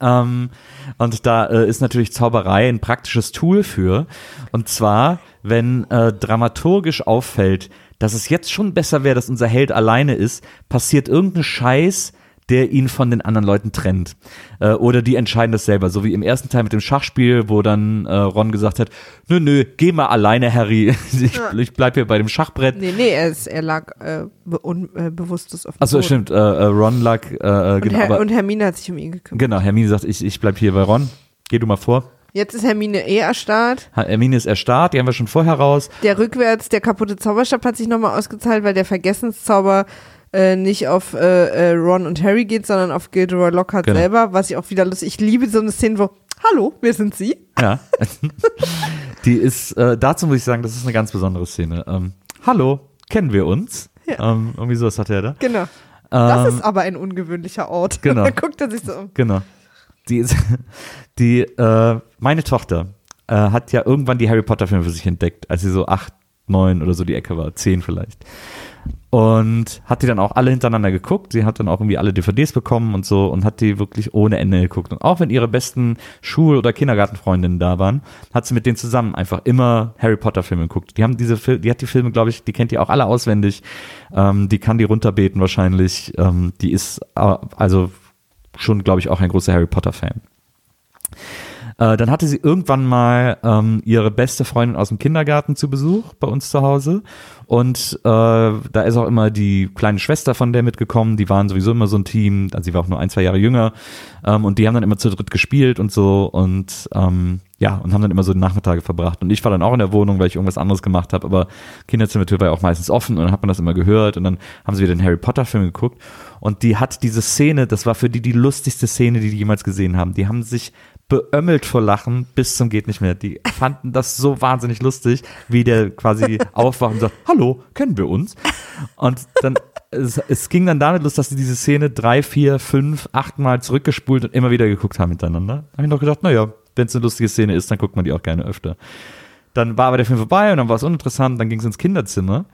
Ähm, und da äh, ist natürlich Zauberei ein praktisches Tool für. Und zwar, wenn äh, dramaturgisch auffällt, dass es jetzt schon besser wäre, dass unser Held alleine ist, passiert irgendein Scheiß, der ihn von den anderen Leuten trennt. Äh, oder die entscheiden das selber. So wie im ersten Teil mit dem Schachspiel, wo dann äh, Ron gesagt hat, nö, nö, geh mal alleine, Harry. Ich, ich bleib hier bei dem Schachbrett. Nee, nee, er, ist, er lag äh, be un, äh, auf dem Achso, stimmt. Äh, äh, Ron lag, Und, genau, Her und Hermine hat sich um ihn gekümmert. genau, Hermine sagt, ich, ich bleib hier bei Ron. Geh du mal vor. Jetzt ist Hermine eh erstarrt. Hermine ist erstarrt, die haben wir schon vorher raus. Der rückwärts, der kaputte Zauberstab hat sich nochmal ausgezahlt, weil der Vergessenszauber äh, nicht auf äh, äh, Ron und Harry geht, sondern auf Gilderoy Lockhart Genau. selber, was ich auch wieder lustig. Ich liebe so eine Szene, wo, hallo, wer sind Sie? Ja. die ist, äh, dazu muss ich sagen, das ist eine ganz besondere Szene. Ähm, hallo, kennen wir uns? Ja. Ähm, irgendwie sowas hat er da. Genau. Das Ähm, ist aber ein ungewöhnlicher Ort. genau. da guckt er sich so um. Genau. Die, ist- die äh, meine Tochter äh, hat ja irgendwann die Harry Potter Filme für sich entdeckt, als sie so acht, neun oder so die Ecke war, zehn vielleicht. Und hat die dann auch alle hintereinander geguckt. Sie hat dann auch irgendwie alle DVDs bekommen und so und hat die wirklich ohne Ende geguckt. Und auch wenn ihre besten Schul- oder Kindergartenfreundinnen da waren, hat sie mit denen zusammen einfach immer Harry Potter Filme geguckt. Die haben diese Fil die hat die Filme, glaube ich, die kennt die auch alle auswendig. Ähm, die kann die runterbeten wahrscheinlich. Ähm, die ist äh, also schon, glaube ich, auch ein großer Harry Potter Fan. Äh, dann hatte sie irgendwann mal ähm, ihre beste Freundin aus dem Kindergarten zu Besuch bei uns zu Hause. Und äh, da ist auch immer die kleine Schwester von der mitgekommen. Die waren sowieso immer so ein Team. Also sie war auch nur ein, zwei Jahre jünger. Ähm, und die haben dann immer zu dritt gespielt und so. Und ähm, ja, und haben dann immer so Nachmittage verbracht. Und ich war dann auch in der Wohnung, weil ich irgendwas anderes gemacht habe. Aber Kinderzimmertür war ja auch meistens offen und dann hat man das immer gehört. Und dann haben sie wieder den Harry Potter Film geguckt. Und die hat diese Szene, das war für die die lustigste Szene, die die jemals gesehen haben. Die haben sich beömmelt vor Lachen bis zum geht nicht mehr. Die fanden das so wahnsinnig lustig, wie der quasi aufwacht und sagt, hallo, kennen wir uns? Und dann, es, es ging dann damit los, dass sie diese Szene drei, vier, fünf, acht Mal zurückgespult und immer wieder geguckt haben miteinander. Da habe ich noch gedacht, naja, wenn es eine lustige Szene ist, dann guckt man die auch gerne öfter. Dann war aber der Film vorbei und dann war es uninteressant, dann ging es ins Kinderzimmer.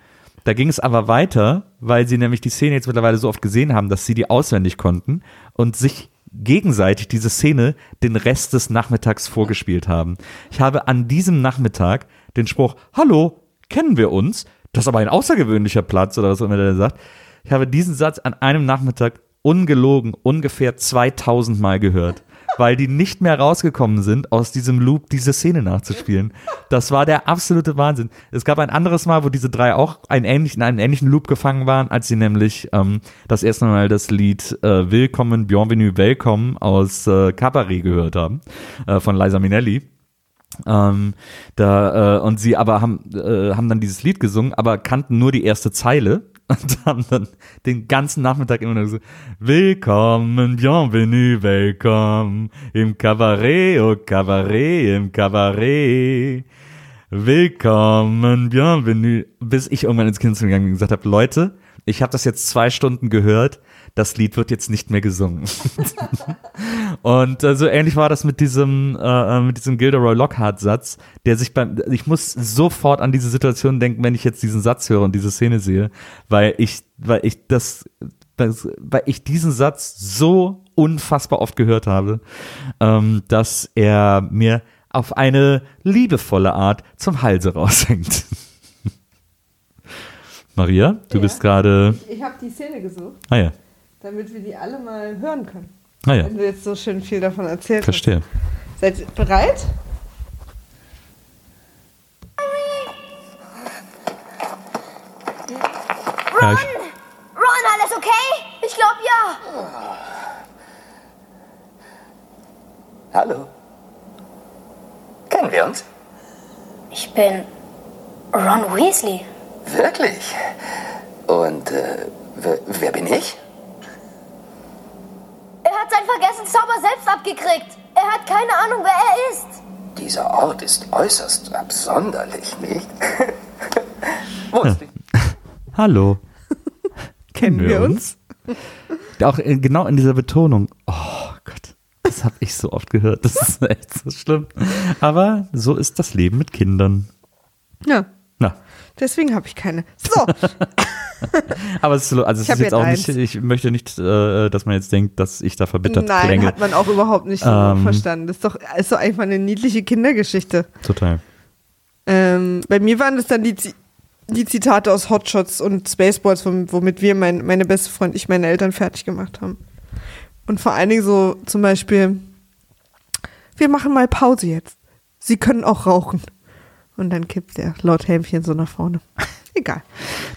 Da ging es aber weiter, weil sie nämlich die Szene jetzt mittlerweile so oft gesehen haben, dass sie die auswendig konnten und sich gegenseitig diese Szene den Rest des Nachmittags vorgespielt haben. Ich habe an diesem Nachmittag den Spruch, hallo, kennen wir uns? Das ist aber ein außergewöhnlicher Platz oder was auch immer der sagt. Ich habe diesen Satz an einem Nachmittag ungelogen ungefähr 2000 Mal gehört, weil die nicht mehr rausgekommen sind, aus diesem Loop diese Szene nachzuspielen. Das war der absolute Wahnsinn. Es gab ein anderes Mal, wo diese drei auch einen ähnlichen, in einem ähnlichen Loop gefangen waren, als sie nämlich ähm, das erste Mal das Lied äh, Willkommen, Bienvenue, Welcome aus äh, Cabaret gehört haben, äh, von Liza Minnelli. Ähm, da, äh, und sie aber haben, äh, haben dann dieses Lied gesungen, aber kannten nur die erste Zeile und haben dann den ganzen Nachmittag immer nur so Willkommen, bienvenue, welcome im Cabaret, oh Cabaret, im Cabaret. Willkommen, bienvenue. Bis ich irgendwann ins Kinderzimmer gegangen bin und gesagt habe, Leute, ich habe das jetzt zwei Stunden gehört, das Lied wird jetzt nicht mehr gesungen. Und äh, so ähnlich war das mit diesem, äh, mit diesem Gilderoy Lockhart-Satz, der sich beim, ich muss sofort an diese Situation denken, wenn ich jetzt diesen Satz höre und diese Szene sehe, weil ich, weil ich das, das weil ich diesen Satz so unfassbar oft gehört habe, ähm, dass er mir auf eine liebevolle Art zum Halse raushängt. Maria, du Ja. bist gerade, Ich habe die Szene gesucht, ah ja, damit wir die alle mal hören können. ah ja, Wenn du jetzt so schön viel davon erzählt verstehe. hast. Seid ihr bereit? Ich, Ron, alles okay? Ich glaube ja. Hallo. Kennen wir uns? Ich bin Ron Weasley. Wirklich? Und äh, wer, wer bin ich? Er hat seinen vergessenen Zauber selbst abgekriegt. Er hat keine Ahnung, wer er ist. Dieser Ort ist äußerst absonderlich, nicht? Wo ist die? Hallo. Kennen wir wir uns? Auch in, genau in dieser Betonung. Oh Gott, das habe ich so oft gehört. Das ist echt so schlimm. Aber so ist das Leben mit Kindern. Ja. Deswegen habe ich keine. So, aber es ist, so- also es ist jetzt auch nicht, eins. ich möchte nicht, äh, dass man jetzt denkt, dass ich da verbittert nein, klänge. hat man auch überhaupt nicht Ähm. verstanden. Das ist doch, ist doch einfach eine niedliche Kindergeschichte. Total. Ähm, bei mir waren das dann die, die Zitate aus Hotshots und Spaceballs, wom- womit wir, mein, meine beste Freund, ich, meine Eltern fertig gemacht haben. Und vor allen Dingen so zum Beispiel, wir machen mal Pause jetzt. Sie können auch rauchen. Und dann kippt der laut Helmchen so nach vorne. Egal.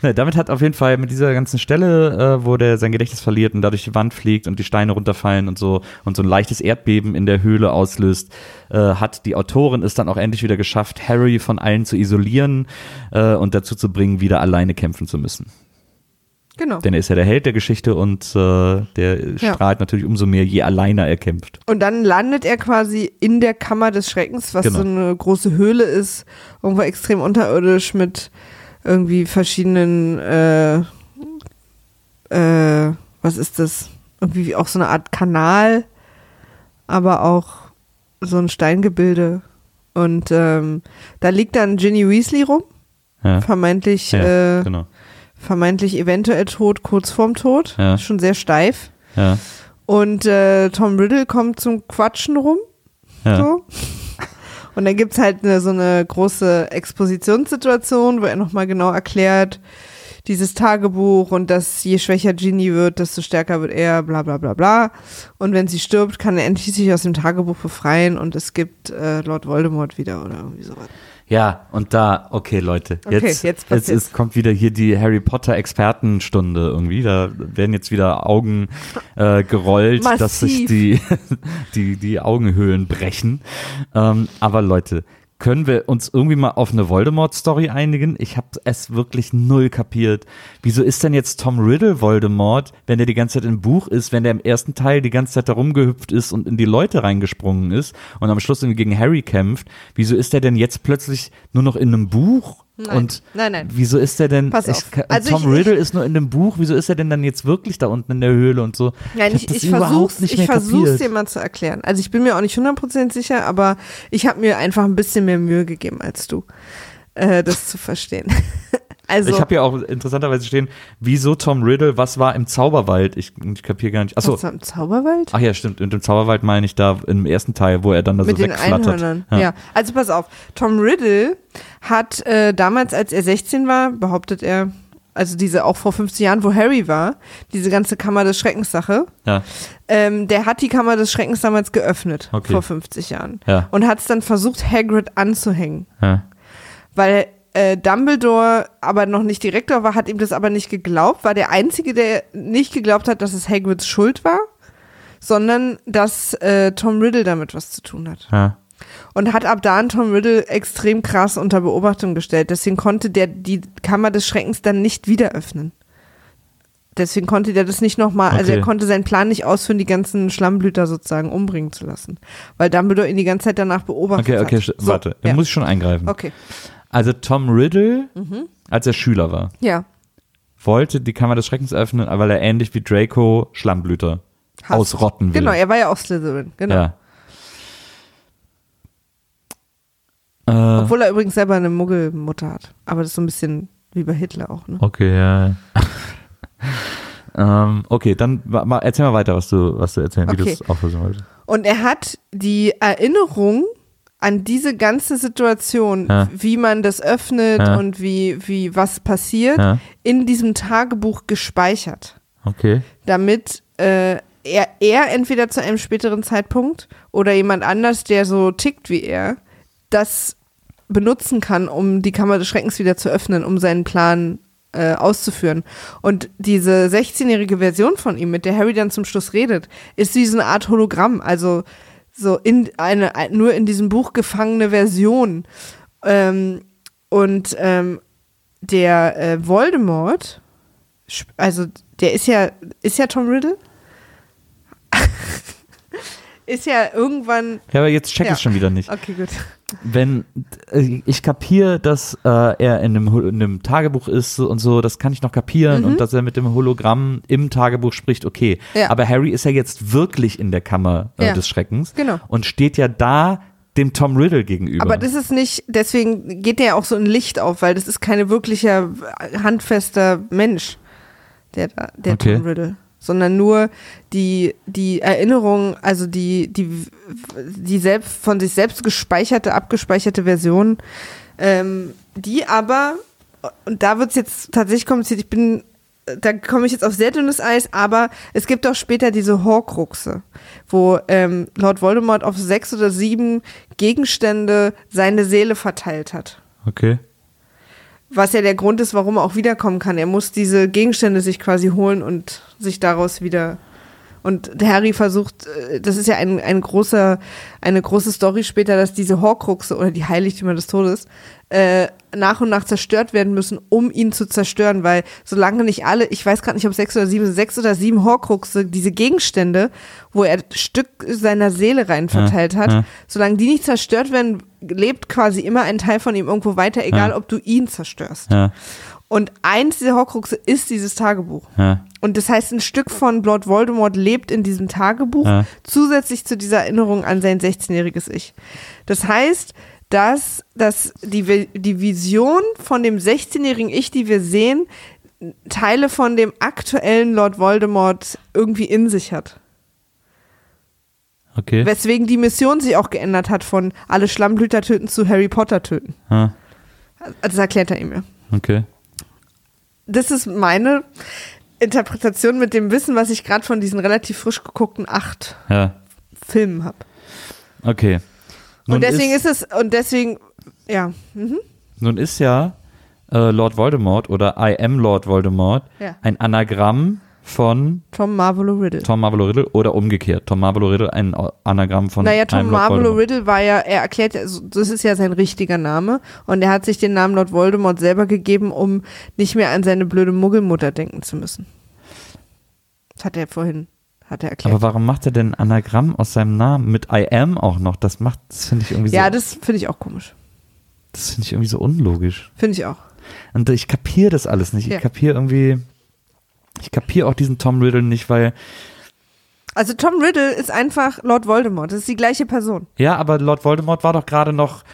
Ne, damit hat auf jeden Fall mit dieser ganzen Stelle, äh, wo der sein Gedächtnis verliert und dadurch die Wand fliegt und die Steine runterfallen und so und so ein leichtes Erdbeben in der Höhle auslöst, äh, hat die Autorin es dann auch endlich wieder geschafft, Harry von allen zu isolieren äh, und dazu zu bringen, wieder alleine kämpfen zu müssen. Genau. Denn er ist ja der Held der Geschichte und äh, der Ja. strahlt natürlich umso mehr, je alleiner er kämpft. Und dann landet er quasi in der Kammer des Schreckens, was Genau. so eine große Höhle ist, irgendwo extrem unterirdisch mit irgendwie verschiedenen äh, äh, was ist das? Irgendwie auch so eine Art Kanal, aber auch so ein Steingebilde. Und ähm, da liegt dann Ginny Weasley rum, Ja. vermeintlich, Ja, äh, genau. Vermeintlich eventuell tot, kurz vorm Tod, Ja. schon sehr steif. Ja. Und äh, Tom Riddle kommt zum Quatschen rum. Ja. So. Und dann gibt's halt eine, so eine große Expositionssituation, wo er nochmal genau erklärt, dieses Tagebuch und dass je schwächer Ginny wird, desto stärker wird er, bla bla bla bla. Und wenn sie stirbt, kann er endlich sich aus dem Tagebuch befreien und es gibt äh, Lord Voldemort wieder oder irgendwie sowas. Ja, und da, okay, Leute, Okay, jetzt, jetzt jetzt, ist, kommt wieder hier die Harry Potter Expertenstunde irgendwie. Da werden jetzt wieder Augen äh, gerollt, dass sich Massiv. die, die, die Augenhöhlen brechen. Ähm, aber Leute, können wir uns irgendwie mal auf eine Voldemort-Story einigen? Ich habe es wirklich null kapiert. Wieso ist denn jetzt Tom Riddle Voldemort, wenn der die ganze Zeit im Buch ist, wenn der im ersten Teil die ganze Zeit da rumgehüpft ist und in die Leute reingesprungen ist und am Schluss irgendwie gegen Harry kämpft? Wieso ist der denn jetzt plötzlich nur noch in einem Buch? Nein. Und Nein, nein. wieso ist der denn? Pass ich, auf. kann- Also Tom ich- Riddle ist nur in dem Buch. Wieso ist er denn dann jetzt wirklich da unten in der Höhle und so? Nein, ich, ich überhaupt versuch's, nicht ich mehr versuch's dir mal zu erklären. Also ich bin mir auch nicht 100% sicher, aber ich habe mir einfach ein bisschen mehr Mühe gegeben als du, äh, das zu verstehen. also Ich habe ja auch interessanterweise stehen, wieso Tom Riddle, was war im Zauberwald? Ich, ich kapiere gar nicht. Achso, Was war im Zauberwald? ach ja, stimmt. Und im Zauberwald meine ich da im ersten Teil, wo er dann da Mit so den wegflattert. Einhörnern. Ja. also pass auf. Tom Riddle hat äh, damals, als er 16 war, behauptet er, also diese auch vor 50 Jahren, wo Harry war, diese ganze Kammer des Schreckens Sache, Ja, ähm, der hat die Kammer des Schreckens damals geöffnet, Okay. vor 50 Jahren. Ja. Und hat es dann versucht, Hagrid anzuhängen. ja. Weil äh, Dumbledore aber noch nicht Direktor war, hat ihm das aber nicht geglaubt, war der Einzige, der nicht geglaubt hat, dass es Hagrids Schuld war, sondern dass äh, Tom Riddle damit was zu tun hat. ja. Und hat ab da an Tom Riddle extrem krass unter Beobachtung gestellt. Deswegen konnte der die Kammer des Schreckens dann nicht wieder öffnen. Deswegen konnte der das nicht nochmal, also Okay. er konnte seinen Plan nicht ausführen, die ganzen Schlammblüter sozusagen umbringen zu lassen. Weil Dumbledore ihn die ganze Zeit danach beobachtet Okay, okay, hat. st- So, warte. Da ja. muss ich schon eingreifen. Okay, Also Tom Riddle, Mhm. als er Schüler war, ja. wollte die Kammer des Schreckens öffnen, weil er ähnlich wie Draco Schlammblüter Hasst. ausrotten will. Genau, er war ja auch Slytherin, genau. Ja. Äh, Obwohl er übrigens selber eine Muggelmutter hat. Aber das ist so ein bisschen wie bei Hitler auch, ne? okay, ja. ähm, okay, dann erzähl mal weiter, was du, was du erzählen, wie du Okay. es auflösen wolltest. Und er hat die Erinnerung an diese ganze Situation, Ja. wie man das öffnet Ja. und wie, wie was passiert, Ja. in diesem Tagebuch gespeichert. Okay. Damit äh, er, er entweder zu einem späteren Zeitpunkt oder jemand anders, der so tickt wie er, das benutzen kann, um die Kammer des Schreckens wieder zu öffnen, um seinen Plan äh, auszuführen. Und diese 16-jährige Version von ihm, mit der Harry dann zum Schluss redet, ist wie so eine Art Hologramm, also so in eine, ein- nur in diesem Buch gefangene Version. Ähm, und ähm, der äh, Voldemort, also der ist ja, ist ja Tom Riddle? ist ja irgendwann. Ja, aber jetzt check Ja. ich schon wieder nicht. Okay, gut. Wenn äh, ich kapiere, dass äh, er in einem, in einem Tagebuch ist und so, das kann ich noch kapieren und dass er mit dem Hologramm im Tagebuch spricht, okay. Mhm. Ja. Aber Harry ist ja jetzt wirklich in der Kammer äh, Ja. des Schreckens Genau. und steht ja da dem Tom Riddle gegenüber. Aber das ist nicht, deswegen geht der ja auch so ein Licht auf, weil das ist keine wirklicher handfester Mensch, der der Okay. Tom Riddle. Sondern nur die, die Erinnerung, also die, die, die selbst, von sich selbst gespeicherte, abgespeicherte Version, ähm, die aber, und da wird es jetzt tatsächlich kompliziert, ich bin, da komme ich jetzt auf sehr dünnes Eis, aber es gibt auch später diese Horcruxe, wo ähm, Lord Voldemort auf sechs oder sieben Gegenstände seine Seele verteilt hat. okay. Was ja der Grund ist, warum er auch wiederkommen kann. Er muss diese Gegenstände sich quasi holen und sich daraus wieder. Und Harry versucht, äh, das ist ja ein, ein großer, eine große Story später, dass diese Horcruxe oder die Heiligtümer des Todes äh, nach und nach zerstört werden müssen, um ihn zu zerstören, weil solange nicht alle, ich weiß gerade nicht, ob sechs oder sieben, sechs oder sieben Horcruxe, diese Gegenstände, wo er Stück seiner Seele rein verteilt Ja, hat, ja. solange die nicht zerstört werden, lebt quasi immer ein Teil von ihm irgendwo weiter, egal Ja. ob du ihn zerstörst. Und eins dieser Horcruxe ist dieses Tagebuch. Und das heißt, ein Stück von Lord Voldemort lebt in diesem Tagebuch, Ja. zusätzlich zu dieser Erinnerung an sein 16-jähriges Ich. Das heißt, dass, dass die, die Vision von dem 16-jährigen Ich, die wir sehen, Teile von dem aktuellen Lord Voldemort irgendwie in sich hat. Okay. Weswegen die Mission sich auch geändert hat von alle Schlammblüter töten zu Harry Potter töten. Also Das erklärt er ihm ja. Okay. Das ist meine Interpretation mit dem Wissen, was ich gerade von diesen relativ frisch geguckten acht Ja. Filmen habe. Okay. Nun Und deswegen ist, es, und deswegen, ja. Mhm. Nun ist ja äh, Lord Voldemort oder I am Lord Voldemort Ja. ein Anagramm von Tom Marvolo Riddle. Tom Marvolo Riddle oder umgekehrt. Tom Marvolo Riddle ein Anagramm von naja, Tom Marvolo. Riddle war ja, er erklärt, ja, das ist ja sein richtiger Name und er hat sich den Namen Lord Voldemort selber gegeben, um nicht mehr an seine blöde Muggelmutter denken zu müssen. Das hat er vorhin, hat er erklärt. Aber warum macht er denn ein Anagramm aus seinem Namen mit I am auch noch? Das macht, das finde ich irgendwie so, ja, das finde ich auch komisch. das finde ich irgendwie so unlogisch. Finde ich auch. Und ich kapiere das alles nicht. Ich Ja. kapiere irgendwie, ich kapiere auch diesen Tom Riddle nicht, weil, Also Tom Riddle ist einfach Lord Voldemort. Das ist die gleiche Person. ja, aber Lord Voldemort war doch gerade noch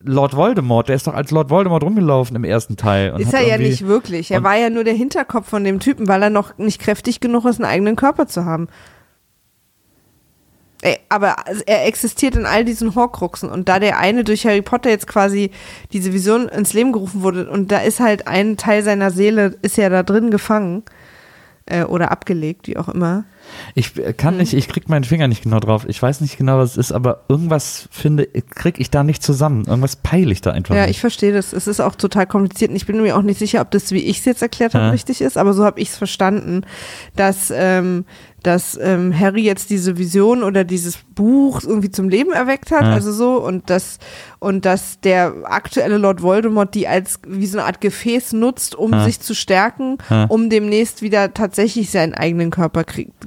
Lord Voldemort. Der ist doch als Lord Voldemort rumgelaufen im ersten Teil. Ist er ja nicht wirklich. Er war ja nur der Hinterkopf von dem Typen, weil er noch nicht kräftig genug ist, einen eigenen Körper zu haben. Ey, aber er existiert in all diesen Horcruxen und da der eine durch Harry Potter jetzt quasi diese Vision ins Leben gerufen wurde und da ist halt ein Teil seiner Seele ist ja da drin gefangen äh, oder abgelegt, wie auch immer. Ich äh, kann nicht, ich krieg meinen Finger nicht genau drauf. Ich weiß nicht genau, was es ist, aber irgendwas finde, krieg ich da nicht zusammen. Irgendwas peile ich da einfach Ja, nicht. ich verstehe das. Es ist auch total kompliziert und ich bin mir auch nicht sicher, ob das, wie ich es jetzt erklärt habe, Ja. richtig ist, aber so habe ich es verstanden, dass, ähm, dass ähm, Harry jetzt diese Vision oder dieses Buch irgendwie zum Leben erweckt hat, Ja. also so, und dass, und dass der aktuelle Lord Voldemort die als wie so eine Art Gefäß nutzt, um Ja. sich zu stärken, Ja. um demnächst wieder tatsächlich seinen eigenen Körper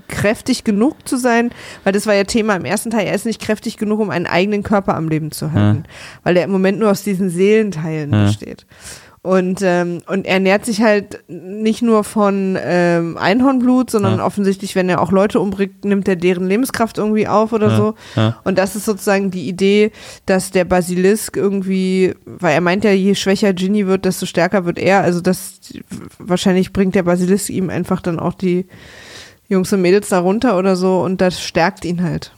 kräftig genug zu sein, weil das war ja Thema im ersten Teil, er ist nicht kräftig genug, um einen eigenen Körper am Leben zu halten, weil er im Moment nur aus diesen Seelenteilen besteht. Und, ähm, und er ernährt sich halt nicht nur von ähm, Einhornblut, sondern Ja. offensichtlich, wenn er auch Leute umbringt, nimmt er deren Lebenskraft irgendwie auf oder Ja, so. ja. Und das ist sozusagen die Idee, dass der Basilisk irgendwie, weil er meint ja, je schwächer Ginny wird, desto stärker wird er. Also das wahrscheinlich bringt der Basilisk ihm einfach dann auch die Jungs und Mädels da runter oder so und das stärkt ihn halt.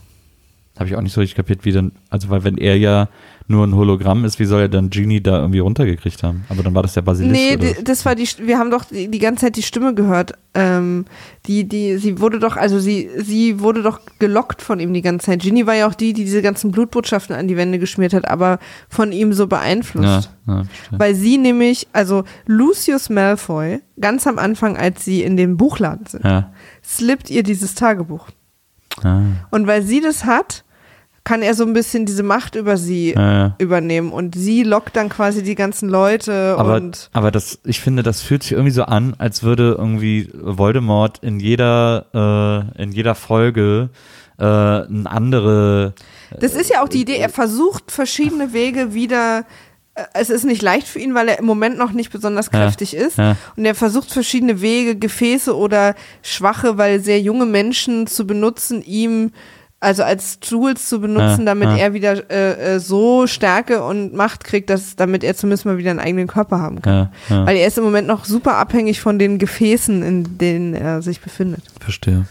Habe ich auch nicht so richtig kapiert, wie dann, also weil wenn er ja nur ein Hologramm ist, wie soll er dann Genie da irgendwie runtergekriegt haben? Aber dann war das der Basilisk. Nee, die, das war die, wir haben doch die, die ganze Zeit die Stimme gehört. Ähm, die, die, sie wurde doch, also sie, sie wurde doch gelockt von ihm die ganze Zeit. Ginny war ja auch die, die diese ganzen Blutbotschaften an die Wände geschmiert hat, aber von ihm so beeinflusst. ja, ja. Weil sie nämlich, also Lucius Malfoy, ganz am Anfang, als sie in dem Buchladen sind, ja. slippt ihr dieses Tagebuch. Ah, Und weil sie das hat, kann er so ein bisschen diese Macht über sie ja, ja. übernehmen. Und sie lockt dann quasi die ganzen Leute Aber, und aber das, ich finde, das fühlt sich irgendwie so an, als würde irgendwie Voldemort in jeder, äh, in jeder Folge äh, eine andere. Das ist ja auch die Idee, er versucht verschiedene Wege wieder. äh, Es ist nicht leicht für ihn, weil er im Moment noch nicht besonders Ja, kräftig ist. ja. Und er versucht verschiedene Wege, Gefäße oder schwache, weil sehr junge Menschen zu benutzen, ihm, also als Tools zu benutzen, Ja, damit ja. er wieder äh, äh, so Stärke und Macht kriegt, dass, damit er zumindest mal wieder einen eigenen Körper haben kann. Ja. Weil er ist im Moment noch super abhängig von den Gefäßen, in denen er sich befindet. Verstehe.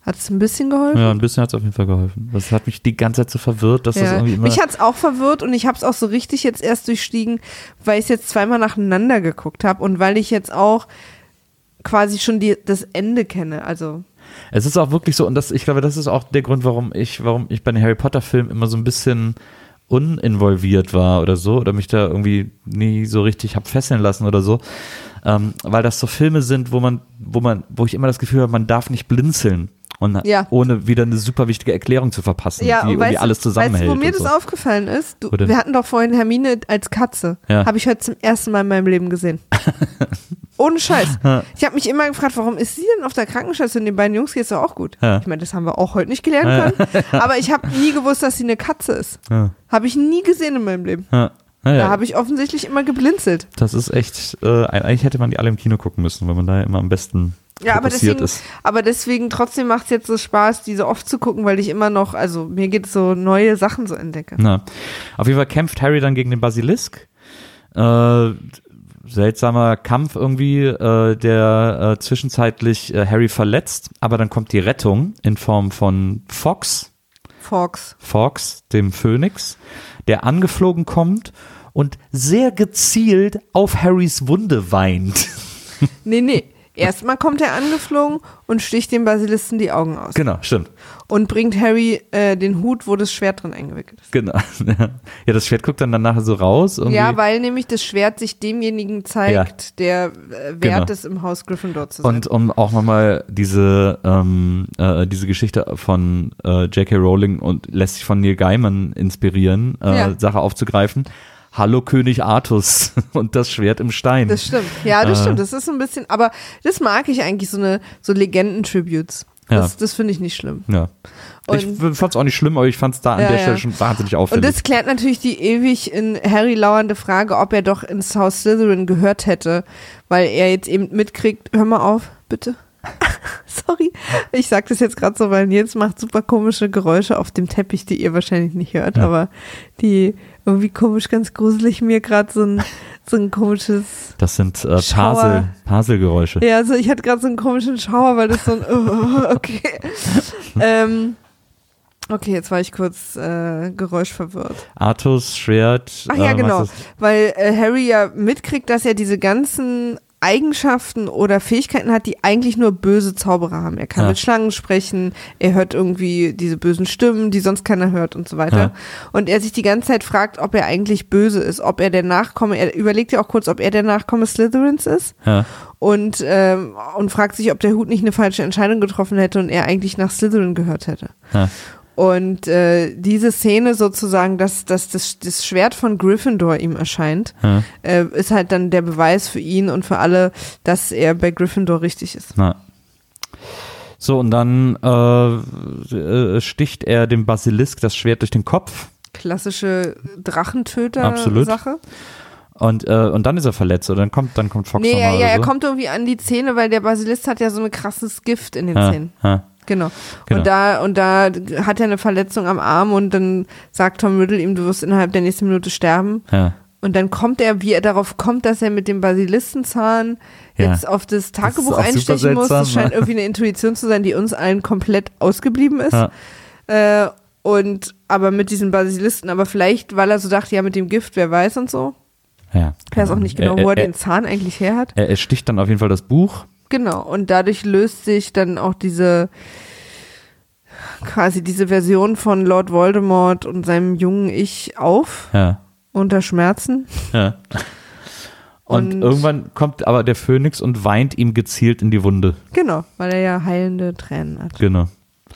Hat es ein bisschen geholfen? Ja, ein bisschen hat es auf jeden Fall geholfen. Das hat mich die ganze Zeit so verwirrt, dass das irgendwie immer. Mich hat's auch verwirrt und ich habe es auch so richtig jetzt erst durchstiegen, weil ich es jetzt zweimal nacheinander geguckt habe und weil ich jetzt auch quasi schon die, das Ende kenne. Also Es ist auch wirklich so, und das, ich glaube, das ist auch der Grund, warum ich, warum ich bei den Harry Potter Filmen immer so ein bisschen uninvolviert war oder so, oder mich da irgendwie nie so richtig hab fesseln lassen oder so. Ähm, weil das so Filme sind, wo man, wo man, wo ich immer das Gefühl habe, man darf nicht blinzeln. Und Ja. ohne wieder eine super wichtige Erklärung zu verpassen, ja, die irgendwie alles zusammenhält. Weißt du, wo mir und das so. aufgefallen ist? Du, wir hatten doch vorhin Hermine als Katze. Ja. Habe ich heute zum ersten Mal in meinem Leben gesehen. Ohne Scheiß. Ich habe mich immer gefragt, warum ist sie denn auf der Krankenstation? Den beiden Jungs geht's doch auch gut. Ja. Ich meine, das haben wir auch heute nicht gelernt können. Aber ich habe nie gewusst, dass sie eine Katze ist. Ja. Habe ich nie gesehen in meinem Leben. Ja. Da habe ich offensichtlich immer geblinzelt. Das ist echt, äh, eigentlich hätte man die alle im Kino gucken müssen, weil man da immer am besten Ja, aber deswegen, ist. aber deswegen trotzdem macht es jetzt so Spaß, diese oft zu gucken, weil ich immer noch, also mir geht es so neue Sachen so entdecke. Na. Auf jeden Fall kämpft Harry dann gegen den Basilisk. Äh, seltsamer Kampf irgendwie, äh, der äh, zwischenzeitlich äh, Harry verletzt, aber dann kommt die Rettung in Form von Fox, Fox. Fox, dem Phönix, der angeflogen kommt und sehr gezielt auf Harrys Wunde weint. Nee, nee. Erstmal kommt er angeflogen und sticht dem Basilisten die Augen aus. genau, stimmt. Und bringt Harry äh, den Hut, wo das Schwert drin eingewickelt ist. Genau. Ja, das Schwert guckt dann, nachher so raus. Irgendwie. Ja, weil nämlich das Schwert sich demjenigen zeigt, der äh, wert Genau. ist, im Haus Gryffindor zu sein. Und um auch nochmal diese, ähm, äh, diese Geschichte von äh, J.K. Rowling und lässt sich von Neil Gaiman inspirieren, äh, Ja. Sache aufzugreifen. Hallo König Artus und das Schwert im Stein. Das stimmt. Ja, das Äh. stimmt. Das ist ein bisschen, aber das mag ich eigentlich, so eine, so Legenden-Tributes. Das, Ja. das finde ich nicht schlimm. ja. ich Und- fand's auch nicht schlimm, aber ich fand's da an Ja, der. Stelle schon wahnsinnig Und auffällig. das klärt natürlich die ewig in Harry lauernde Frage, ob er doch ins Haus Slytherin gehört hätte, weil er jetzt eben mitkriegt, hör mal auf, bitte. Sorry, ich sag das jetzt gerade so, weil Nils macht super komische Geräusche auf dem Teppich, die ihr wahrscheinlich nicht hört, Ja. aber die irgendwie komisch, ganz gruselig mir gerade so ein, so ein komisches das sind äh. Pasel, Paselgeräusche. Ja, also ich hatte gerade so einen komischen Schauer, weil das so ein oh, okay. ähm, okay, jetzt war ich kurz äh, geräuschverwirrt. Artus, Schwert. Ach ja, äh, genau, weil äh, Harry ja mitkriegt, dass er diese ganzen Eigenschaften oder Fähigkeiten hat, die eigentlich nur böse Zauberer haben. Er kann Ja. mit Schlangen sprechen, er hört irgendwie diese bösen Stimmen, die sonst keiner hört und so weiter. Ja. Und er sich die ganze Zeit fragt, ob er eigentlich böse ist, ob er der Nachkomme, er überlegt ja auch kurz, ob er der Nachkomme Slytherins ist Ja. und, ähm, und fragt sich, ob der Hut nicht eine falsche Entscheidung getroffen hätte und er eigentlich nach Slytherin gehört hätte. Ja. Und äh, diese Szene sozusagen, dass, dass das, das Schwert von Gryffindor ihm erscheint, Ja. äh, ist halt dann der Beweis für ihn und für alle, dass er bei Gryffindor richtig ist. Na. So, und dann äh, äh, sticht er dem Basilisk das Schwert durch den Kopf. Klassische. Drachentöter-Sache. Und, äh, und dann ist er verletzt oder dann kommt, dann kommt Fox Nee, ja, nochmal ja, er so. kommt irgendwie an die Zähne, weil der Basilist hat ja so ein krasses Gift in den ja, Zähnen. ja, Genau. Genau. Und da und da hat er eine Verletzung am Arm und dann sagt Tom Riddle ihm, du wirst innerhalb der nächsten Minute sterben. ja. Und dann kommt er, wie er darauf kommt, dass er mit dem Basilistenzahn Ja. jetzt auf das Tagebuch super einstechen muss. Das scheint irgendwie eine Intuition zu sein, die uns allen komplett ausgeblieben ist. Ja. Äh, und aber mit diesem Basilisten, aber vielleicht, weil er so dachte, ja, mit dem Gift, wer weiß und so. ja. Ich weiß auch nicht genau, er, wo er er, den Zahn eigentlich her hat. er, er sticht dann auf jeden Fall das Buch. Genau, und dadurch löst sich dann auch diese quasi diese Version von Lord Voldemort und seinem jungen Ich auf Ja. unter Schmerzen. ja. Und, Und- irgendwann kommt aber der Phönix und weint ihm gezielt in die Wunde. Genau, weil er ja heilende Tränen hat. Genau.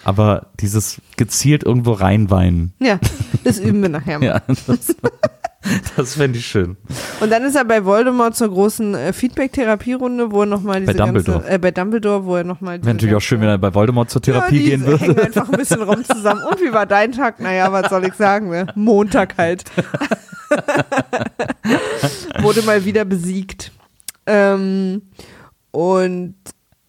Aber dieses gezielt irgendwo reinweinen, Ja, das üben wir nachher mal. ja, das, fände ich schön. Und dann ist er bei Voldemort zur großen äh, Feedback-Therapierunde, wo er nochmal diese Bei Dumbledore. ganze, äh, bei Dumbledore, wo er nochmal Wäre natürlich auch schön, wenn er bei Voldemort zur Therapie ja, gehen würde. hängen einfach ein bisschen rum zusammen. Und wie war dein Tag? Naja, was soll ich sagen? Ne? Montag halt. Wurde mal wieder besiegt. Ähm, und,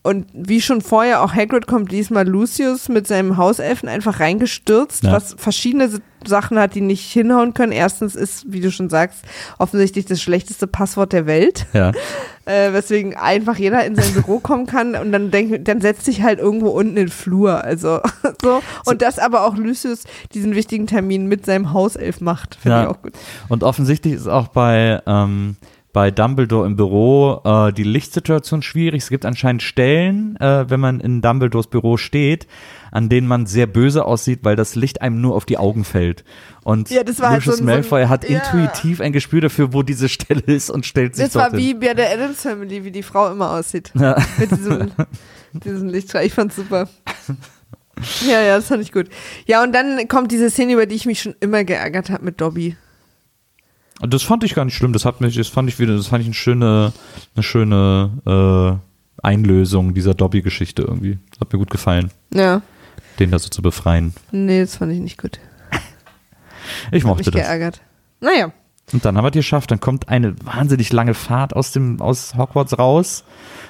und wie schon vorher, auch Hagrid kommt diesmal Lucius mit seinem Hauselfen einfach reingestürzt, Ja. was verschiedene S- Sachen hat, die nicht hinhauen können. Erstens ist, wie du schon sagst, offensichtlich das schlechteste Passwort der Welt Ja. äh, weswegen einfach jeder in sein Büro kommen kann und dann denkt, dann setzt sich halt irgendwo unten in den Flur, also so und das aber auch Lucius diesen wichtigen Termin mit seinem Hauself macht, finde Ja. ich auch gut. Und offensichtlich ist auch bei, ähm, bei Dumbledore im Büro äh, die Lichtsituation schwierig. Es gibt anscheinend Stellen, äh, wenn man in Dumbledores Büro steht, an denen man sehr böse aussieht, weil das Licht einem nur auf die Augen fällt. Und Ja, das war halt Lucius so ein- so ein- Malfoy hat ja. intuitiv ein Gespür dafür, wo diese Stelle ist und stellt sich Das war dorthin. wie bei der Adams Family, wie die Frau immer aussieht. Ja. Mit diesem, diesem Lichtstrahl. Ich fand's super. Ja, ja, das fand ich gut. Ja, und dann kommt diese Szene, über die ich mich schon immer geärgert habe mit Dobby. Das fand ich gar nicht schlimm. Das hat mich, das fand ich wieder, das fand ich eine schöne, eine schöne äh, Einlösung dieser Dobby-Geschichte irgendwie. Hat mir gut gefallen, Ja, den da so zu befreien. nee, das fand ich nicht gut. Ich Hab mochte mich das. geärgert. Naja, Und dann haben wir es geschafft. Dann kommt eine wahnsinnig lange Fahrt aus dem aus Hogwarts raus.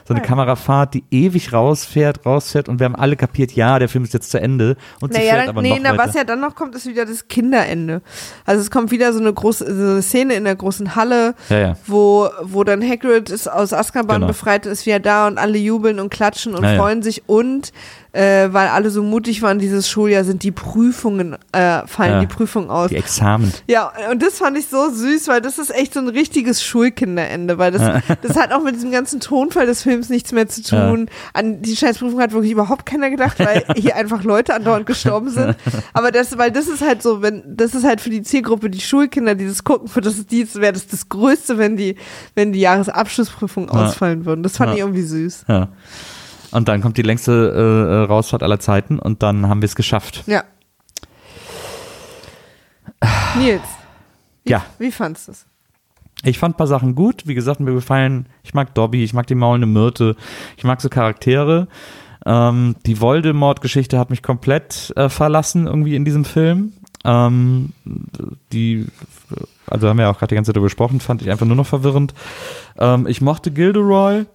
So eine Kamerafahrt, die ewig rausfährt, rausfährt und wir haben alle kapiert, ja, der Film ist jetzt zu Ende. Und sie Naja, fährt dann, aber nee, noch na, weiter. was ja dann noch kommt, ist wieder das Kinderende. Also es kommt wieder so eine große so eine Szene in der großen Halle, Ja, ja. wo wo dann Hagrid ist aus Azkaban Genau. befreit, ist wieder da und alle jubeln und klatschen und ja. freuen sich und äh, weil alle so mutig waren dieses Schuljahr, sind die Prüfungen äh, fallen Ja. die Prüfungen aus. Die Examen. Ja, und das fand ich so süß, weil das ist echt so ein richtiges Schulkinderende, weil das, das hat auch mit diesem ganzen Tonfall des Films nichts mehr zu tun. An die Scheißprüfung hat wirklich überhaupt keiner gedacht, weil hier einfach Leute andauernd gestorben sind. Aber das, weil das ist halt so, wenn, das ist halt für die Zielgruppe, die Schulkinder, die das gucken, für das die, wäre das das Größte, wenn die, wenn die Jahresabschlussprüfungen Ja. ausfallen würden. Das fand Ja. ich irgendwie süß. Ja. Und dann kommt die längste äh, äh, Rausfahrt aller Zeiten und dann haben wir es geschafft. Ja. Nils, wie, Ja. wie fandst du es? Ich fand ein paar Sachen gut. Wie gesagt, mir gefallen, ich mag Dobby, ich mag die maulende Myrte, ich mag so Charaktere. Ähm, die Voldemort-Geschichte hat mich komplett äh, verlassen irgendwie in diesem Film. Ähm, die, also haben wir ja auch gerade die ganze Zeit darüber gesprochen, fand ich einfach nur noch verwirrend. Ähm, ich mochte Gilderoy.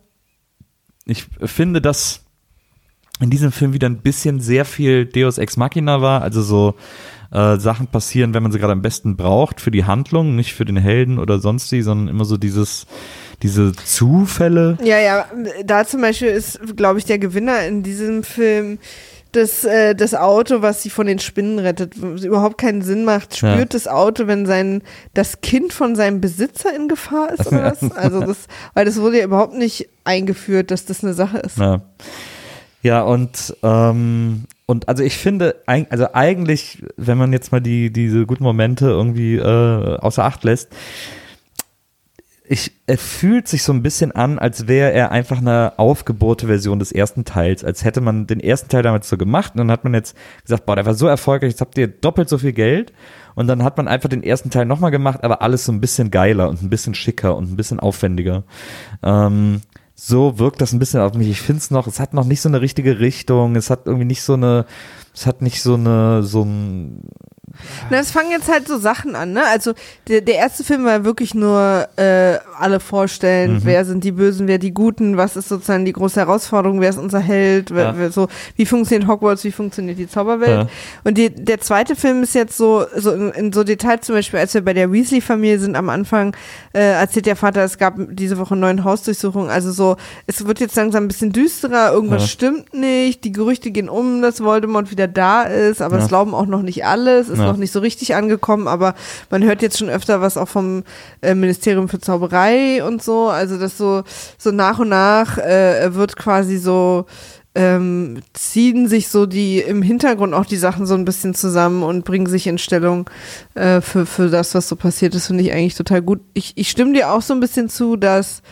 Ich finde, dass in diesem Film wieder ein bisschen sehr viel Deus Ex Machina war, also so äh, Sachen passieren, wenn man sie gerade am besten braucht für die Handlung, nicht für den Helden oder sonst wie, sondern immer so dieses, diese Zufälle. Ja, ja, da zum Beispiel ist, glaube ich, der Gewinner in diesem Film das, äh, das Auto, was sie von den Spinnen rettet, überhaupt keinen Sinn macht, spürt Ja. das Auto, wenn sein das Kind von seinem Besitzer in Gefahr ist oder was? Also das, weil das wurde ja überhaupt nicht eingeführt, dass das eine Sache ist. Ja, ja und ähm, und also ich finde, also eigentlich, wenn man jetzt mal die diese guten Momente irgendwie äh, außer Acht lässt, ich, er fühlt sich so ein bisschen an, als wäre er einfach eine aufgebohrte Version des ersten Teils, als hätte man den ersten Teil damals so gemacht und dann hat man jetzt gesagt, boah, der war so erfolgreich, jetzt habt ihr doppelt so viel Geld und dann hat man einfach den ersten Teil nochmal gemacht, aber alles so ein bisschen geiler und ein bisschen schicker und ein bisschen aufwendiger. Ähm, so wirkt das ein bisschen auf mich. Ich finde es noch, es hat noch nicht so eine richtige Richtung, es hat irgendwie nicht so eine, es hat nicht so eine, so ein, Na, es fangen jetzt halt so Sachen an, ne? Also der, der erste Film war wirklich nur äh, alle vorstellen, Mhm. wer sind die Bösen, wer die Guten, was ist sozusagen die große Herausforderung, wer ist unser Held, wer, Ja. wer, so wie funktioniert Hogwarts, wie funktioniert die Zauberwelt. Ja. Und die, der zweite Film ist jetzt so, so in, in so Details, zum Beispiel, als wir bei der Weasley-Familie sind am Anfang, äh, erzählt der Vater, es gab diese Woche neun Hausdurchsuchungen. Also so, es wird jetzt langsam ein bisschen düsterer, irgendwas Ja. stimmt nicht, die Gerüchte gehen um, dass Voldemort wieder da ist, aber es glauben auch noch nicht alle, es ist Ja. noch nicht so richtig angekommen, aber man hört jetzt schon öfter was auch vom äh, Ministerium für Zauberei und so, also das so, so nach und nach äh, wird quasi so, ähm, ziehen sich so die im Hintergrund auch die Sachen so ein bisschen zusammen und bringen sich in Stellung äh, für, für das, was so passiert ist, finde ich eigentlich total gut. Ich, ich stimme dir auch so ein bisschen zu, dass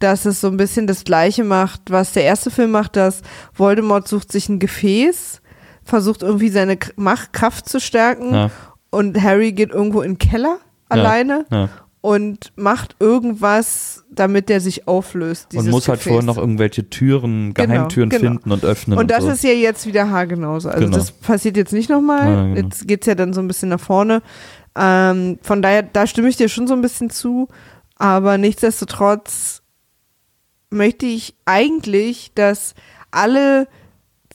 dass es so ein bisschen das Gleiche macht, was der erste Film macht, dass Voldemort sucht sich ein Gefäß, versucht irgendwie seine Machtkraft zu stärken Ja. und Harry geht irgendwo in den Keller alleine ja. und macht irgendwas, damit der sich auflöst. und muss halt Gefäß. vorher noch irgendwelche Türen, Genau, Geheimtüren genau. finden und öffnen. Und das so. ist ja jetzt wieder haargenauso. Also Genau. das passiert jetzt nicht nochmal. Ja, genau. Jetzt geht's ja dann so ein bisschen nach vorne. Ähm, von daher, da stimme ich dir schon so ein bisschen zu. Aber nichtsdestotrotz möchte ich eigentlich, dass alle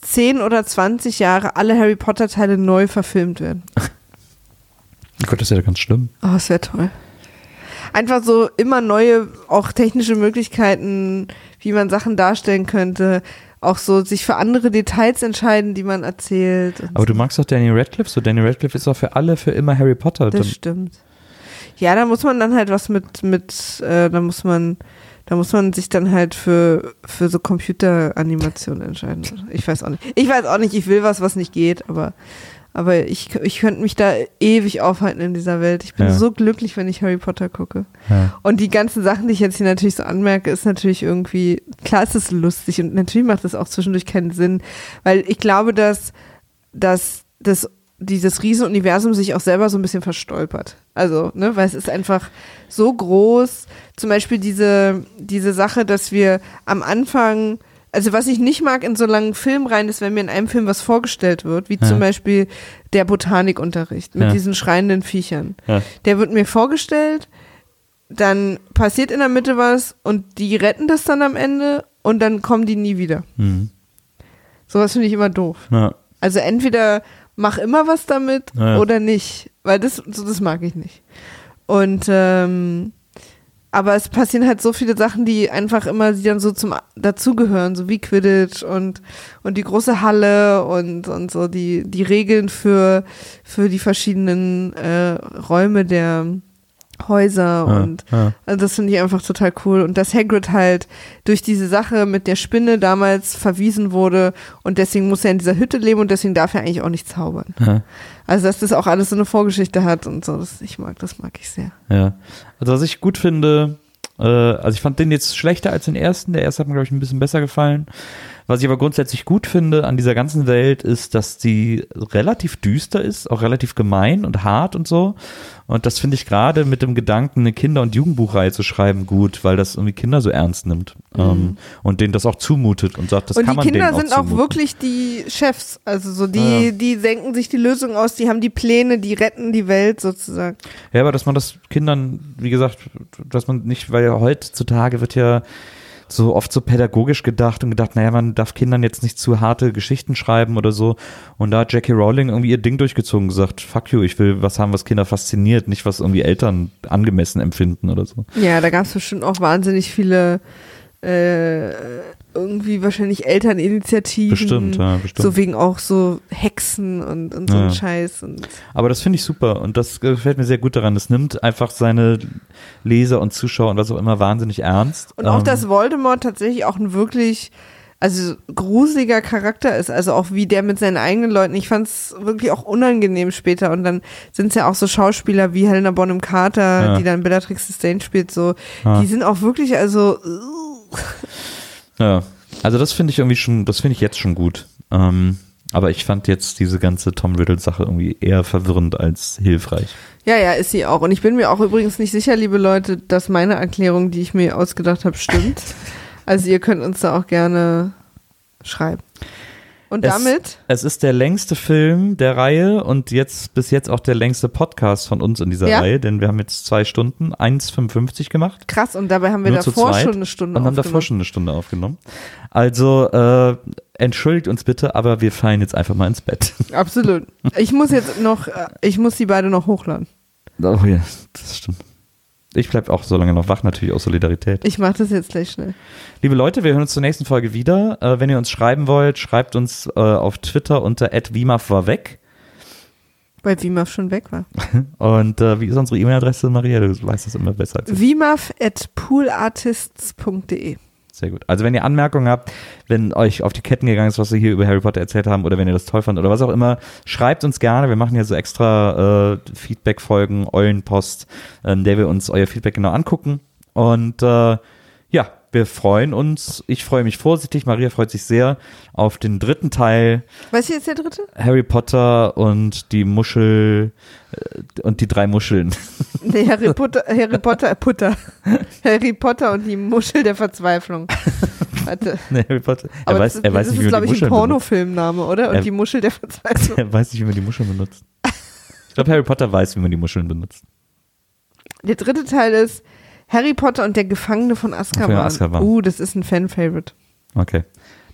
10 oder 20 Jahre alle Harry Potter Teile neu verfilmt werden. oh Gott, das ja ganz schlimm. Oh, das wäre toll. Einfach so immer neue, auch technische Möglichkeiten, wie man Sachen darstellen könnte. Auch so sich für andere Details entscheiden, die man erzählt. Aber du magst doch Danny Radcliffe, so Danny Radcliffe ist doch für alle für immer Harry Potter. Das stimmt. Ja, da muss man dann halt was mit, mit, äh, da muss man, da muss man sich dann halt für, für so Computeranimation entscheiden. Ich weiß auch nicht. Ich weiß auch nicht, ich will was, was nicht geht, aber, aber ich, ich könnte mich da ewig aufhalten in dieser Welt. Ich bin Ja. so glücklich, wenn ich Harry Potter gucke. Ja. Und die ganzen Sachen, die ich jetzt hier natürlich so anmerke, ist natürlich irgendwie, klar ist es lustig und natürlich macht es auch zwischendurch keinen Sinn, weil ich glaube, dass, dass das, dieses Riesenuniversum sich auch selber so ein bisschen verstolpert. Also, ne, weil es ist einfach so groß. Zum Beispiel diese, diese Sache, dass wir am Anfang Also was ich nicht mag in so langen Filmreihen ist, wenn mir in einem Film was vorgestellt wird, wie Ja. zum Beispiel der Botanikunterricht mit Ja. diesen schreienden Viechern. Ja. Der wird mir vorgestellt, dann passiert in der Mitte was und die retten das dann am Ende und dann kommen die nie wieder. Mhm. Sowas finde ich immer doof. Also entweder mach immer was damit Ja, oder nicht, weil das, so, das mag ich nicht. Und ähm, aber es passieren halt so viele Sachen, die einfach immer die dann so zum dazugehören, so wie Quidditch und und die große Halle und und so die die Regeln für für die verschiedenen äh, Räume der Häuser Ja, und ja. also das finde ich einfach total cool. Und dass Hagrid halt durch diese Sache mit der Spinne damals verwiesen wurde und deswegen muss er in dieser Hütte leben und deswegen darf er eigentlich auch nicht zaubern. Ja. Also dass das auch alles so eine Vorgeschichte hat und so, das, ich mag, das mag ich sehr. Ja. Also was ich gut finde, äh, also ich fand den jetzt schlechter als den ersten. Der erste hat mir, glaube ich, ein bisschen besser gefallen. Was ich aber grundsätzlich gut finde an dieser ganzen Welt ist, dass die relativ düster ist, auch relativ gemein und hart und so. Und das finde ich gerade mit dem Gedanken, eine Kinder- und Jugendbuchreihe zu schreiben, gut, weil das irgendwie Kinder so ernst nimmt ähm, und denen das auch zumutet und sagt, das und kann die man Kinder denen auch sind auch wirklich die Chefs, also so die, Ja, die denken sich die Lösung aus, die haben die Pläne, die retten die Welt sozusagen. Ja, aber dass man das Kindern, wie gesagt, dass man nicht, weil ja heutzutage wird ja so oft so pädagogisch gedacht und gedacht, naja, man darf Kindern jetzt nicht zu harte Geschichten schreiben oder so. Und da hat Jackie Rowling irgendwie ihr Ding durchgezogen und gesagt, fuck you, ich will was haben, was Kinder fasziniert, nicht was irgendwie Eltern angemessen empfinden oder so. Ja, da gab es bestimmt auch wahnsinnig viele äh, irgendwie wahrscheinlich Elterninitiativen. Bestimmt, ja, bestimmt. So wegen auch so Hexen und, und so Ja. ein Scheiß. Und Aber das finde ich super und das gefällt mir sehr gut daran. Es nimmt einfach seine Leser und Zuschauer und was auch immer wahnsinnig ernst. Und auch, Ähm, dass Voldemort tatsächlich auch ein wirklich, also gruseliger Charakter ist. Also auch wie der mit seinen eigenen Leuten. Ich fand es wirklich auch unangenehm später. Und dann sind es ja auch so Schauspieler wie Helena Bonham Carter, Ja. die dann Bellatrix Lestrange spielt. So, Ja. die sind auch wirklich, also Ja, also das finde ich irgendwie schon, das finde ich jetzt schon gut. Ähm, aber ich fand jetzt diese ganze Tom Riddle-Sache irgendwie eher verwirrend als hilfreich. Ja, ja, ist sie auch. Und ich bin mir auch übrigens nicht sicher, liebe Leute, dass meine Erklärung, die ich mir ausgedacht habe, stimmt. also ihr könnt uns da auch gerne schreiben. Und Es- damit, Es ist der längste Film der Reihe und jetzt bis jetzt auch der längste Podcast von uns in dieser Ja. Reihe, denn wir haben jetzt zwei Stunden, 1,55 gemacht. krass, und dabei haben wir davor schon eine Stunde und haben davor aufgenommen. schon eine Stunde aufgenommen. Also äh, entschuldigt uns bitte, aber wir fallen jetzt einfach mal ins Bett. Absolut. Ich muss jetzt noch, äh, ich muss die beide noch hochladen. Oh ja, das stimmt. Ich bleib auch so lange noch wach, natürlich aus Solidarität. Ich mache das jetzt gleich schnell. Liebe Leute, wir hören uns zur nächsten Folge wieder. Äh, wenn ihr uns schreiben wollt, schreibt uns äh, auf Twitter unter @wimaf war weg. Weil Wimaf schon weg war. Und äh, wie ist unsere E-Mail-Adresse, Maria? Du weißt das immer besser. Wimaf at poolartists.de. Sehr gut. Also wenn ihr Anmerkungen habt, wenn euch auf die Ketten gegangen ist, was wir hier über Harry Potter erzählt haben, oder wenn ihr das toll fandet oder was auch immer, schreibt uns gerne. Wir machen ja so extra äh, Feedback-Folgen, Eulenpost, in der wir uns euer Feedback genau angucken. Und äh, ja, wir freuen uns. Ich freue mich vorsichtig. Maria freut sich sehr auf den dritten Teil Was ist jetzt der dritte? Harry Potter und die Muschel äh, und die drei Muscheln. Nee, Harry Potter, Harry Potter, Putter. Harry Potter und die Muschel der Verzweiflung. Warte. Nee, Harry Potter. Er Aber weiß, das, er weiß das nicht, ist, wie man glaube die ich, ein Muscheln benutzt. Pornofilmname, oder? Und Er- die Muschel der Verzweiflung. Er weiß nicht, wie man die Muscheln benutzt. Ich glaube, Harry Potter weiß, wie man die Muscheln benutzt. Der dritte Teil ist Harry Potter und der Gefangene von Azkaban. Von Azkaban. Uh, das ist ein Fan-Favorite. Okay.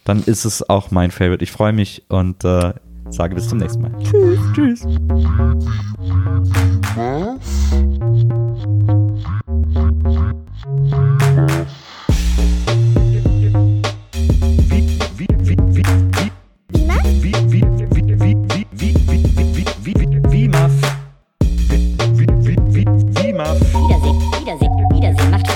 Dann ist es auch mein Favorite. Ich freue mich und äh, sage bis zum nächsten Mal. Tschüss. Tschüss. Wiedersehen,